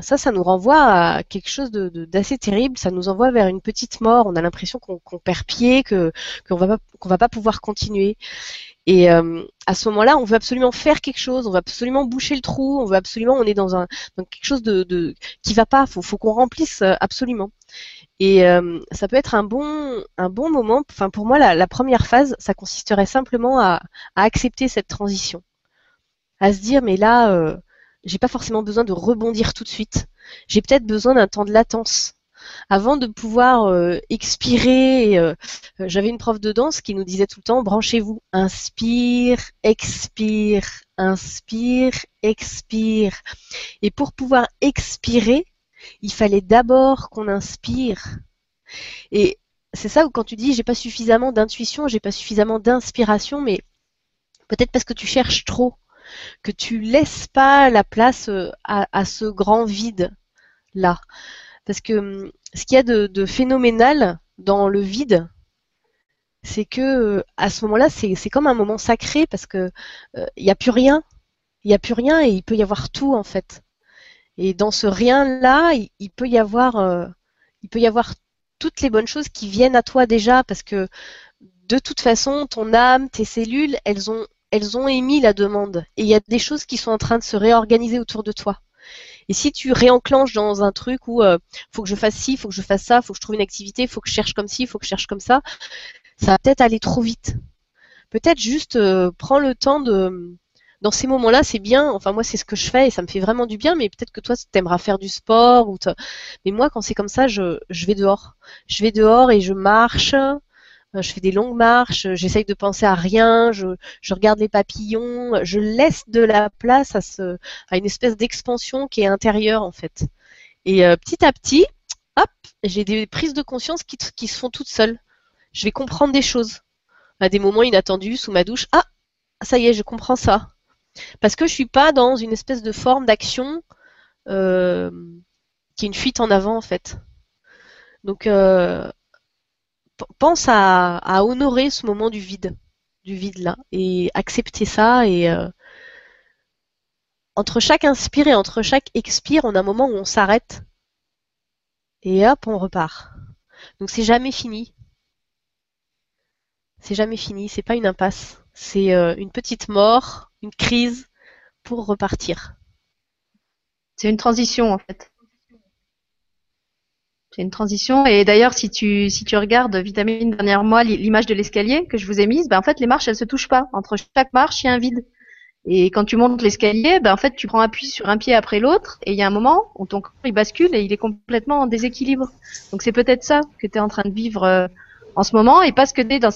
ça, ça nous renvoie à quelque chose d'assez terrible. Ça nous envoie vers une petite mort. On a l'impression qu'on perd pied, que qu'on va pas qu'on va pas pouvoir continuer. Et euh, à ce moment-là, on veut absolument faire quelque chose, on veut absolument boucher le trou, on veut absolument, on est dans un dans quelque chose de, de qui va pas. Faut faut qu'on remplisse euh, absolument. Et euh, ça peut être un bon un bon moment. Enfin pour moi, la, la première phase, ça consisterait simplement à, à accepter cette transition, à se dire mais là. Euh, j'ai pas forcément besoin de rebondir tout de suite. J'ai peut-être besoin d'un temps de latence avant de pouvoir euh, expirer. Euh, j'avais une prof de danse qui nous disait tout le temps branchez-vous, inspire, expire, inspire, expire. Et pour pouvoir expirer, il fallait d'abord qu'on inspire. Et c'est ça où quand tu dis j'ai pas suffisamment d'intuition, j'ai pas suffisamment d'inspiration, mais peut-être parce que tu cherches trop que tu laisses pas la place euh, à, ce grand vide là. Parce que hum, ce qu'il y a de, phénoménal dans le vide, c'est que euh, à ce moment-là, c'est comme un moment sacré parce que euh, il n'y a plus rien, il n'y a plus rien et il peut y avoir tout en fait. Et dans ce rien là, il, peut y avoir, il peut y avoir toutes les bonnes choses qui viennent à toi déjà parce que de toute façon, ton âme, tes cellules, elles ont elles ont émis la demande et il y a des choses qui sont en train de se réorganiser autour de toi. Et si tu réenclenches dans un truc où euh, faut que je fasse ci, faut que je fasse ça, faut que je trouve une activité, faut que je cherche comme ci, faut que je cherche comme ça, ça va peut-être aller trop vite. Peut-être juste euh, prends le temps de dans ces moments-là, c'est bien. Enfin, moi, c'est ce que je fais et ça me fait vraiment du bien. Mais peut-être que toi, tu aimeras faire du sport ou. Mais moi, quand c'est comme ça, je, je vais dehors. Je vais dehors et je marche. Euh, je fais des longues marches, j'essaye de penser à rien, je, regarde les papillons, je laisse de la place à, une espèce d'expansion qui est intérieure en fait. Et euh, petit à petit, hop, j'ai des prises de conscience qui, se font toutes seules. Je vais comprendre des choses à des moments inattendus sous ma douche. Ah, ça y est, je comprends ça. Parce que je suis pas dans une espèce de forme d'action euh, qui est une fuite en avant en fait. Donc pense à, honorer ce moment du vide, du vide là, et accepter ça. Et euh, entre chaque inspire et entre chaque expire, on a un moment où on s'arrête et hop, on repart. Donc c'est jamais fini. C'est jamais fini. C'est pas une impasse. C'est euh, une petite mort, une crise pour repartir.
C'est une transition en fait. C'est une transition. Et d'ailleurs, si tu, si tu regardes Vitamine dernière mois, l'image de l'escalier que je vous ai mise, ben, en fait, les marches, elles se touchent pas. Entre chaque marche, il y a un vide. Et quand tu montes l'escalier, ben, en fait, tu prends appui sur un pied après l'autre, et il y a un moment où ton corps, il bascule et il est complètement en déséquilibre. Donc c'est peut-être ça que tu es en train de vivre euh, en ce moment, et parce que tu dans,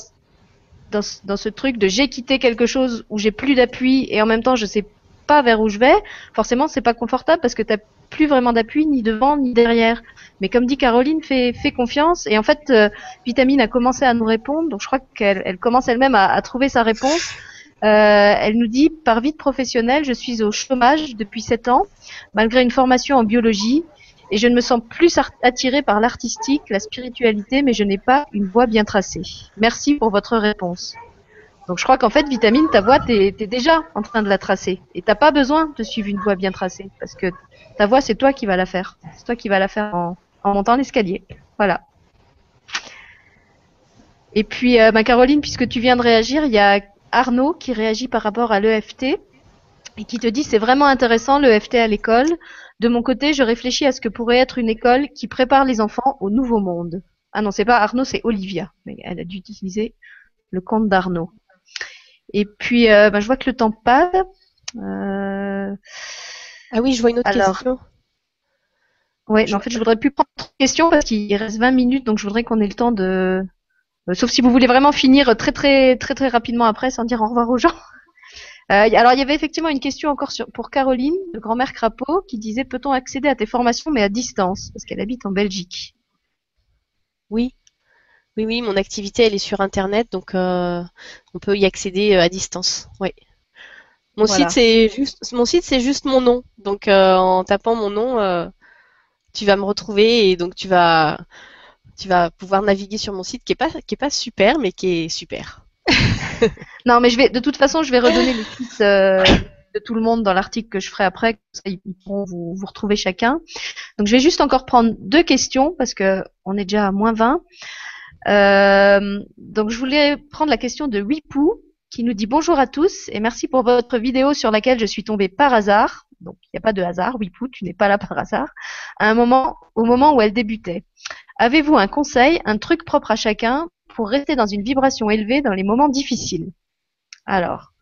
dans, dans ce truc de j'ai quitté quelque chose où j'ai plus d'appui, et en même temps, je sais pas vers où je vais, forcément c'est pas confortable parce que tu plus vraiment d'appui ni devant ni derrière. Mais comme dit Caroline, fais, fais confiance. Et en fait, euh, Vitamine a commencé à nous répondre, donc je crois qu'elle elle commence elle-même à, trouver sa réponse. Euh, elle nous dit, par vie de professionnelle, je suis au chômage depuis 7 ans, malgré une formation en biologie, et je ne me sens plus attirée par l'artistique, la spiritualité, mais je n'ai pas une voie bien tracée. Merci pour votre réponse. Donc je crois qu'en fait, vitamine, ta voix, tu es, déjà en train de la tracer. Et t'as pas besoin de suivre une voie bien tracée. Parce que ta voix, c'est toi qui vas la faire. C'est toi qui vas la faire en, montant l'escalier. Voilà. Et puis, euh, ma Caroline, puisque tu viens de réagir, il y a Arnaud qui réagit par rapport à l'EFT et qui te dit c'est vraiment intéressant l'EFT à l'école. De mon côté, je réfléchis à ce que pourrait être une école qui prépare les enfants au nouveau monde. Ah non, c'est pas Arnaud, c'est Olivia. Mais elle a dû utiliser le compte d'Arnaud. Et puis, euh, bah, je vois que le temps passe. Euh...
Ah oui, je vois une autre question.
Oui, mais en fait, je voudrais plus prendre de questions parce qu'il reste 20 minutes, donc je voudrais qu'on ait le temps de. Euh, sauf si vous voulez vraiment finir très très très très rapidement après, sans dire au revoir aux gens. Euh, alors, il y avait effectivement une question encore sur, pour Caroline, de grand-mère Crapaud, qui disait peut-on accéder à tes formations mais à distance? Parce qu'elle habite en Belgique.
Oui, oui, oui, mon activité, elle est sur Internet, donc euh, on peut y accéder euh, à distance. Oui. Mon site, c'est juste, mon site, c'est juste mon nom. Donc, euh, en tapant mon nom, tu vas me retrouver et donc tu vas, tu vas pouvoir naviguer sur mon site qui est pas, qui est pas super, mais qui est super.
non, mais je vais, de toute façon, je vais redonner le site de tout le monde dans l'article que je ferai après. Ça, ils pourront vous, vous retrouver chacun. Donc je vais juste encore prendre deux questions parce que on est déjà à moins 20. Euh, donc je voulais prendre la question de Wipou qui nous dit bonjour à tous et merci pour votre vidéo sur laquelle je suis tombée par hasard. Donc il n'y a pas de hasard, Wipou, tu n'es pas là par hasard. À un moment, au moment où elle débutait. Avez-vous un conseil, un truc propre à chacun pour rester dans une vibration élevée dans les moments difficiles? Alors,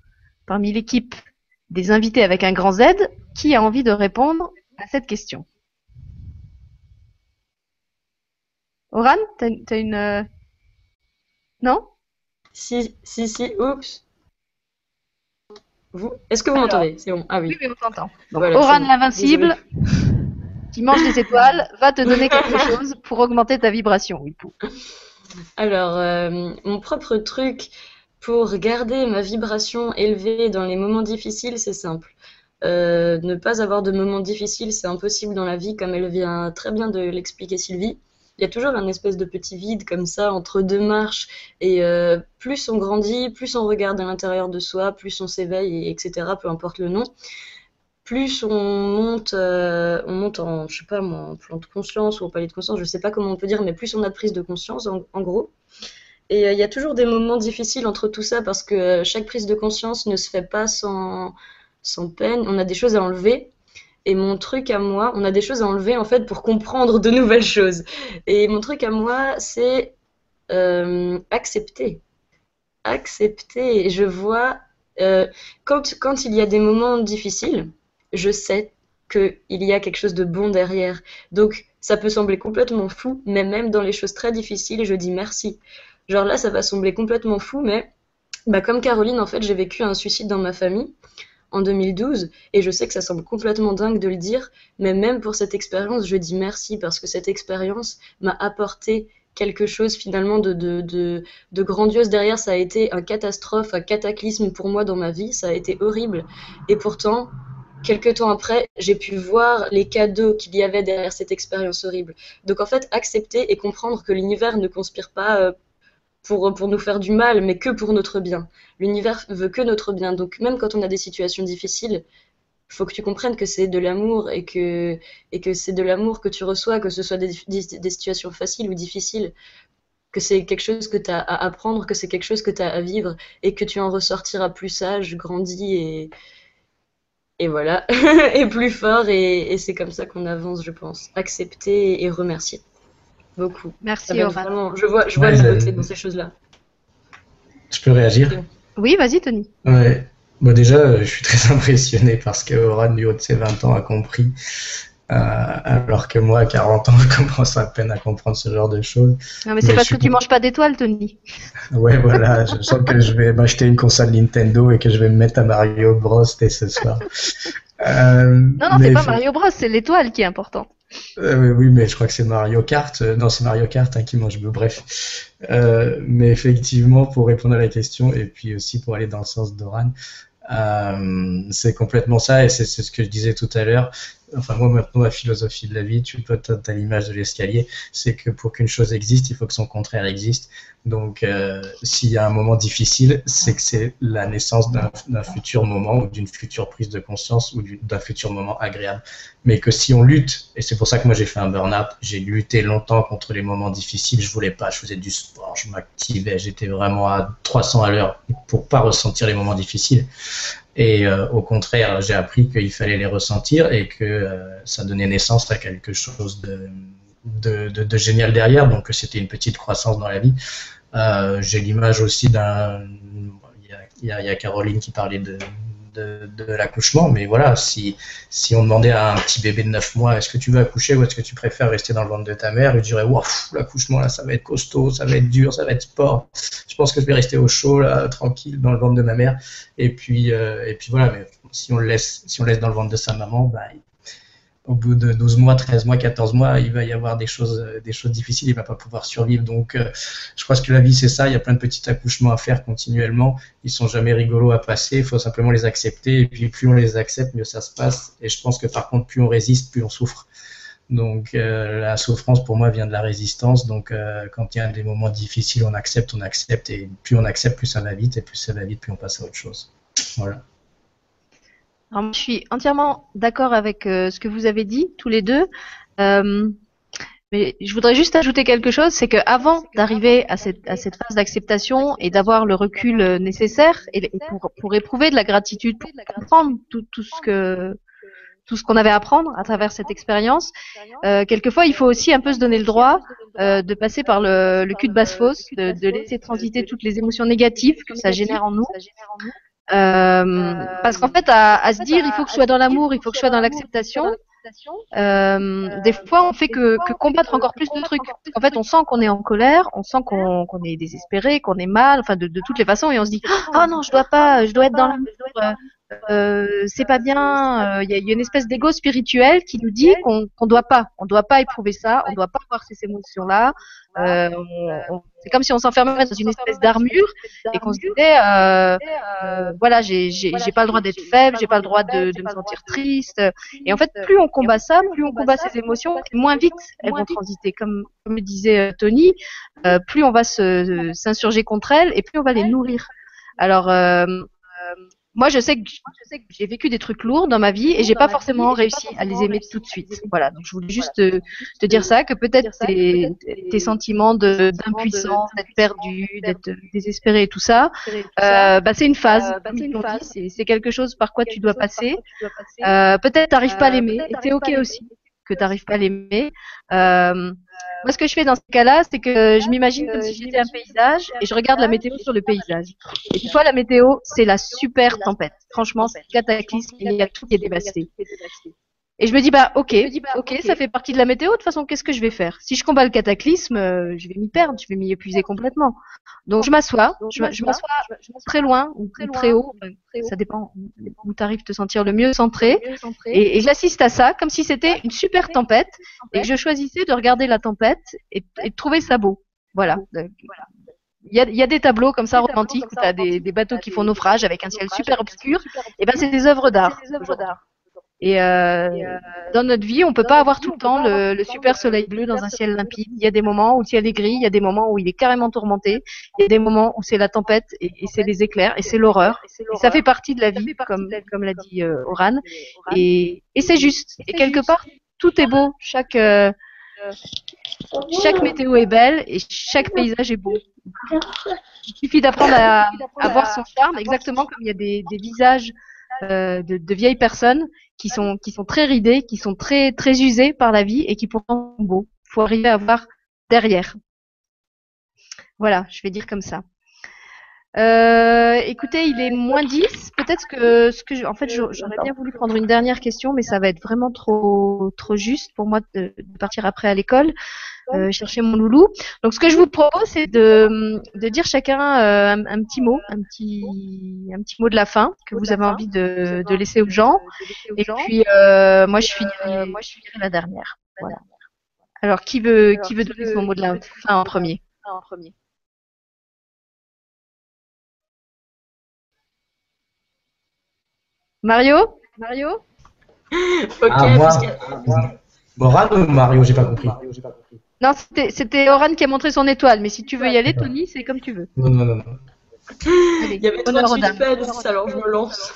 parmi l'équipe des invités avec un grand Z, qui a envie de répondre à cette question? Oran, t'as une... Non?
Si, si, si, oups. Vous, est-ce que vous m'entendez? C'est bon. Ah oui.
Oui, on t'entend. Oran l'invincible, qui mange des étoiles, va te donner quelque chose pour augmenter ta vibration.
Alors, euh, mon propre truc pour garder ma vibration élevée dans les moments difficiles, c'est simple. Euh, ne pas avoir de moments difficiles, c'est impossible dans la vie, comme elle vient très bien de l'expliquer Sylvie il y a toujours un espèce de petit vide comme ça entre deux marches. Et euh, plus on grandit, plus on regarde à l'intérieur de soi, plus on s'éveille, etc., peu importe le nom, plus on monte, euh, on monte en, je sais pas en plan de conscience ou en palier de conscience, je sais pas comment on peut dire, mais plus on a de prise de conscience, en, gros. Et euh, il y a toujours des moments difficiles entre tout ça parce que chaque prise de conscience ne se fait pas sans peine. On a des choses à enlever et mon truc à moi, on a des choses à enlever en fait pour comprendre de nouvelles choses. Et mon truc à moi, c'est euh, accepter. Accepter. Je vois, euh, quand, il y a des moments difficiles, je sais qu'il y a quelque chose de bon derrière. Donc ça peut sembler complètement fou, mais même dans les choses très difficiles, je dis merci. Genre là, ça va sembler complètement fou, mais bah, comme Caroline, en fait, j'ai vécu un suicide dans ma famille en 2012 et je sais que ça semble complètement dingue de le dire, mais même pour cette expérience, je dis merci parce que cette expérience m'a apporté quelque chose finalement de, de, grandiose derrière. Ça a été un catastrophe, un cataclysme pour moi dans ma vie, ça a été horrible. Et pourtant, quelques temps après, j'ai pu voir les cadeaux qu'il y avait derrière cette expérience horrible. Donc en fait, accepter et comprendre que l'univers ne conspire pas euh, pour, pour nous faire du mal, mais que pour notre bien. L'univers veut que notre bien. Donc même quand on a des situations difficiles, il faut que tu comprennes que c'est de l'amour et que, et que c'est de l'amour que tu reçois, que ce soit des, situations faciles ou difficiles, que c'est quelque chose que tu as à apprendre, que c'est quelque chose que tu as à vivre et que tu en ressortiras plus sage, grandi et, et voilà, et plus fort. Et c'est comme ça qu'on avance, je pense. Accepter et remercier beaucoup.
Merci,
vraiment, Je vois, je vois la beauté dans ces choses-là.
Je peux réagir?
Oui, vas-y, Tony.
Ouais. Bon, déjà, euh, je suis très impressionné parce que Oran, du haut de ses 20 ans, a compris. Euh, alors que moi, à 40 ans, je commence à peine à comprendre ce genre de choses.
Non, mais c'est parce que tu manges pas d'étoiles, Tony.
Ouais, voilà, je sens que je vais m'acheter une console Nintendo et que je vais me mettre à Mario Bros dès ce soir.
Euh, non, non, c'est pas Mario Bros, c'est l'étoile qui est importante.
Euh, oui, mais je crois que c'est Mario Kart. Euh, non, c'est Mario Kart hein, qui mange. Bref. Euh, mais effectivement, pour répondre à la question, et puis aussi pour aller dans le sens d'Oran, c'est complètement ça, et c'est ce que je disais tout à l'heure enfin moi maintenant ma philosophie de la vie, tu peux à l'image de l'escalier, c'est que pour qu'une chose existe, il faut que son contraire existe. Donc euh, s'il y a un moment difficile, c'est que c'est la naissance d'un futur moment ou d'une future prise de conscience ou d'un futur moment agréable. Mais que si on lutte, et c'est pour ça que moi j'ai fait un burn-out, j'ai lutté longtemps contre les moments difficiles, je voulais pas, je faisais du sport, je m'activais, j'étais vraiment à 300 à l'heure pour pas ressentir les moments difficiles. Et euh, au contraire, j'ai appris qu'il fallait les ressentir et que euh, ça donnait naissance à quelque chose de, de, génial derrière. Donc c'était une petite croissance dans la vie. Euh, j'ai l'image aussi d'un... Il y a Caroline qui parlait de, de, l'accouchement, mais voilà, si, si on demandait à un petit bébé de 9 mois, est-ce que tu veux accoucher ou est-ce que tu préfères rester dans le ventre de ta mère, il dirait, waouh, l'accouchement là, ça va être costaud, ça va être dur, ça va être sport. Je pense que je vais rester au chaud là, tranquille dans le ventre de ma mère. Et puis, euh, et puis voilà, mais si on le laisse, si on laisse dans le ventre de sa maman, bah, au bout de 12 mois, 13 mois, 14 mois, il va y avoir des choses, des choses difficiles, il va pas pouvoir survivre. Donc, euh, je crois que la vie, c'est ça. Il y a plein de petits accouchements à faire continuellement. Ils sont jamais rigolos à passer. Il faut simplement les accepter. Et puis, plus on les accepte, mieux ça se passe. Et je pense que par contre, plus on résiste, plus on souffre. Donc, euh, la souffrance, pour moi, vient de la résistance. Donc, euh, quand il y a des moments difficiles, on accepte, on accepte. Et plus on accepte, plus ça va vite. Et plus ça va vite, plus on passe à autre chose. Voilà.
Alors, je suis entièrement d'accord avec euh, ce que vous avez dit, tous les deux. Euh, mais je voudrais juste ajouter quelque chose, c'est que avant d'arriver à cette, à cette phase d'acceptation et d'avoir le recul euh, nécessaire et, pour, pour éprouver de la gratitude, pour comprendre tout, tout ce que tout ce qu'on avait à apprendre à travers cette expérience, euh, quelquefois il faut aussi un peu se donner le droit euh, de passer par le, le cul de basse fosse, de, de laisser transiter toutes les émotions négatives que ça génère en nous. Euh, parce qu'en fait, à, à, se dire, il faut que je sois dans l'amour, il faut que je sois dans l'acceptation, euh, des fois, on fait que, que combattre encore plus de trucs. En fait, on sent qu'on est en colère, on sent qu'on qu'on est désespéré, qu'on est mal, enfin de, de, toutes les façons, et on se dit, oh non, je dois pas, je dois être dans l'amour. Euh, euh, c'est pas bien. Il y, a, y, a une espèce d'ego spirituel qui nous dit qu'on qu'on doit pas, on doit pas éprouver ça, on doit pas avoir ces émotions-là. Euh, c'est comme si on s'enfermait dans une espèce d'armure et qu'on se disait, euh, euh, voilà, j'ai pas le droit d'être faible, j'ai pas le droit de, de, me sentir triste. Et en fait, plus on combat ça, plus on combat ces émotions, moins vite elles vont transiter. Comme, comme disait Tony, plus on va s'insurger contre elles et plus on va les nourrir. Alors moi, je sais que j'ai vécu des trucs lourds dans ma vie et j'ai pas forcément réussi à les aimer tout de suite. Voilà. Donc, je voulais juste te, dire ça, que peut-être tes, tes sentiments d'impuissance, d'être perdu, d'être désespéré et tout ça, euh, bah, c'est une phase. Euh, bah, c'est quelque chose par quoi tu dois passer. Euh, peut-être t'arrives pas à l'aimer et c'est ok aussi que t'arrives pas à l'aimer. Euh, moi, ce que je fais dans ce cas-là, c'est que je m'imagine comme si j'étais un paysage et je regarde la météo sur le paysage. Et puis, fois, la météo, c'est la super tempête. Franchement, c'est cataclysme. Il y a tout qui est dévasté. Et je me dis bah ok, bah, ok, ça fait partie de la météo. De toute façon, qu'est-ce que je vais faire? Si je combats le cataclysme, euh, je vais m'y perdre, je vais m'y épuiser complètement. Donc je m'assois, je, m'assois très loin ou très, haut, ça dépend où tu arrives te sentir le mieux centré. Et, j'assiste à ça comme si c'était une super tempête et que je choisissais de regarder la tempête et, de trouver ça beau. Voilà. Il y, a, il y a, des tableaux comme ça romantiques où tu as des, des, bateaux qui font naufrage avec un ciel super obscur. Et ben c'est des œuvres d'art. Et, euh, euh, dans notre vie, on peut pas avoir tout le temps le, le, super soleil bleu dans un ciel limpide. Il y a des moments où le ciel est gris, il y a des moments où il est carrément tourmenté, il y a des moments où c'est la tempête et, et c'est les éclairs et c'est l'horreur. Et ça fait partie de la vie, comme, comme l'a dit euh, Oran. Et, et c'est juste. Et quelque part, tout est beau. Chaque euh, chaque météo est belle et chaque paysage est beau. Il suffit d'apprendre à, à, voir son charme, exactement comme il y a des, des visages euh, de, de, vieilles personnes qui sont qui sont très ridées, qui sont très très usées par la vie et qui pourtant sont beaux. Faut arriver à voir derrière. Voilà, je vais dire comme ça. Euh, écoutez, il est moins 10. Peut-être que ce que je, en fait, j'aurais bien voulu prendre une dernière question, mais ça va être vraiment trop trop juste pour moi de, de partir après à l'école. Euh, chercher mon loulou. Donc ce que je vous propose, c'est de, de dire chacun euh, un, petit mot, un petit, un petit mot de la fin que vous avez envie de, de laisser aux gens. Et puis euh, moi je finirai, moi je finirai la dernière. Voilà. Alors qui veut, qui veut donner son mot de la fin en premier? En premier? Mario Mario
Ok. Ah, moi, Moran ou Mario J'ai pas compris.
Non, c'était Oran qui a montré son étoile, mais si tu veux y aller, Tony, c'est comme tu veux.
Non, non, non.
Il y avait 38 fans, alors je me lance.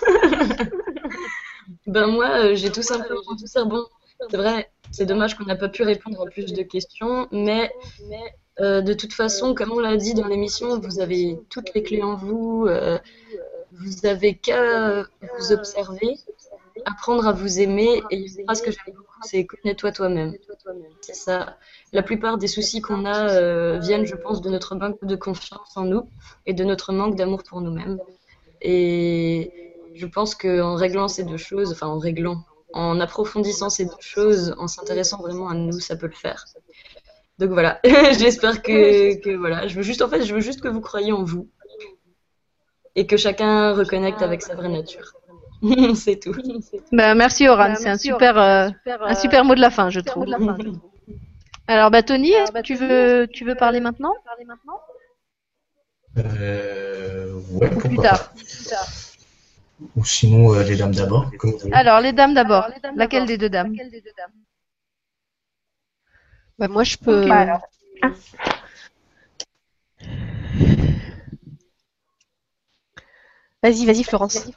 ben moi, euh, j'ai tout simplement tout ça. Bon, c'est vrai, c'est dommage qu'on n'a pas pu répondre à plus de questions, mais euh, de toute façon, comme on l'a dit dans l'émission, vous avez toutes les clés en vous. Euh, vous avez qu'à vous observer, apprendre à vous aimer, et une phrase que j'aime beaucoup, c'est connais-toi toi-même. C'est ça. La plupart des soucis qu'on a euh, viennent, je pense, de notre manque de confiance en nous et de notre manque d'amour pour nous-mêmes. Et je pense qu'en réglant ces deux choses, enfin en réglant, en approfondissant ces deux choses, en s'intéressant vraiment à nous, ça peut le faire. Donc voilà, j'espère que, voilà, je veux juste en fait, je veux juste que vous croyiez en vous et que chacun reconnecte avec sa vraie nature. c'est tout.
Bah, merci Oran, bah, c'est un super, euh, un super mot de la fin, je trouve. Alors, bah, Tony, tu veux, tu veux parler maintenant?
Euh, ouais, plus tard. Ou sinon, euh, les dames d'abord.
Alors, les dames d'abord. Laquelle des deux dames?
Bah, Moi, je peux. Ah. Vas-y, vas-y, Florence.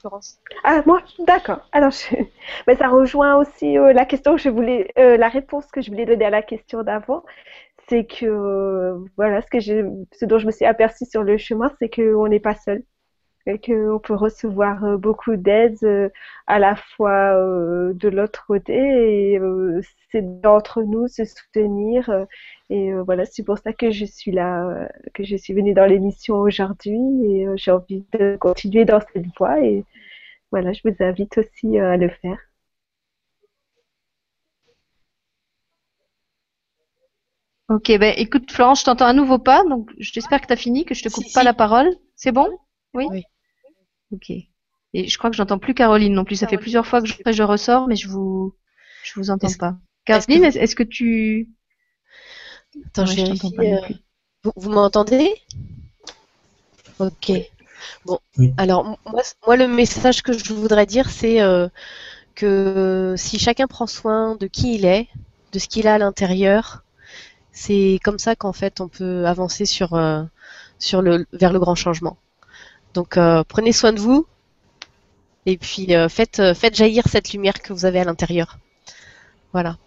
Ah, moi, d'accord. Alors, mais ça rejoint aussi euh, la question que je voulais, euh, la réponse que je voulais donner à la question d'avant. C'est que, euh, voilà, ce, que je, ce dont je me suis aperçue sur le chemin, c'est qu'on n'est pas seul. Et qu'on peut recevoir beaucoup d'aide à la fois de l'autre côté et c'est d'entre nous se soutenir et euh, voilà, c'est pour ça que je suis là, euh, que je suis venue dans l'émission aujourd'hui et euh, j'ai envie de continuer dans cette voie. Et voilà, je vous invite aussi à le faire.
Ok, ben écoute Florence, je t'entends à nouveau pas, donc j'espère que tu as fini, que je te coupe pas la parole. C'est bon? Oui, oui. Ok. Et je crois que j'entends plus Caroline non plus. Ça fait plusieurs fois que je, je ressors, mais je vous je vous entends pas. Caroline, est-ce que tu
Attends, je euh, Vous, m'entendez? Ok. Bon, alors moi, le message que je voudrais dire, c'est euh, que si chacun prend soin de qui il est, de ce qu'il a à l'intérieur, c'est comme ça qu'en fait on peut avancer sur, euh, sur le, vers le grand changement. Donc prenez soin de vous et puis faites, faites jaillir cette lumière que vous avez à l'intérieur. Voilà.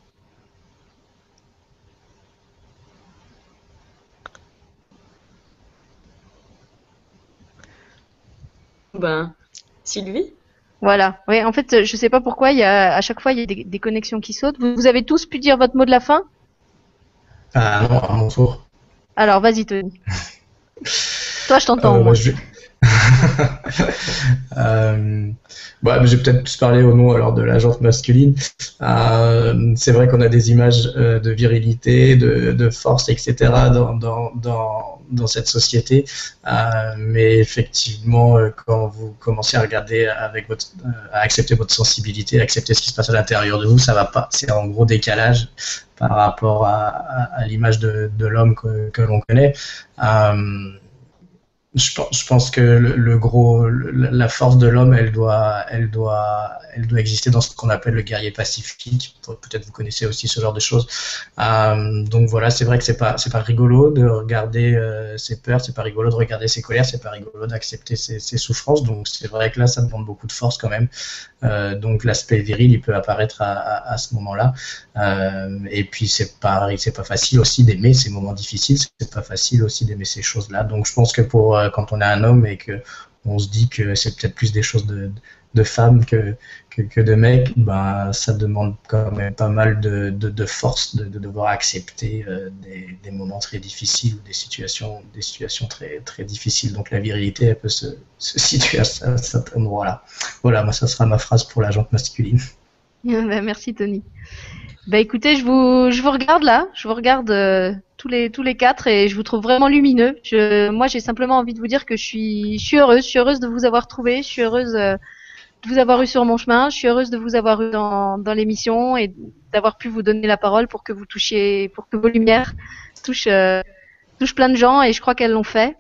Ben, Sylvie?
Voilà. Oui, en fait, je sais pas pourquoi, il y a, à chaque fois, il y a des, connexions qui sautent. Vous, avez tous pu dire votre mot de la fin?
Ah non, à mon tour.
Alors, vas-y, Tony. Toi, je t'entends. Euh,
euh, je vais peut-être plus parler au nom alors de la jante masculine. Euh, c'est vrai qu'on a des images euh, de virilité, de, de, force, etc. dans, dans, dans, dans cette société, euh, mais effectivement, euh, quand vous commencez à regarder avec votre, à accepter votre sensibilité, à accepter ce qui se passe à l'intérieur de vous, ça va pas. C'est en gros décalage par rapport à, à, l'image de, de l'homme que, que l'on connaît. Euh, je pense, que le, gros, la force de l'homme, elle doit, elle doit, elle doit exister dans ce qu'on appelle le guerrier pacifique. Peut-être vous connaissez aussi ce genre de choses. Euh, donc voilà, c'est vrai que c'est pas, c'est pas rigolo de regarder euh, ses peurs, c'est pas rigolo de regarder ses colères, c'est pas rigolo d'accepter ses, souffrances. Donc c'est vrai que là, ça demande beaucoup de force quand même. Euh, donc l'aspect viril, il peut apparaître à, ce moment-là. Et puis c'est pas, c'est pas facile aussi d'aimer ces moments difficiles. C'est pas facile aussi d'aimer ces choses-là. Donc je pense que pour quand on est un homme et que on se dit que c'est peut-être plus des choses de, de femmes que, que, de mecs, ben, ça demande quand même pas mal de, de, force de, devoir accepter euh, des, des, moments très difficiles ou des situations, des situations très, très difficiles. Donc la virilité, elle peut se, se situer à, cet endroit-là. Voilà, moi, ça sera ma phrase pour la jante masculine.
Ben, merci, Tony. Bah écoutez, je vous, je vous regarde là, je vous regarde euh, tous les tous les quatre et je vous trouve vraiment lumineux. Moi, j'ai simplement envie de vous dire que je suis, heureuse, je suis heureuse de vous avoir trouvé, je suis heureuse euh, de vous avoir eu sur mon chemin, je suis heureuse de vous avoir eu dans, l'émission et d'avoir pu vous donner la parole pour que vous touchiez, pour que vos lumières touchent euh, plein de gens et je crois qu'elles l'ont fait.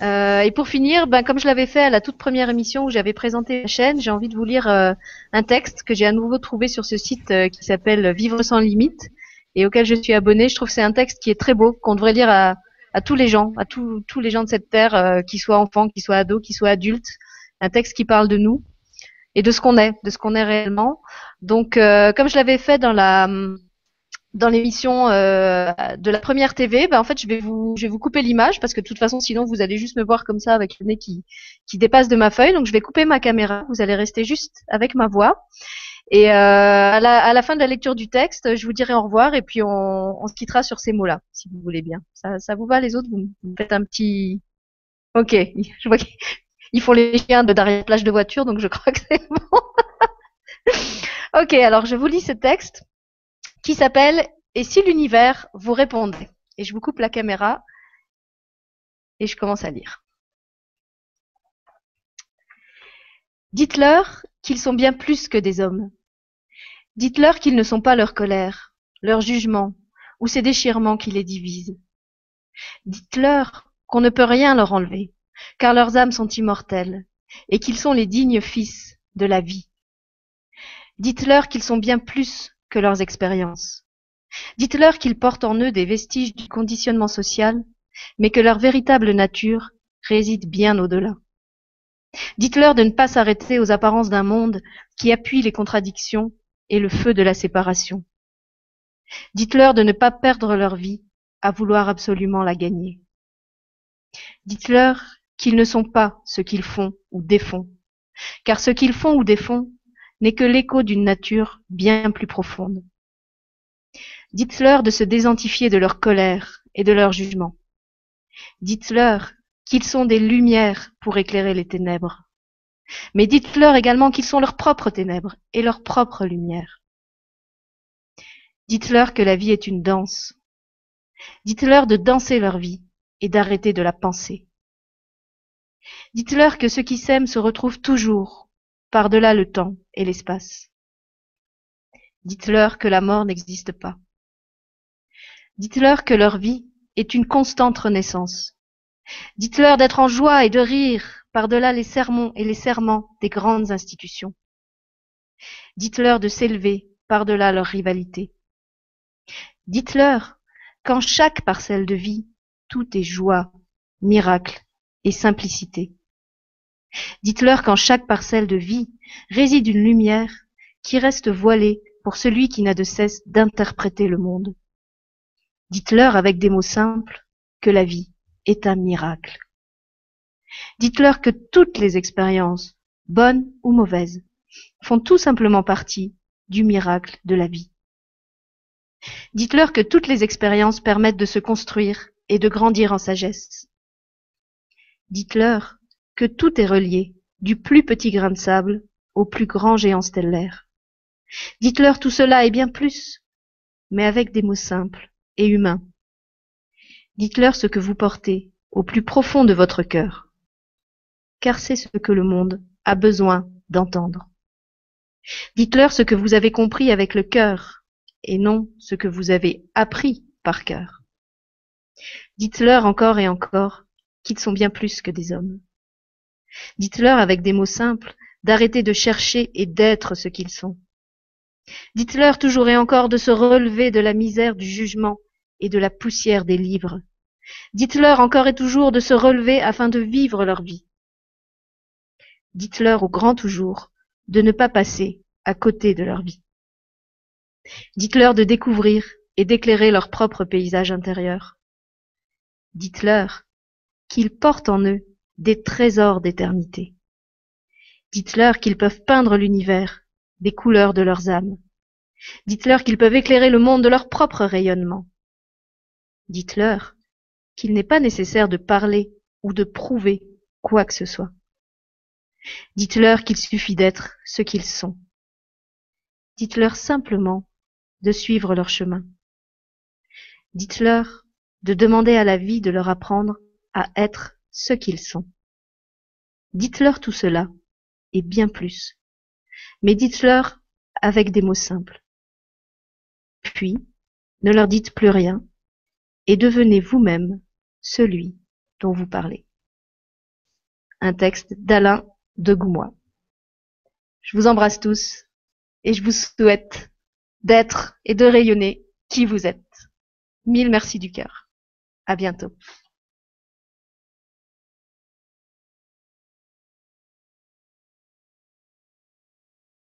Euh, et pour finir, ben, comme je l'avais fait à la toute première émission où j'avais présenté la chaîne, j'ai envie de vous lire un texte que j'ai à nouveau trouvé sur ce site qui s'appelle Vivre sans limite et auquel je suis abonnée. Je trouve que c'est un texte qui est très beau, qu'on devrait lire à, tous les gens, à tous les gens de cette terre, euh, qu'ils soient enfants, qu'ils soient ados, qu'ils soient adultes. Un texte qui parle de nous et de ce qu'on est, de ce qu'on est réellement. Donc, comme je l'avais fait dans l'émission euh, de la première TV, ben en fait je vais vous couper l'image parce que de toute façon sinon vous allez juste me voir comme ça avec le nez qui dépasse de ma feuille. Donc je vais couper ma caméra. Vous allez rester juste avec ma voix. Et euh, à, la, fin de la lecture du texte, je vous dirai au revoir et puis on, se quittera sur ces mots-là, si vous voulez bien. Ça, ça vous va les autres? Vous, vous faites un petit. Ok, je vois qu'ils font les chiens de derrière plage de voiture, donc je crois que c'est bon. ok, alors je vous lis ce texte qui s'appelle Et si l'univers vous répondait? Et je vous coupe la caméra et je commence à lire. Dites-leur qu'ils sont bien plus que des hommes. Dites-leur qu'ils ne sont pas leur colère, leur jugement ou ces déchirements qui les divisent. Dites-leur qu'on ne peut rien leur enlever, car leurs âmes sont immortelles et qu'ils sont les dignes fils de la vie. Dites-leur qu'ils sont bien plus que leurs expériences. Dites-leur qu'ils portent en eux des vestiges du conditionnement social, mais que leur véritable nature réside bien au-delà. Dites-leur de ne pas s'arrêter aux apparences d'un monde qui appuie les contradictions et le feu de la séparation. Dites-leur de ne pas perdre leur vie à vouloir absolument la gagner. Dites-leur qu'ils ne sont pas ce qu'ils font ou défont, car ce qu'ils font ou défont n'est que l'écho d'une nature bien plus profonde. Dites-leur de se désentifier de leur colère et de leur jugement. Dites-leur qu'ils sont des lumières pour éclairer les ténèbres. Mais dites-leur également qu'ils sont leurs propres ténèbres et leur propre lumière. Dites-leur que la vie est une danse. Dites-leur de danser leur vie et d'arrêter de la penser. Dites-leur que ceux qui s'aiment se retrouvent toujours, par-delà le temps et l'espace. Dites-leur que la mort n'existe pas. Dites-leur que leur vie est une constante renaissance. Dites-leur d'être en joie et de rire par-delà les sermons et les serments des grandes institutions. Dites-leur de s'élever par-delà leur rivalité. Dites-leur qu'en chaque parcelle de vie, tout est joie, miracle et simplicité. Dites-leur qu'en chaque parcelle de vie réside une lumière qui reste voilée pour celui qui n'a de cesse d'interpréter le monde. Dites-leur avec des mots simples que la vie est un miracle. Dites-leur que toutes les expériences, bonnes ou mauvaises, font tout simplement partie du miracle de la vie. Dites-leur que toutes les expériences permettent de se construire et de grandir en sagesse. Dites-leur que tout est relié, du plus petit grain de sable au plus grand géant stellaire. Dites-leur tout cela et bien plus, mais avec des mots simples et humains. Dites-leur ce que vous portez au plus profond de votre cœur, car c'est ce que le monde a besoin d'entendre. Dites-leur ce que vous avez compris avec le cœur et non ce que vous avez appris par cœur. Dites-leur encore et encore qu'ils sont bien plus que des hommes. Dites-leur avec des mots simples d'arrêter de chercher et d'être ce qu'ils sont. Dites-leur toujours et encore de se relever de la misère du jugement et de la poussière des livres. Dites-leur encore et toujours de se relever afin de vivre leur vie. Dites-leur au grand toujours de ne pas passer à côté de leur vie. Dites-leur de découvrir et d'éclairer leur propre paysage intérieur. Dites-leur qu'ils portent en eux des trésors d'éternité. Dites-leur qu'ils peuvent peindre l'univers des couleurs de leurs âmes. Dites-leur qu'ils peuvent éclairer le monde de leur propre rayonnement. Dites-leur qu'il n'est pas nécessaire de parler ou de prouver quoi que ce soit. Dites-leur qu'il suffit d'être ce qu'ils sont. Dites-leur simplement de suivre leur chemin. Dites-leur de demander à la vie de leur apprendre à être ce qu'ils sont. Dites-leur tout cela, et bien plus. Mais dites-leur avec des mots simples. Puis, ne leur dites plus rien, et devenez vous-même celui dont vous parlez. Un texte d'Alain de Goumois. Je vous embrasse tous et je vous souhaite d'être et de rayonner qui vous êtes. Mille merci du cœur. À bientôt.